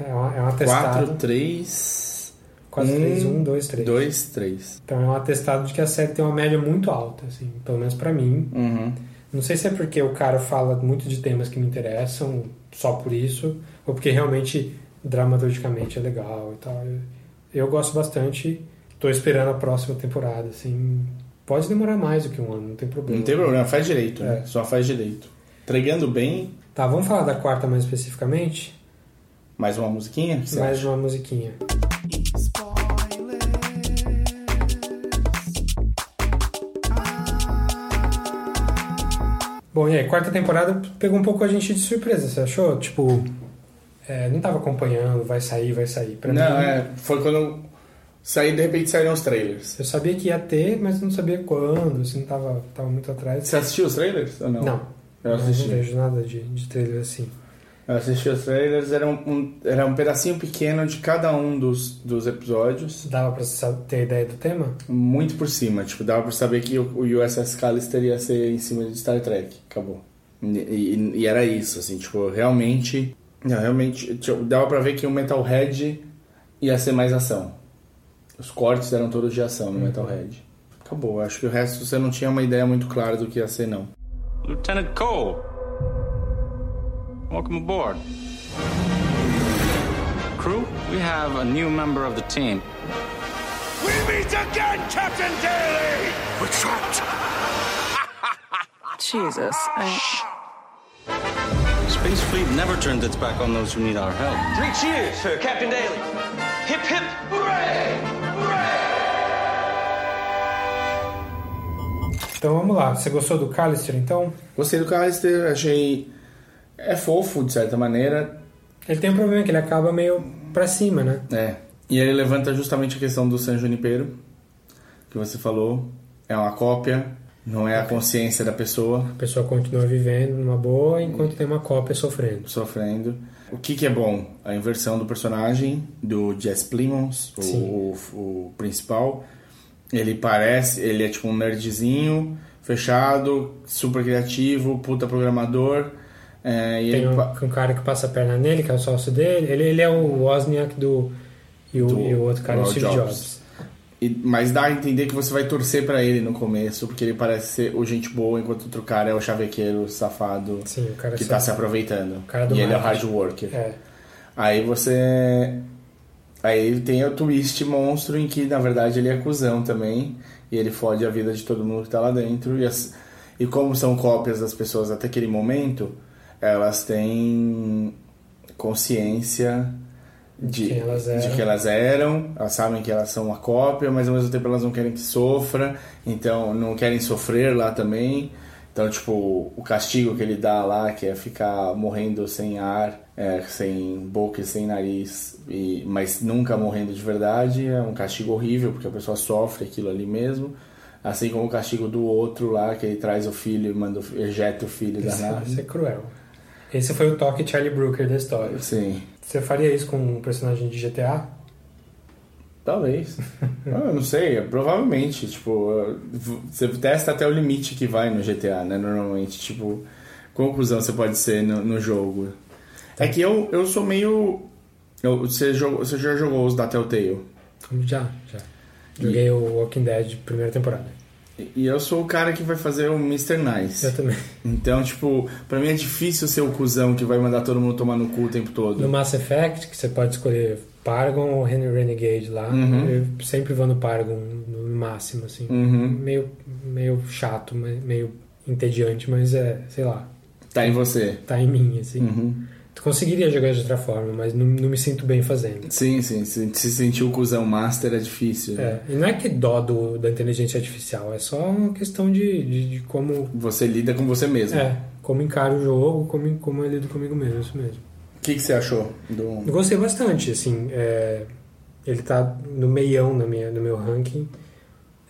É uma, é um atestado. 4, 3. 4, 3, 1, 2, 3. 2, 3. Então é um atestado de que a série tem uma média muito alta, assim, pelo menos pra mim. Uhum. Não sei se é porque o cara fala muito de temas que me interessam, só por isso, ou porque realmente dramaturgicamente é legal e tal. Eu, eu gosto bastante, tô esperando a próxima temporada, assim. Pode demorar mais do que um ano, não tem problema. Não tem problema, faz direito, É. né? Só faz direito. Entregando bem, Tá, vamos falar da quarta mais especificamente? mais uma musiquinha? Mais acha? uma musiquinha. Bom, e aí, quarta temporada pegou um pouco a gente de surpresa, você achou? Tipo, é, não tava acompanhando, vai sair, vai sair. Pra Não, mim, é. Foi quando saí, de repente saíram os trailers. eu sabia que ia ter, mas não sabia quando, assim, não tava, tava muito atrás. Você assistiu os trailers ou não? Não. Eu Não, assisti. não vejo nada de, de trailer assim. Eu assisti os trailers, era um, um- era um pedacinho pequeno de cada um dos, dos episódios. Dava pra ter ideia do tema? Muito por cima, tipo, dava pra saber que o, o USS Callister ia ser em cima de Star Trek. Acabou. E, e- e era isso, assim, tipo, realmente. Não, realmente, tipo, dava pra ver que o Metalhead ia ser mais ação. Os cortes eram todos de ação no Metalhead. Acabou, acho que o resto você não tinha uma ideia muito clara do que ia ser, não. Lieutenant Cole. Welcome aboard. Crew, we have a new member of the team. We meet again, Captain Daly! We're trapped. Jesus. I... Space Fleet never turns its back on those who need our help. Three cheers for Captain Daly. Hip hip hooray! Então vamos lá. Você gostou do Callister, então? Gostei do Callister, achei. É fofo, de certa maneira. Ele tem um problema que ele acaba meio pra cima, né? É. E ele levanta justamente a questão do San Junipero, que você falou. É uma cópia, não é a consciência da pessoa. A pessoa continua vivendo numa boa enquanto tem uma cópia sofrendo. Sofrendo. O que, que é bom? A inversão do personagem, do Jess Plimons, o, o, o principal. Ele parece, ele é tipo um nerdzinho, fechado, super criativo, puta programador. É, Tem ele um, um cara que passa a perna nele, que é o sócio dele. Ele, ele é o Wozniak do. E o, do- e o outro cara é o Steve Jobs. E- mas dá a entender que você vai torcer pra ele no começo, porque ele parece ser o gente boa, enquanto outro cara é o chavequeiro safado Sim, que só- tá se aproveitando. e ele é o hard worker. É. Aí você. Aí tem o twist monstro em que na verdade ele é cuzão também. E ele fode a vida de todo mundo que tá lá dentro. E, as- e como são cópias das pessoas até aquele momento, elas têm consciência de, quem elas de eram. que elas eram, elas sabem que elas são uma cópia, mas ao mesmo tempo elas não querem que sofra, então não querem sofrer lá também. Então, tipo, o castigo que ele dá lá, que é ficar morrendo sem ar, é, sem boca e sem nariz, e, mas nunca morrendo de verdade, é um castigo horrível, porque a pessoa sofre aquilo ali mesmo. Assim como o castigo do outro lá, que ele traz o filho e manda, ejeta o filho da Isso, nave. isso é cruel. Esse foi o toque Charlie Brooker da história. Sim. Você faria isso com um personagem de GTA? Talvez. Ah, eu não sei, provavelmente. Tipo, você testa até o limite que vai no GTA, né? Normalmente, tipo, conclusão você pode ser no, no jogo. É que eu, eu sou meio. eu- você, jogou, você já jogou os da Telltale? Já, já. Joguei o Walking Dead primeira temporada. E- eu sou o cara que vai fazer o Mr. Nice. Eu também. Então, tipo, pra mim é difícil ser o cuzão que vai mandar todo mundo tomar no cu o tempo todo. No Mass Effect, que você pode escolher Paragon ou Henry Renegade lá, Uhum. eu sempre vou no Paragon no máximo, assim. Uhum. Meio, meio chato, meio entediante, mas é, sei lá, Tá em você. tá em mim, assim. Uhum. Tu conseguiria jogar de outra forma, mas não, não me sinto bem fazendo. Sim, sim. Se, se sentir o cuzão master é difícil. É, e não é que dó do, da inteligência artificial, é só uma questão de, de, de como. Você lida com você mesmo. É, como encaro o jogo, como, como eu lido comigo mesmo, isso mesmo. O que, que você achou do. Eu gostei bastante, assim. é, ele tá no meião na minha, no meu ranking.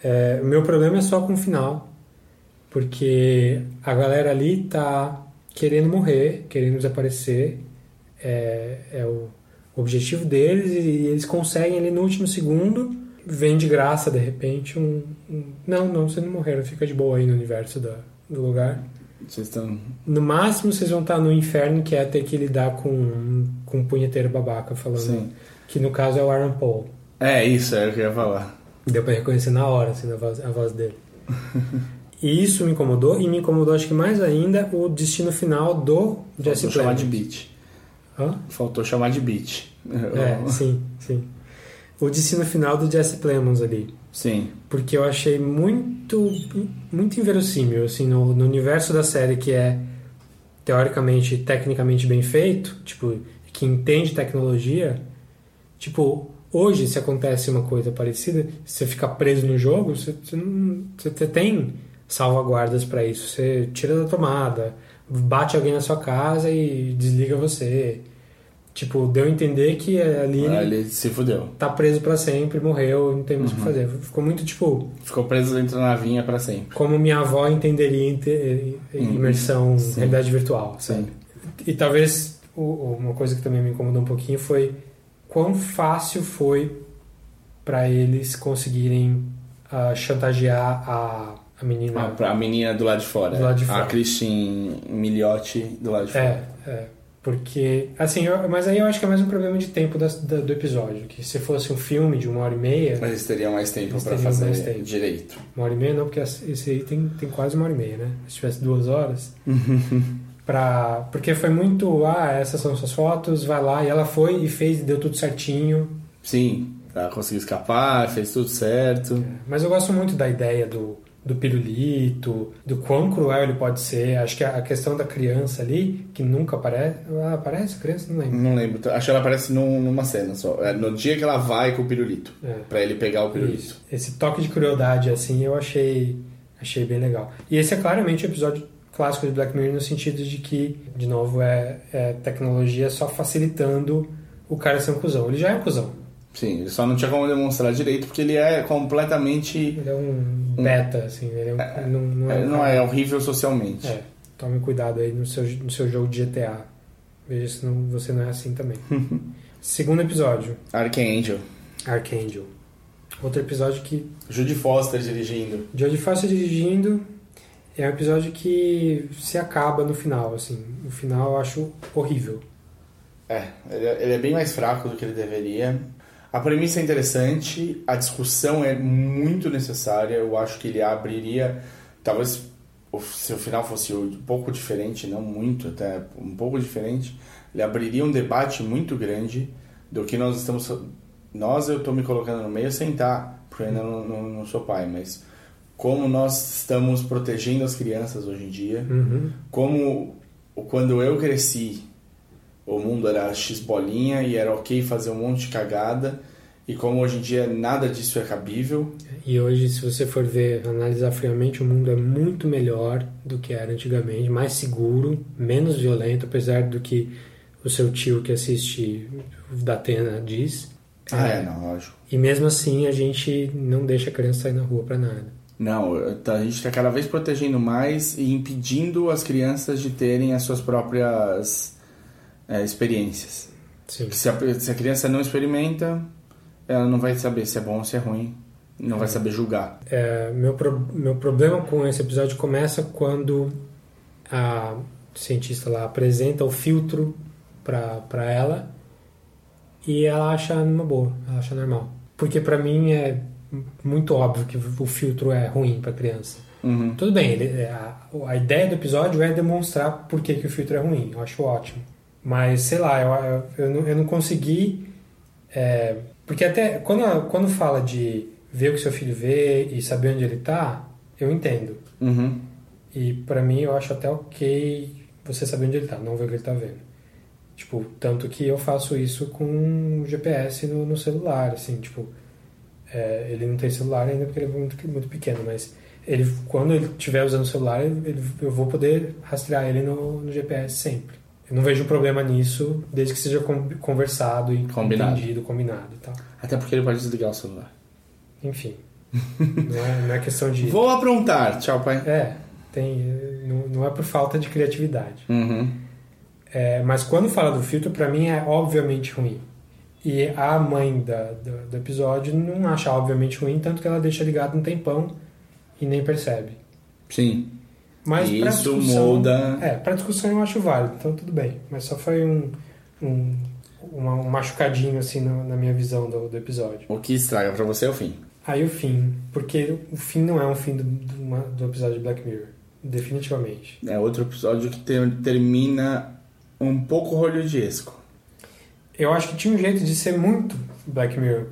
É, o meu problema é só com o final, porque a galera ali tá querendo morrer, querendo desaparecer. É, é o objetivo deles e eles conseguem ali no último segundo. Vem de graça, de repente, um... um não, não, vocês não morreram, fica de boa aí no universo da, do lugar. Vocês estão. No máximo, vocês vão estar no inferno, que é ter que lidar com, com um punheteiro babaca falando. Sim. Que no caso é o Aaron Paul. É, isso é o que eu ia falar. Deu pra reconhecer na hora, assim, a voz, a voz dele. e isso me incomodou, e me incomodou, acho que mais ainda, o destino final do Jesse Faltou chamar de beat. Hã? Faltou chamar de beat. É, sim, sim. O destino final do Jesse Plemons ali. Sim. Porque eu achei muito, muito inverossímil, assim, no, no universo da série que é teoricamente, tecnicamente bem feito, tipo, que entende tecnologia, tipo, hoje se acontece uma coisa parecida, se você ficar preso no jogo, você, você não, você tem salvaguardas para isso, você tira da tomada, bate alguém na sua casa e desliga você. Tipo, deu a entender que ali Ah, ele se fudeu. tá preso pra sempre, morreu, não tem mais o que Uhum. fazer. Ficou muito tipo. Ficou preso dentro da navinha pra sempre. Como minha avó entenderia inte- imersão Sim. realidade virtual, sabe? E talvez uma coisa que também me incomodou um pouquinho foi quão fácil foi para eles conseguirem ah, chantagear a, a menina. A, a menina do lado de fora. Do lado de A fora. Christine Miliotti do lado de É, fora. é. Porque, assim, eu- mas aí eu acho que é mais um problema de tempo das- da- do episódio. Que se fosse um filme de uma hora e meia. Mas eles teriam mais tempo teriam fazer mais tempo. direito. Uma hora e meia não, porque esse aí tem, tem quase uma hora e meia, né? Se tivesse duas horas. pra, porque foi muito, ah, essas são suas fotos, vai lá. E ela foi e fez e deu tudo certinho. Sim, ela conseguiu escapar, fez tudo certo. Mas eu gosto muito da ideia do, do pirulito, do quão cruel ele pode ser. Acho que a questão da criança ali, que nunca aparece. Ah, aparece a criança? Não lembro. Não lembro. Acho que ela aparece num- numa cena só. É no dia que ela vai com o pirulito. É. Pra ele pegar o pirulito. Isso. Esse toque de crueldade, assim, eu achei, achei bem legal. E esse é claramente o episódio clássico de Black Mirror no sentido de que, de novo, é, é tecnologia só facilitando o cara ser um cuzão. Ele já é um cuzão. Sim, ele só não tinha como demonstrar direito porque ele é completamente. Ele é um beta, assim. Ele é um, ele não, não é, um não é horrível socialmente. É, tome cuidado aí no seu, no seu jogo de GTA. Veja se não, você não é assim também. Segundo episódio, Archangel. Archangel. Outro episódio que Judy Foster dirigindo. Jodie Foster dirigindo é um episódio que se acaba no final, assim. No final eu acho horrível. É, ele é, ele é bem mais fraco do que ele deveria. A premissa é interessante, a discussão é muito necessária. Eu acho que ele abriria. Talvez se o final fosse um pouco diferente, não muito, até um pouco diferente, ele abriria um debate muito grande do que nós estamos. Nós, eu estou me colocando no meio sem estar, porque ainda não, não, não sou pai, mas como nós estamos protegendo as crianças hoje em dia, Uhum. como quando eu cresci, o mundo era X bolinha e era ok fazer um monte de cagada, e como hoje em dia nada disso é cabível. E hoje, se você for ver, analisar friamente, o mundo é muito melhor do que era antigamente, mais seguro, menos violento, apesar do que o seu tio que assiste da Atena diz. Ah, é, não, lógico. E mesmo assim, a gente não deixa a criança sair na rua pra nada. Não, a gente está cada vez protegendo mais e impedindo as crianças de terem as suas próprias é, experiências. Sim. Se, a, se a criança não experimenta, ela não vai saber se é bom ou se é ruim, não vai saber julgar. É, meu, pro- meu problema com esse episódio começa quando a cientista lá apresenta o filtro pra ela e ela acha numa boa, ela acha normal. Porque pra mim é muito óbvio que o filtro é ruim pra criança. Uhum. Tudo bem, ele- é, a, a ideia do episódio é demonstrar por que, que o filtro é ruim, eu acho ótimo. Mas, sei lá, eu, eu, eu, não, eu não consegui. é, porque até quando, quando fala de ver o que seu filho vê e saber onde ele tá, eu entendo. Uhum. E pra mim eu acho até ok você saber onde ele tá, não ver o que ele tá vendo. Tipo, tanto que eu faço isso com o GPS no, no celular, assim, tipo, é, ele não tem celular ainda porque ele é muito, muito pequeno, mas ele, quando ele estiver usando o celular, ele- eu vou poder rastrear ele no, no GPS sempre. Eu não vejo problema nisso, desde que seja con- conversado e Combinado. entendido, combinado e tal. Até porque ele pode desligar o celular. Enfim, não, é, não é questão de... Vou aprontar, tchau, pai. É, tem, não, não é por falta de criatividade. Uhum. É, mas quando fala do filtro, pra mim é obviamente ruim. E a mãe da, do, do episódio não acha obviamente ruim, tanto que ela deixa ligado um tempão e nem percebe. Sim. Mas E pra isso molda- É, pra discussão eu acho válido, então tudo bem. Mas só foi um, um, uma- um machucadinho assim no- na minha visão do, do episódio. O que estraga pra você é o fim. Aí o fim, porque o fim não é um fim do, do, uma- do episódio de Black Mirror. Definitivamente. É outro episódio que ter- termina um pouco rolhodiesco. Eu acho que tinha um jeito de ser muito Black Mirror.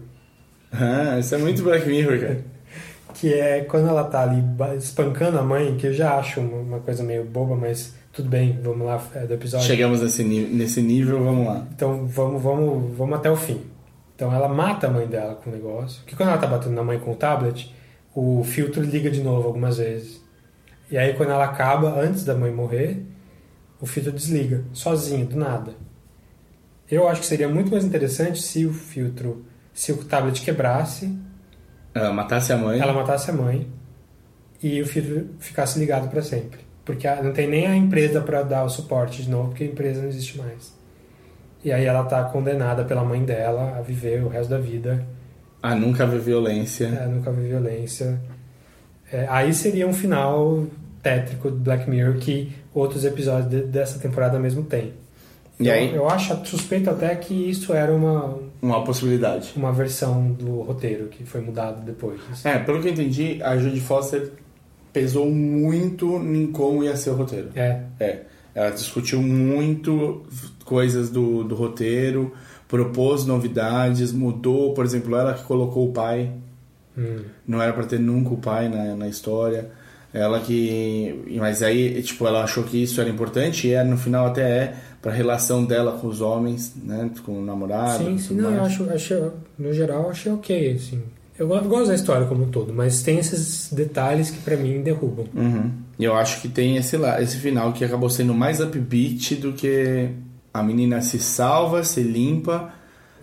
Ah, isso é muito Black Mirror, cara. Que é quando ela tá ali espancando a mãe, que eu já acho uma coisa meio boba, mas tudo bem, vamos lá é do episódio. Chegamos nesse, nesse nível, vamos lá. Então vamos, vamos, vamos até o fim. Então ela mata a mãe dela com o negócio. Que quando ela tá batendo na mãe com o tablet, o filtro liga de novo algumas vezes. E aí quando ela acaba, antes da mãe morrer, o filtro desliga, sozinho, do nada. Eu acho que seria muito mais interessante se o filtro, se o tablet quebrasse, Ela matasse a mãe. ela matasse a mãe e o filtro ficasse ligado para sempre. Porque a- não tem nem a empresa para dar o suporte de novo, porque a empresa não existe mais. E aí ela tá condenada pela mãe dela a viver o resto da vida, Ah, nunca ver violência. é, nunca ver violência. É, aí seria um final tétrico de Black Mirror que outros episódios de- dessa temporada mesmo tem. E eu, aí? eu acho suspeito até que isso era uma, Uma possibilidade. uma versão do roteiro que foi mudado depois. É, pelo que eu entendi, a Judy Foster pesou muito em como ia ser o roteiro. É. É. Ela discutiu muito coisas do, do roteiro, propôs novidades, mudou, por exemplo, ela que colocou o pai Hum. Não era pra ter nunca o pai na, na história. Ela que. Mas aí, tipo, ela achou que isso era importante e é, no final até é pra relação dela com os homens, né? Com o namorado. Sim, sim, não, eu acho, achei, no geral achei ok, assim. Eu go- gosto da história como um todo, mas tem esses detalhes que pra mim derrubam. Uhum. E eu acho que tem esse, lá, esse final que acabou sendo mais upbeat do que a menina se salva, se limpa.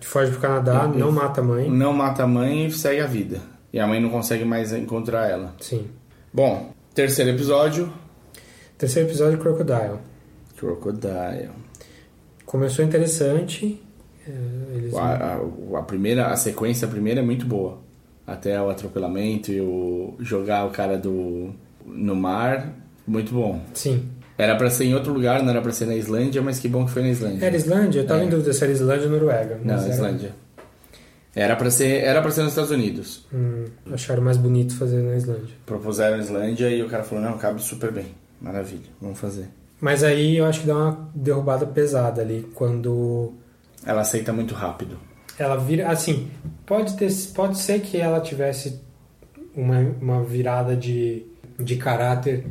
Foge pro Canadá, E- não mata a mãe. Não mata a mãe e segue a vida. E a mãe não consegue mais encontrar ela. Sim. Bom, terceiro episódio. Terceiro episódio, Crocodile. Crocodile. Começou interessante. é, Eles... A, a- a primeira, a sequência a primeira é muito boa. Até o atropelamento e o jogar o cara do no mar, muito bom. Sim. Era pra ser em outro lugar, não era pra ser na Islândia, mas que bom que foi na Islândia. Era Islândia? Eu tava É. em dúvida se era Islândia ou Noruega. Não, era- Islândia. Era pra ser, era para ser nos Estados Unidos. Hum, acharam mais bonito fazer na Islândia. Propuseram a Islândia e o cara falou: "Não, cabe super bem. Maravilha, vamos fazer". Mas aí eu acho que dá uma derrubada pesada ali quando Ela aceita muito rápido. ela vira assim pode ter pode ser que ela tivesse uma, uma virada de, de caráter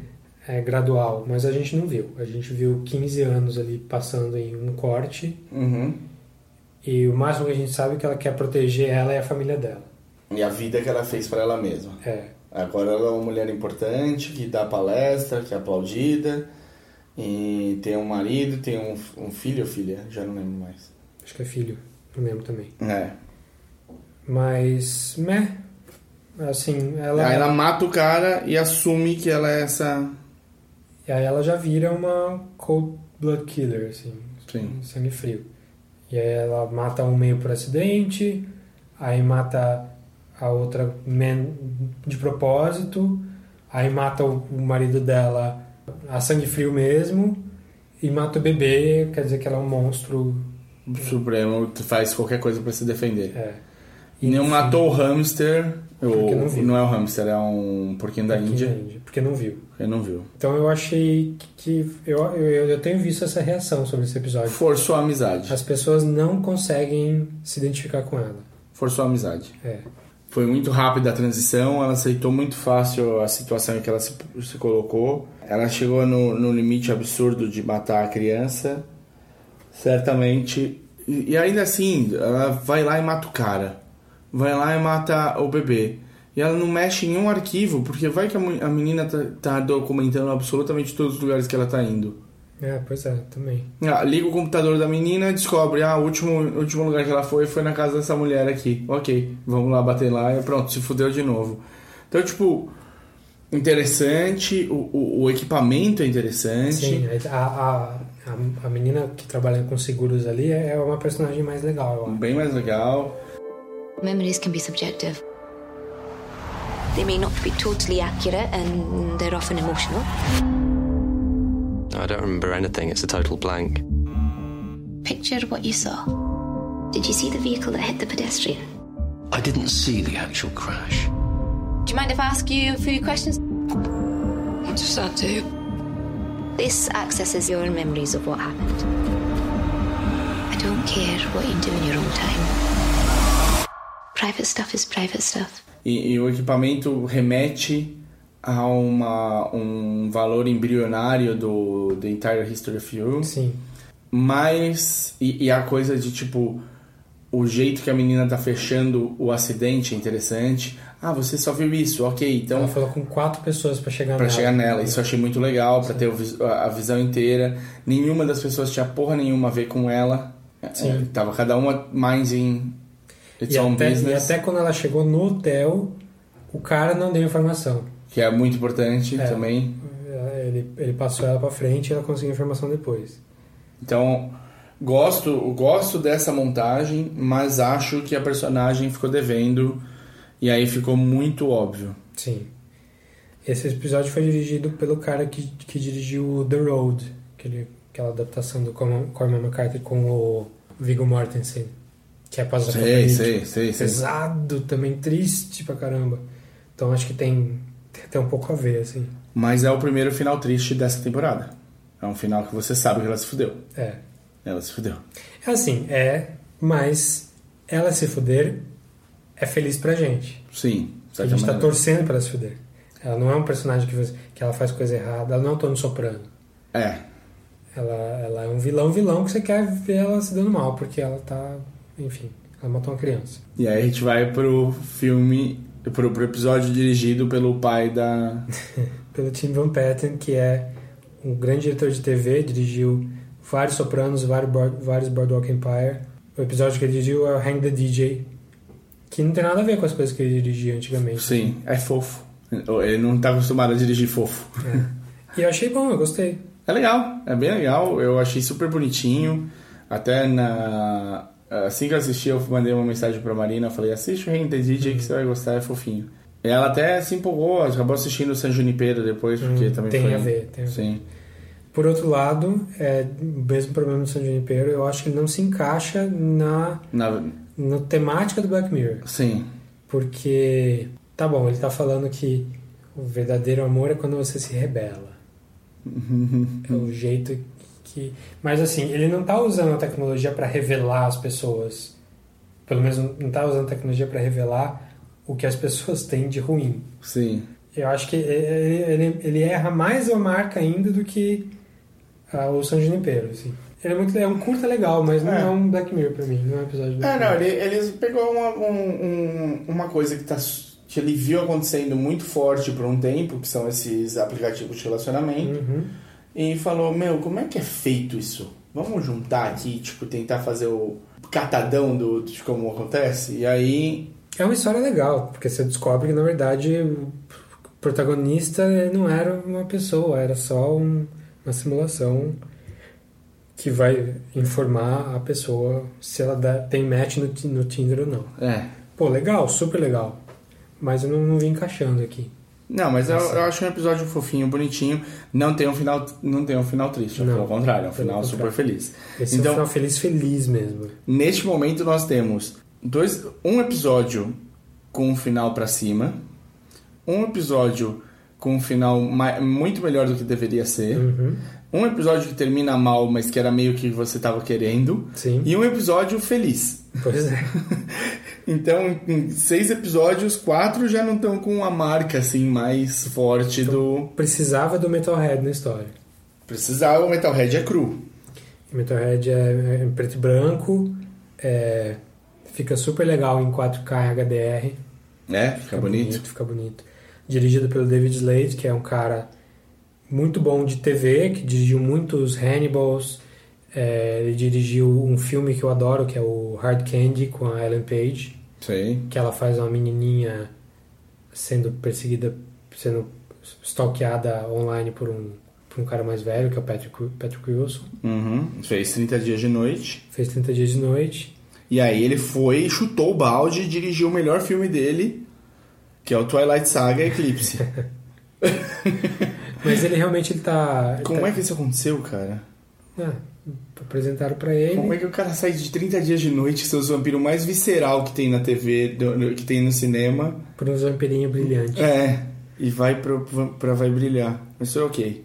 é, gradual mas a gente não viu a gente viu 15 anos ali passando em um corte Uhum. e o máximo que a gente sabe é que ela quer proteger ela e a família dela E a vida que ela fez pra ela mesma. é Agora ela é uma mulher importante, que dá palestra, que é aplaudida, e tem um marido, tem um, um filho ou filha, já não lembro mais. acho que é filho não lembro também É. mas meh assim ela Aí ela mata o cara e assume que ela é essa. E aí ela já vira uma cold blood killer, assim, Sim. sangue frio. E aí ela mata um meio por acidente, aí mata a outra man de propósito, aí mata o marido dela a sangue frio mesmo, e mata o bebê, quer dizer que ela é um monstro. Supremo faz qualquer coisa pra se defender. É. E não matou o hamster. Porque Ou, não não é o hamster, é um porquinho da Porquinho Índia. da Índia, porque não viu. Ele não viu. Então eu achei que. Eu, eu, eu tenho visto essa reação sobre esse episódio. Forçou a amizade. As pessoas não conseguem se identificar com ela. Forçou a amizade. É. Foi muito rápida a transição, ela aceitou muito fácil a situação em que ela se, se colocou. Ela chegou no, no limite absurdo de matar a criança, certamente. E, e ainda assim, ela vai lá e mata o cara. Vai lá e mata o bebê. E ela não mexe em um arquivo, porque vai que a, a menina tá, tá documentando absolutamente todos os lugares que ela tá indo. É, pois é, também. Ah, liga o computador da menina e descobre, ah, o último, último lugar que ela foi foi na casa dessa mulher aqui. Ok, vamos lá bater lá e pronto, se fudeu de novo. Então, tipo, interessante, o, o, o equipamento é interessante. Sim, a, a, a, a menina que trabalha com seguros ali é é uma personagem mais legal, eu acho. Bem mais legal. Memories can be subjective. They may not be totally accurate and they're often emotional. I don't remember anything. It's a total blank. Picture what you saw. Did you see the vehicle that hit the pedestrian? I didn't see the actual crash. Do you mind if I ask you a few questions? What does that do? This accesses your memories of what happened. I don't care what you do in your own time. Private stuff is private stuff. E, e o equipamento remete a uma, um valor embrionário do The Entire History of You. Sim. Mas. E, e a coisa de tipo. O jeito que a menina tá fechando o acidente é interessante. Ah, você só viu isso, ok. Então. Ela falou com quatro pessoas pra chegar Pra nela. chegar nela, isso eu achei muito legal, pra ter a visão inteira. Nenhuma das pessoas tinha porra nenhuma a ver com ela. Sim. É, tava cada uma minding its E own até, e business, até quando ela chegou no hotel, o cara não deu informação. Que é muito importante É. também. Ele, ele passou ela pra frente e ela conseguiu a informação depois. Então, gosto, gosto dessa montagem, mas acho que a personagem ficou devendo e aí ficou muito óbvio. Sim. Esse episódio foi dirigido pelo cara que, que dirigiu The Road, aquele, aquela adaptação do Corman McCarthy com o Viggo Mortensen, que é Sei, pós-apocalíptico. sei, sei, sei. Pesado, também triste pra caramba. Então acho que tem, tem um pouco a ver, assim. Mas é o primeiro final triste dessa temporada. É um final que você sabe que ela se fudeu. É. Ela se fudeu. É assim, é, mas ela se fuder é feliz pra gente. Sim, A gente tá maneira. torcendo pra ela se fuder. Ela não é um personagem que, você- que ela faz coisa errada, ela não é um Tony Soprano. É. Ela, ela é um vilão, vilão que você quer ver ela se dando mal, porque ela tá. Enfim, ela matou uma criança. E aí a gente vai pro filme, pro, pro episódio dirigido pelo pai da. Pelo Tim Van Patten, que é um grande diretor de TV, dirigiu vários Sopranos, vários, vários Boardwalk Empire. O episódio que ele dirigiu é o Hang the DJ, que não tem nada a ver com as coisas que ele dirigia antigamente. Sim, é fofo. Ele não tá acostumado a dirigir fofo. E eu achei bom, eu gostei. É legal, é bem legal. Eu achei super bonitinho. Até na. Assim que eu assisti, eu mandei uma mensagem pra Marina. Eu falei: assiste o Renda DJ que você vai gostar, é fofinho. E ela até se empolgou, acabou assistindo o San Junipero depois, porque Hum, também tem foi. a ver, tem a ver. Sim. Por outro lado, é, o mesmo problema do San Junipero, eu acho que ele não se encaixa na, Na... na temática do Black Mirror. Sim. Porque, tá bom, ele tá falando que o verdadeiro amor é quando você se rebela. É o jeito que. Mas assim, ele não tá usando a tecnologia para revelar as pessoas. Pelo menos não tá usando a tecnologia para revelar o que as pessoas têm de ruim. Sim. Eu acho que ele, ele, ele erra mais a marca ainda do que ah, o San Junipero, assim. Ele é, muito, é um curta legal, mas não é, É. um Black Mirror pra mim, não é um episódio Black É, não, ele, ele pegou uma, um- um- uma coisa que, tá, que ele viu acontecendo muito forte por um tempo, que são esses aplicativos de relacionamento, Uhum. E falou, meu, como é que é feito isso? Vamos juntar aqui, tipo, tentar fazer o catadão do, de como acontece? E aí, É uma história legal, porque você descobre que na verdade o protagonista não era uma pessoa, era só um- uma simulação que vai informar a pessoa se ela dá- tem match no, no Tinder ou não. é... Pô, legal, super legal. Mas eu não, não vim encaixando aqui. Não, mas eu, eu acho um episódio fofinho, bonitinho. Não tem um final, não tem um final triste, Não, pelo contrário, é um final super feliz. Esse é um então, final feliz, feliz mesmo. neste momento nós temos dois, um episódio com um final pra cima, um episódio com um final muito melhor do que deveria ser, Uhum. um episódio que termina mal, mas que era meio que você tava querendo, Sim. e um episódio feliz. Pois é. Então, em seis episódios, quatro já não estão com a marca assim mais forte do. Precisava do Metalhead na história. Precisava, o Metalhead é cru. O Metalhead é, é preto e branco, é, fica super legal em 4K em HDR. É, fica bonito. Fica bonito. Dirigido pelo David Slade, que é um cara muito bom de TV, que dirigiu muitos Hannibals. É, ele dirigiu um filme que eu adoro, que é o Hard Candy, com a Ellen Page. Sei. Que ela faz uma menininha sendo perseguida, sendo stalkeada online por um, por um cara mais velho, que é o Patrick, Patrick Wilson. Uhum. Fez 30 dias de noite. Fez 30 dias de noite. E aí ele foi, chutou o balde e dirigiu o melhor filme dele, que é o Twilight Saga Eclipse. Mas ele realmente ele tá. ele Como tá- é que isso aconteceu, cara? Ah, apresentaram pra ele. Como é que o cara sai de 30 dias de noite, seus vampiros mais visceral que tem na TV, do- que tem no cinema, Por um vampirinho brilhante. é, e vai pro, pra vai brilhar. Isso é ok.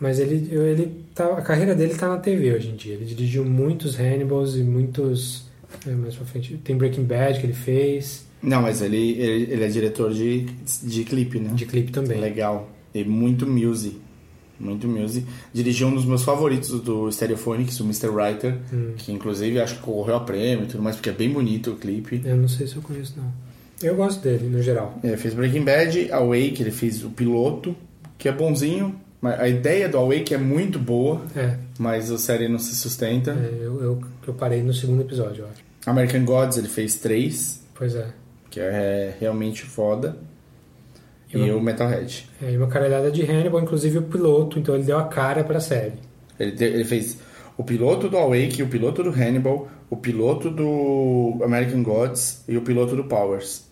Mas ele, ele tá, a carreira dele tá na TV hoje em dia. Ele dirigiu muitos Hannibals e muitos. é, mais pra frente. Tem Breaking Bad que ele fez. Não, mas ele, ele, ele é diretor de, de clipe, né? De clipe também. Legal. E muito music. Muito music. Dirigiu um dos meus favoritos do Stereophonics, o Mr. Writer, Hum. que inclusive acho que concorreu a prêmio e tudo mais, porque é bem bonito o clipe. Eu não sei se eu conheço, não. Eu gosto dele, no geral. É, fez Breaking Bad, Awake, ele fez o piloto, que é bonzinho. mas A ideia do Awake é muito boa, É, mas a série não se sustenta. é, eu, eu, eu parei no segundo episódio, eu acho. American Gods, ele fez três, Pois é. que é realmente foda. E E uma- o Metalhead. É, e uma caralhada de Hannibal, inclusive o piloto, então ele deu a cara pra série. Ele, te- ele fez o piloto do Awake, o piloto do Hannibal, o piloto do American Gods e o piloto do Powers.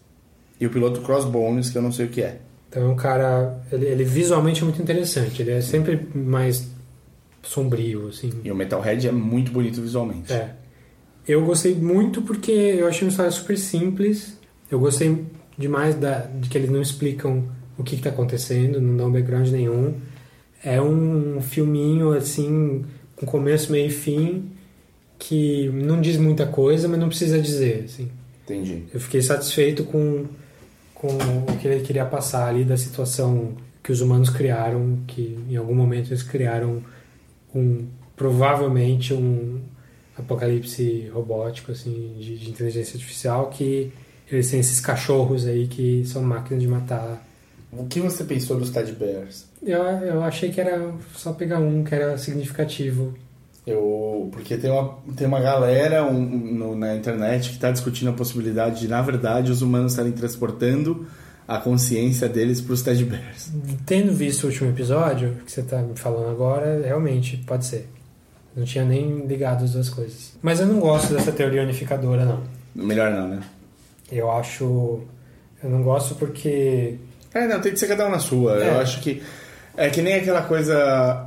E o piloto Crossbones, que eu não sei o que é. Então é um cara. Ele, ele visualmente é muito interessante. Ele é sempre mais sombrio, assim. E o Metalhead é muito bonito visualmente. É. Eu gostei muito porque eu achei uma história super simples. Eu gostei demais da, de que eles não explicam o que está acontecendo, não dão background nenhum. É um filminho assim, com começo, meio e fim, que não diz muita coisa, mas não precisa dizer. Assim. Entendi. Eu fiquei satisfeito com, com o que ele queria passar ali da situação que os humanos criaram, que em algum momento eles criaram um provavelmente um apocalipse robótico assim de, de inteligência artificial que eles têm esses cachorros aí que são máquinas de matar. O que você pensou dos Ted Bears? Eu, eu achei que era só pegar um que era significativo. Eu, porque tem uma, tem uma galera um, no, na internet que está discutindo a possibilidade de, na verdade, os humanos estarem transportando a consciência deles para os Ted Bears. Tendo visto o último episódio, que você está me falando agora, realmente pode ser. Não tinha nem ligado as duas coisas. Mas eu não gosto dessa teoria unificadora, não. Melhor não, né? Eu acho. Eu não gosto porque. É, não, tem que ser cada um na sua. É. Eu acho que. É que nem aquela coisa.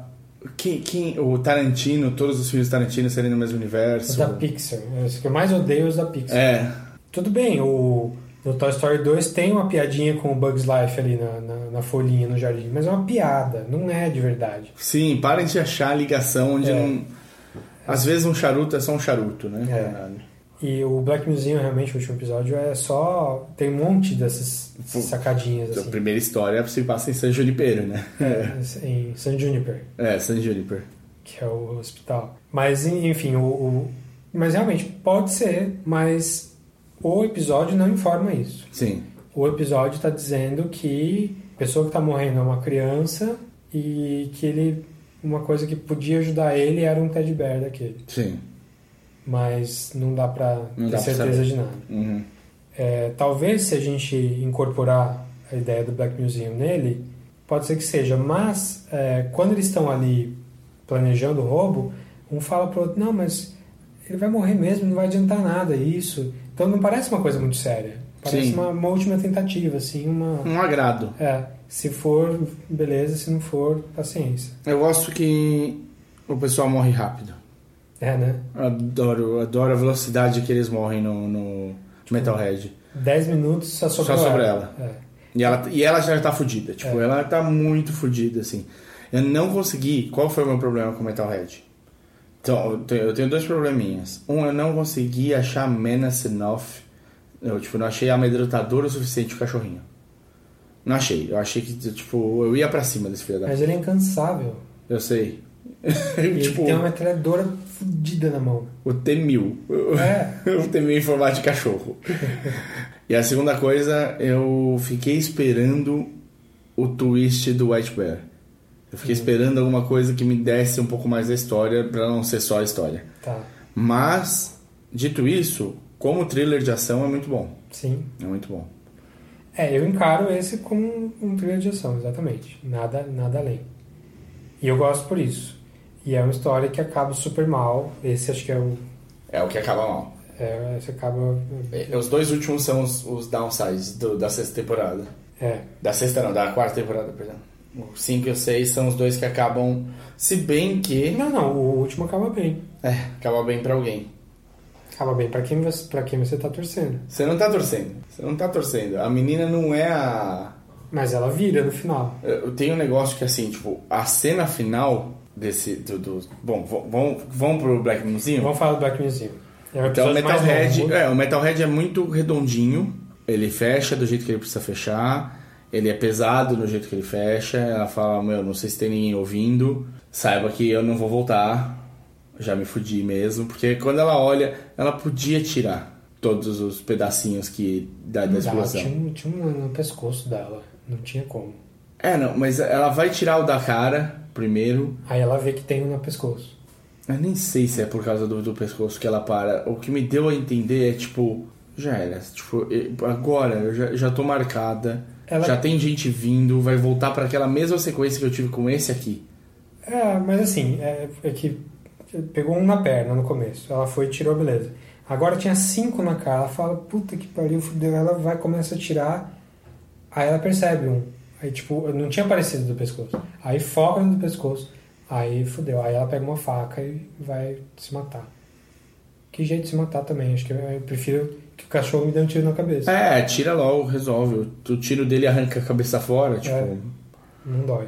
Quem, quem, o Tarantino, todos os filmes do Tarantino serem no mesmo universo. Os da Pixar. Os que eu mais odeio os da Pixar. É. Tudo bem, o. No Toy Story 2 tem uma piadinha com o Bugs Life ali na, na, na folhinha no jardim, mas é uma piada, não é de verdade. Sim, parem de achar a ligação onde É. não. Às vezes um charuto é só um charuto, né? É. E o Black Museum, realmente, o último episódio, é só. Tem um monte dessas sacadinhas A assim. primeira história se passa em San Junipero, né? É, em San Juniper, É, San Juniper. que é o hospital. Mas, enfim, o, o- Mas realmente, pode ser, mas o episódio não informa isso. Sim. O episódio está dizendo que a pessoa que está morrendo é uma criança e que ele. Uma coisa que podia ajudar ele era um teddy bear daquele. Sim. Mas não dá pra Não ter dá pra certeza saber. de nada. Uhum. É, talvez se a gente incorporar a ideia do Black Museum nele, pode ser que seja, mas é, quando eles estão ali planejando o roubo, um fala pro outro, não, mas ele vai morrer mesmo, não vai adiantar nada isso. Então não parece uma coisa muito séria. Parece uma, uma última tentativa, assim, uma... Um agrado. É, se for, beleza, se não for, paciência. Eu gosto que o pessoal morre rápido. É, né? Adoro, adoro a velocidade que eles morrem no, no Metalhead. 10 minutos só sobre, Só sobre ela. É. E ela, e ela já tá fudida. Tipo, ela tá muito fudida, assim. Eu não consegui. Qual foi o meu problema com o Metalhead? Então, eu tenho, dois probleminhas. Um, eu não consegui achar menace enough. Eu, tipo, não achei amedrontador o suficiente o cachorrinho. Não achei. Eu achei que, tipo, eu ia pra cima desse filho da Mas ele é incansável. Eu sei. Tipo, ele tem uma metralhadora fudida na mão. o T-1000. É. o T-1000 em formato de cachorro. e a segunda coisa, eu fiquei esperando o twist do White Bear. Eu fiquei esperando alguma coisa que me desse um pouco mais da história pra não ser só a história. Tá. Mas, dito isso, como thriller de ação é muito bom. Sim. É muito bom. É, eu encaro esse como um thriller de ação, exatamente. Nada, nada além. E eu gosto por isso. E é uma história que acaba super mal. Esse acho que é o. É o que acaba mal. É, esse acaba. É, Os dois últimos são os, os downsides do- da sexta temporada. É. Da sexta não, da quarta temporada, perdão. O 5 e o 6 são os dois que acabam. Se bem que. Não, não, o último acaba bem. É, acaba bem pra alguém. Acaba bem pra quem, você- pra quem você tá torcendo. Você não tá torcendo. Você não tá torcendo. A menina não é a. Mas ela vira no final. Eu tenho um negócio que assim, tipo, a cena final desse. Do, do- bom, vamos, vamos pro Black Museum? Vamos falar do Black Museum. É o Então o Metalhead, é, o Metalhead é muito redondinho. Ele fecha do jeito que ele precisa fechar. Ele é pesado do jeito que ele fecha. Ela fala, meu, não sei se tem ninguém ouvindo. Saiba que eu não vou voltar. Já me fudi mesmo. Porque quando ela olha, ela podia tirar todos os pedacinhos que da, da explosão. tinha, um- tinha um no pescoço dela. Não tinha como. É, não, mas ela vai tirar o da cara primeiro. Aí ela vê que tem um no pescoço. Eu nem sei se é por causa do, do pescoço que ela para. O que me deu a entender é tipo, já era. Tipo, agora eu já, já tô marcada. Ela- Já tem gente vindo, vai voltar para aquela mesma sequência que eu tive com esse aqui. É, mas assim, é, é que pegou um na perna no começo. Ela foi e tirou, beleza. Agora tinha cinco na cara. Ela fala, puta que pariu, fudeu. Ela vai, começa a tirar. Aí ela percebe um. Aí, tipo, não tinha aparecido do pescoço. Aí foca no do pescoço. Aí fudeu. Aí ela pega uma faca e vai se matar. Que jeito de se matar também. Acho que eu, eu prefiro que o cachorro me dê um tiro na cabeça. É, tira logo, resolve. O, o tiro dele arranca a cabeça fora, tipo. É. Não dói.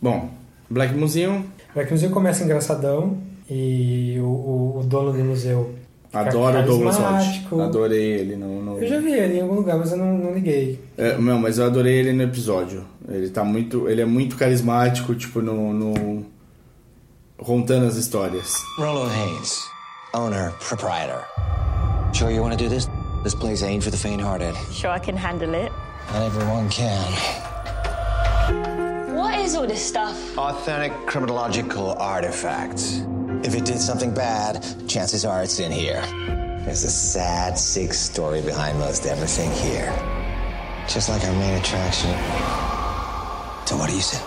Bom, Black Museum. Black Museum começa engraçadão e o, o, o dono do museu Adoro o Douglas. Hodge. Adorei ele no. no... Eu já vi ele em algum lugar, mas eu não, não liguei. É, não, mas eu adorei ele no episódio. Ele tá muito. Ele é muito carismático, tipo, no. no... contando as histórias. Rolo Haynes, owner, proprietor. Sure you want to do this? This place ain't for the faint-hearted. Sure I can handle it. Not everyone can. What is all this stuff? Authentic criminological artifacts. If it did something bad, chances are it's in here. There's a sad, sick story behind most everything here. Just like our main attraction. So what do you say?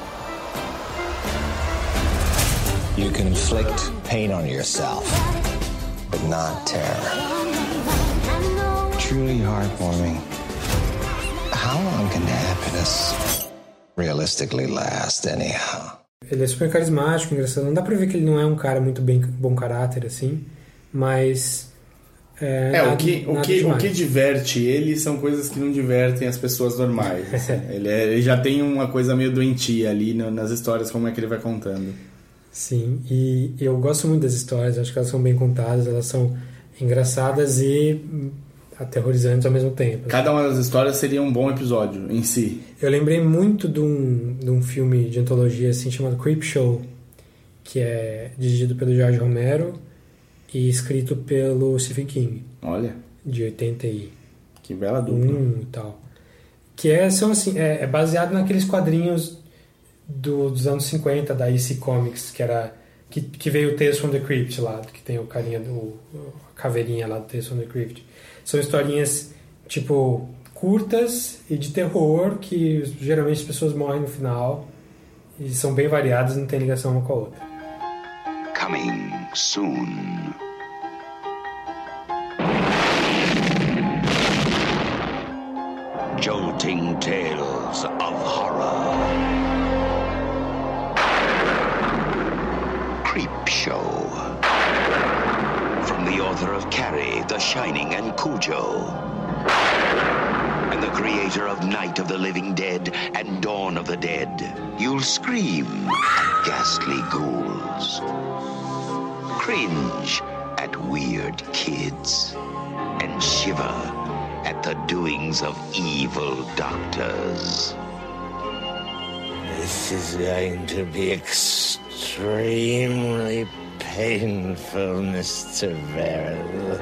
You can inflict pain on yourself, but not terror. Truly heartwarming. How long can happiness realistically last, anyhow? Ele é super carismático, engraçado. Não dá pra ver que ele não é um cara muito bem bom caráter, assim, mas. É, É, nada- o, que, o, que, o que diverte ele são coisas que não divertem as pessoas normais. assim. ele, é- ele já tem uma coisa meio doentia ali no- nas histórias, como é que ele vai contando. Sim, e eu gosto muito das histórias, acho que elas são bem contadas, elas são engraçadas e aterrorizantes ao mesmo tempo. Cada uma das histórias seria um bom episódio em si. Eu lembrei muito de um, de um filme de antologia assim chamado Creep Show, que é dirigido pelo George Romero e escrito pelo Stephen King, Olha, de 80 e que bela dupla. um e tal. Que é, são assim, é, é baseado naqueles quadrinhos do- dos anos 50 da EC Comics, que era que, que veio o Tales from the Crypt lá, que tem o carinha do a caveirinha lá do Tales from the Crypt. São historinhas tipo curtas e de terror que geralmente as pessoas morrem no final e são bem variadas, não tem ligação uma com a outra. Coming soon. Jolting tales of author of Carrie, The Shining, and Cujo. And the creator of Night of the Living Dead and Dawn of the Dead. You'll scream at ghastly ghouls cringe at weird kids, and shiver at the doings of evil doctors. This is going to be extremely painful, Mr. Verrill.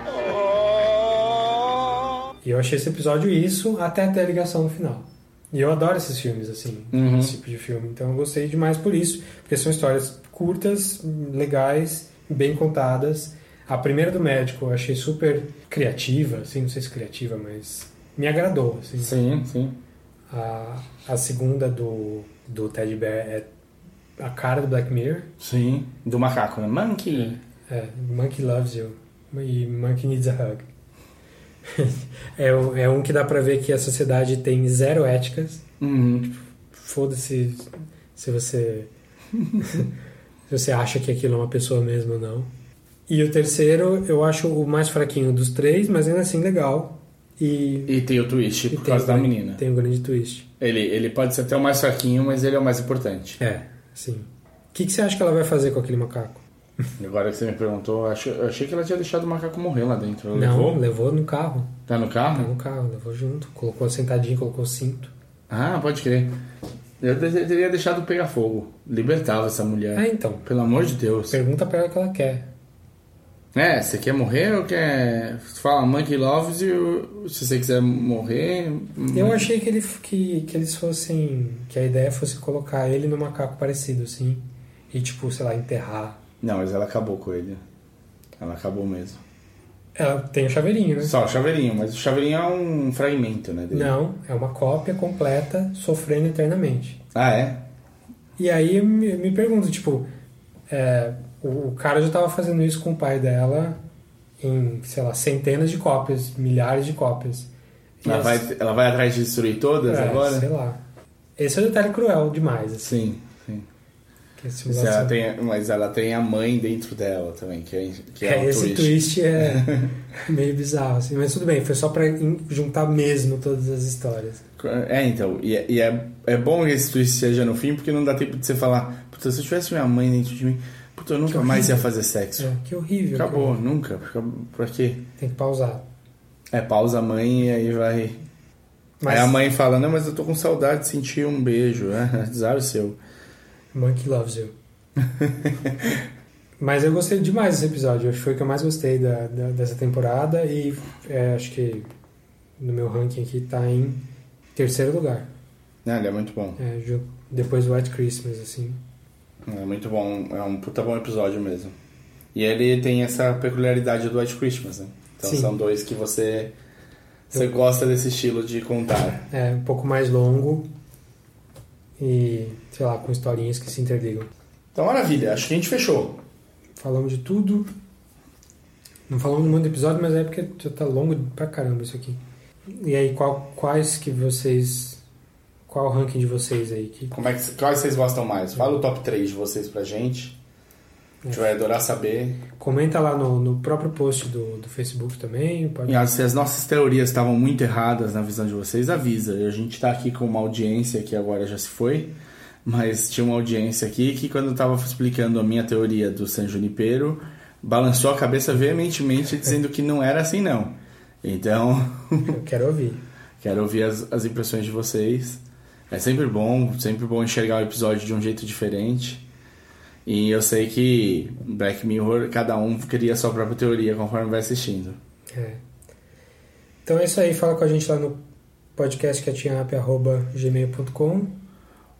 E eu achei esse episódio isso até ter a ligação no final. E eu adoro esses filmes, assim, Uhum. esse tipo de filme. Então eu gostei demais por isso. Porque são histórias curtas, legais, bem contadas. A primeira do médico eu achei super criativa, assim, não sei se criativa, mas me agradou, assim. Sim, sim. A, a segunda do, do Teddy Bear é a cara do Black Mirror. Sim, do macaco, né? Monkey. É, Monkey Loves You e Monkey Needs a Hug. é, é um que dá pra ver que a sociedade tem zero éticas. Uhum. Foda-se se você se você acha que aquilo é uma pessoa mesmo ou não. E o terceiro eu acho o mais fraquinho dos três, mas ainda assim legal. E, E tem o twist por causa da grande- menina. Tem o grande twist. Ele, ele pode ser até o mais fraquinho, mas ele é o mais importante. É, sim. O que, que você acha que ela vai fazer com aquele macaco? Agora que você me perguntou, eu acho- eu achei que ela tinha deixado o macaco morrer lá dentro. Ela Não, levou? levou no carro. Tá no carro? Tá no carro, levou junto. Colocou sentadinho, colocou o cinto. Ah, pode crer. Eu teria deixado pegar fogo. Libertava essa mulher. É, então. Pelo amor de Deus. Pergunta pra ela o que ela quer. É, você quer morrer ou quer. Fala Monkey Loves you. Se você quiser morrer. hum, Eu achei que, ele, que, que eles fossem. Que a ideia fosse colocar ele no macaco parecido, assim. E, tipo, sei lá, enterrar. Não, mas ela acabou com ele. Ela acabou mesmo. Ela tem o chaveirinho, né? Só o chaveirinho, mas o chaveirinho é um fragmento, né? dele. Não, é uma cópia completa, sofrendo eternamente. Ah, é? E aí eu me, me pergunto, tipo, é, o, o cara já tava fazendo isso com o pai dela em, sei lá, centenas de cópias, milhares de cópias. E Ela as- vai, ela vai atrás de destruir todas é, agora? Sei lá. Esse é um detalhe cruel demais, assim. Sim, sim. Mas ela, tem, mas ela tem a mãe dentro dela também, que é, que é, É, um esse twist, é meio bizarro, assim. Mas tudo bem, foi só pra juntar mesmo todas as histórias. É, então, e, é, e é, é bom que esse twist seja no fim, porque não dá tempo de você falar, puta, se eu tivesse minha mãe dentro de mim, Puta, eu nunca Que mais ia fazer sexo. É, que horrível. Acabou, cara. nunca. Pra quê? Tem que pausar. É, pausa a mãe e aí vai. Mas- Aí a mãe fala, não, mas eu tô com saudade de sentir um beijo. É, azar o seu. Monkey loves you. Mas eu gostei demais desse episódio. Acho que foi o que eu mais gostei da, da- dessa temporada. E é, acho que no meu ranking aqui tá em terceiro lugar. É, ele é muito bom. É, depois do White Christmas, assim. É muito bom, é um puta bom episódio mesmo. E ele tem essa peculiaridade do White Christmas, né? Então Sim. são dois que você, você gosta desse estilo de contar. É um pouco mais longo. E, sei lá, com historinhas que se interligam. Então, maravilha, acho que a gente fechou. Falamos de tudo. Não falamos muito do episódio, mas é porque já tá longo pra caramba isso aqui. E aí, qual, quais que vocês. Qual o ranking de vocês aí? Que, Como é que, quais vocês gostam mais? Fala o top 3 de vocês pra gente. A gente vai adorar saber. comenta lá no, no próprio post do, do Facebook também. Pode... E se as nossas teorias estavam muito erradas na visão de vocês, avisa. A gente tá aqui com uma audiência que agora já se foi, mas tinha uma audiência aqui que quando eu tava explicando a minha teoria do San Junipero, balançou a cabeça veementemente dizendo que não era assim não. Então, Eu quero ouvir. quero ouvir as, as impressões de vocês. É sempre bom, sempre bom enxergar o episódio de um jeito diferente. E eu sei que Black Mirror, cada um cria a sua própria teoria conforme vai assistindo. É. Então é isso aí. Fala com a gente lá no podcastcatchingup.gmail.com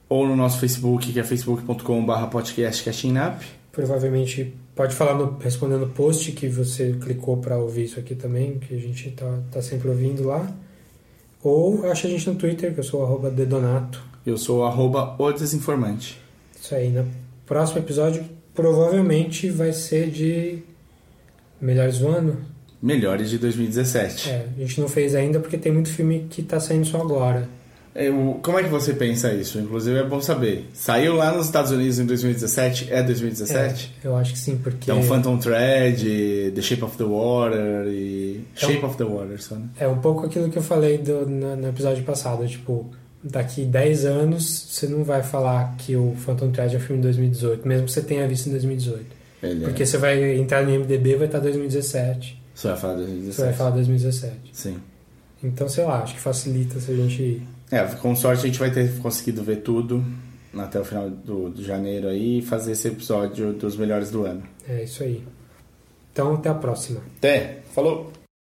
ou no nosso Facebook, que é facebook.com.br podcastcatchingup. Provavelmente pode falar no, respondendo o post que você clicou para ouvir isso aqui também, que a gente tá, tá sempre ouvindo lá. Ou acha a gente no Twitter, que eu sou o arroba dedonato. Eu sou o arroba o desinformante. Isso aí, no próximo episódio provavelmente vai ser de melhores do ano. Melhores de 2017. É, a gente não fez ainda porque tem muito filme que tá saindo só agora. Eu- como é que você pensa isso? Inclusive é bom saber. Saiu lá nos Estados Unidos em 2017? É 2017? É, eu acho que sim, porque. Então Phantom Thread, The Shape of the Water e... Então- Shape of the Water, só, né? É um pouco aquilo que eu falei do- no, no episódio passado. Tipo, daqui 10 anos você não vai falar que o Phantom Thread é um filme de 2018, mesmo que você tenha visto em 2018. Ele é. Porque você vai entrar no IMDB e vai estar 2017. Você vai falar 2017. Você vai falar 2017. Sim. Então, sei lá, acho que facilita se a gente. É, com sorte a gente vai ter conseguido ver tudo até o final do, de janeiro aí e fazer esse episódio dos melhores do ano. É isso aí. Então, até a próxima. Até! Falou!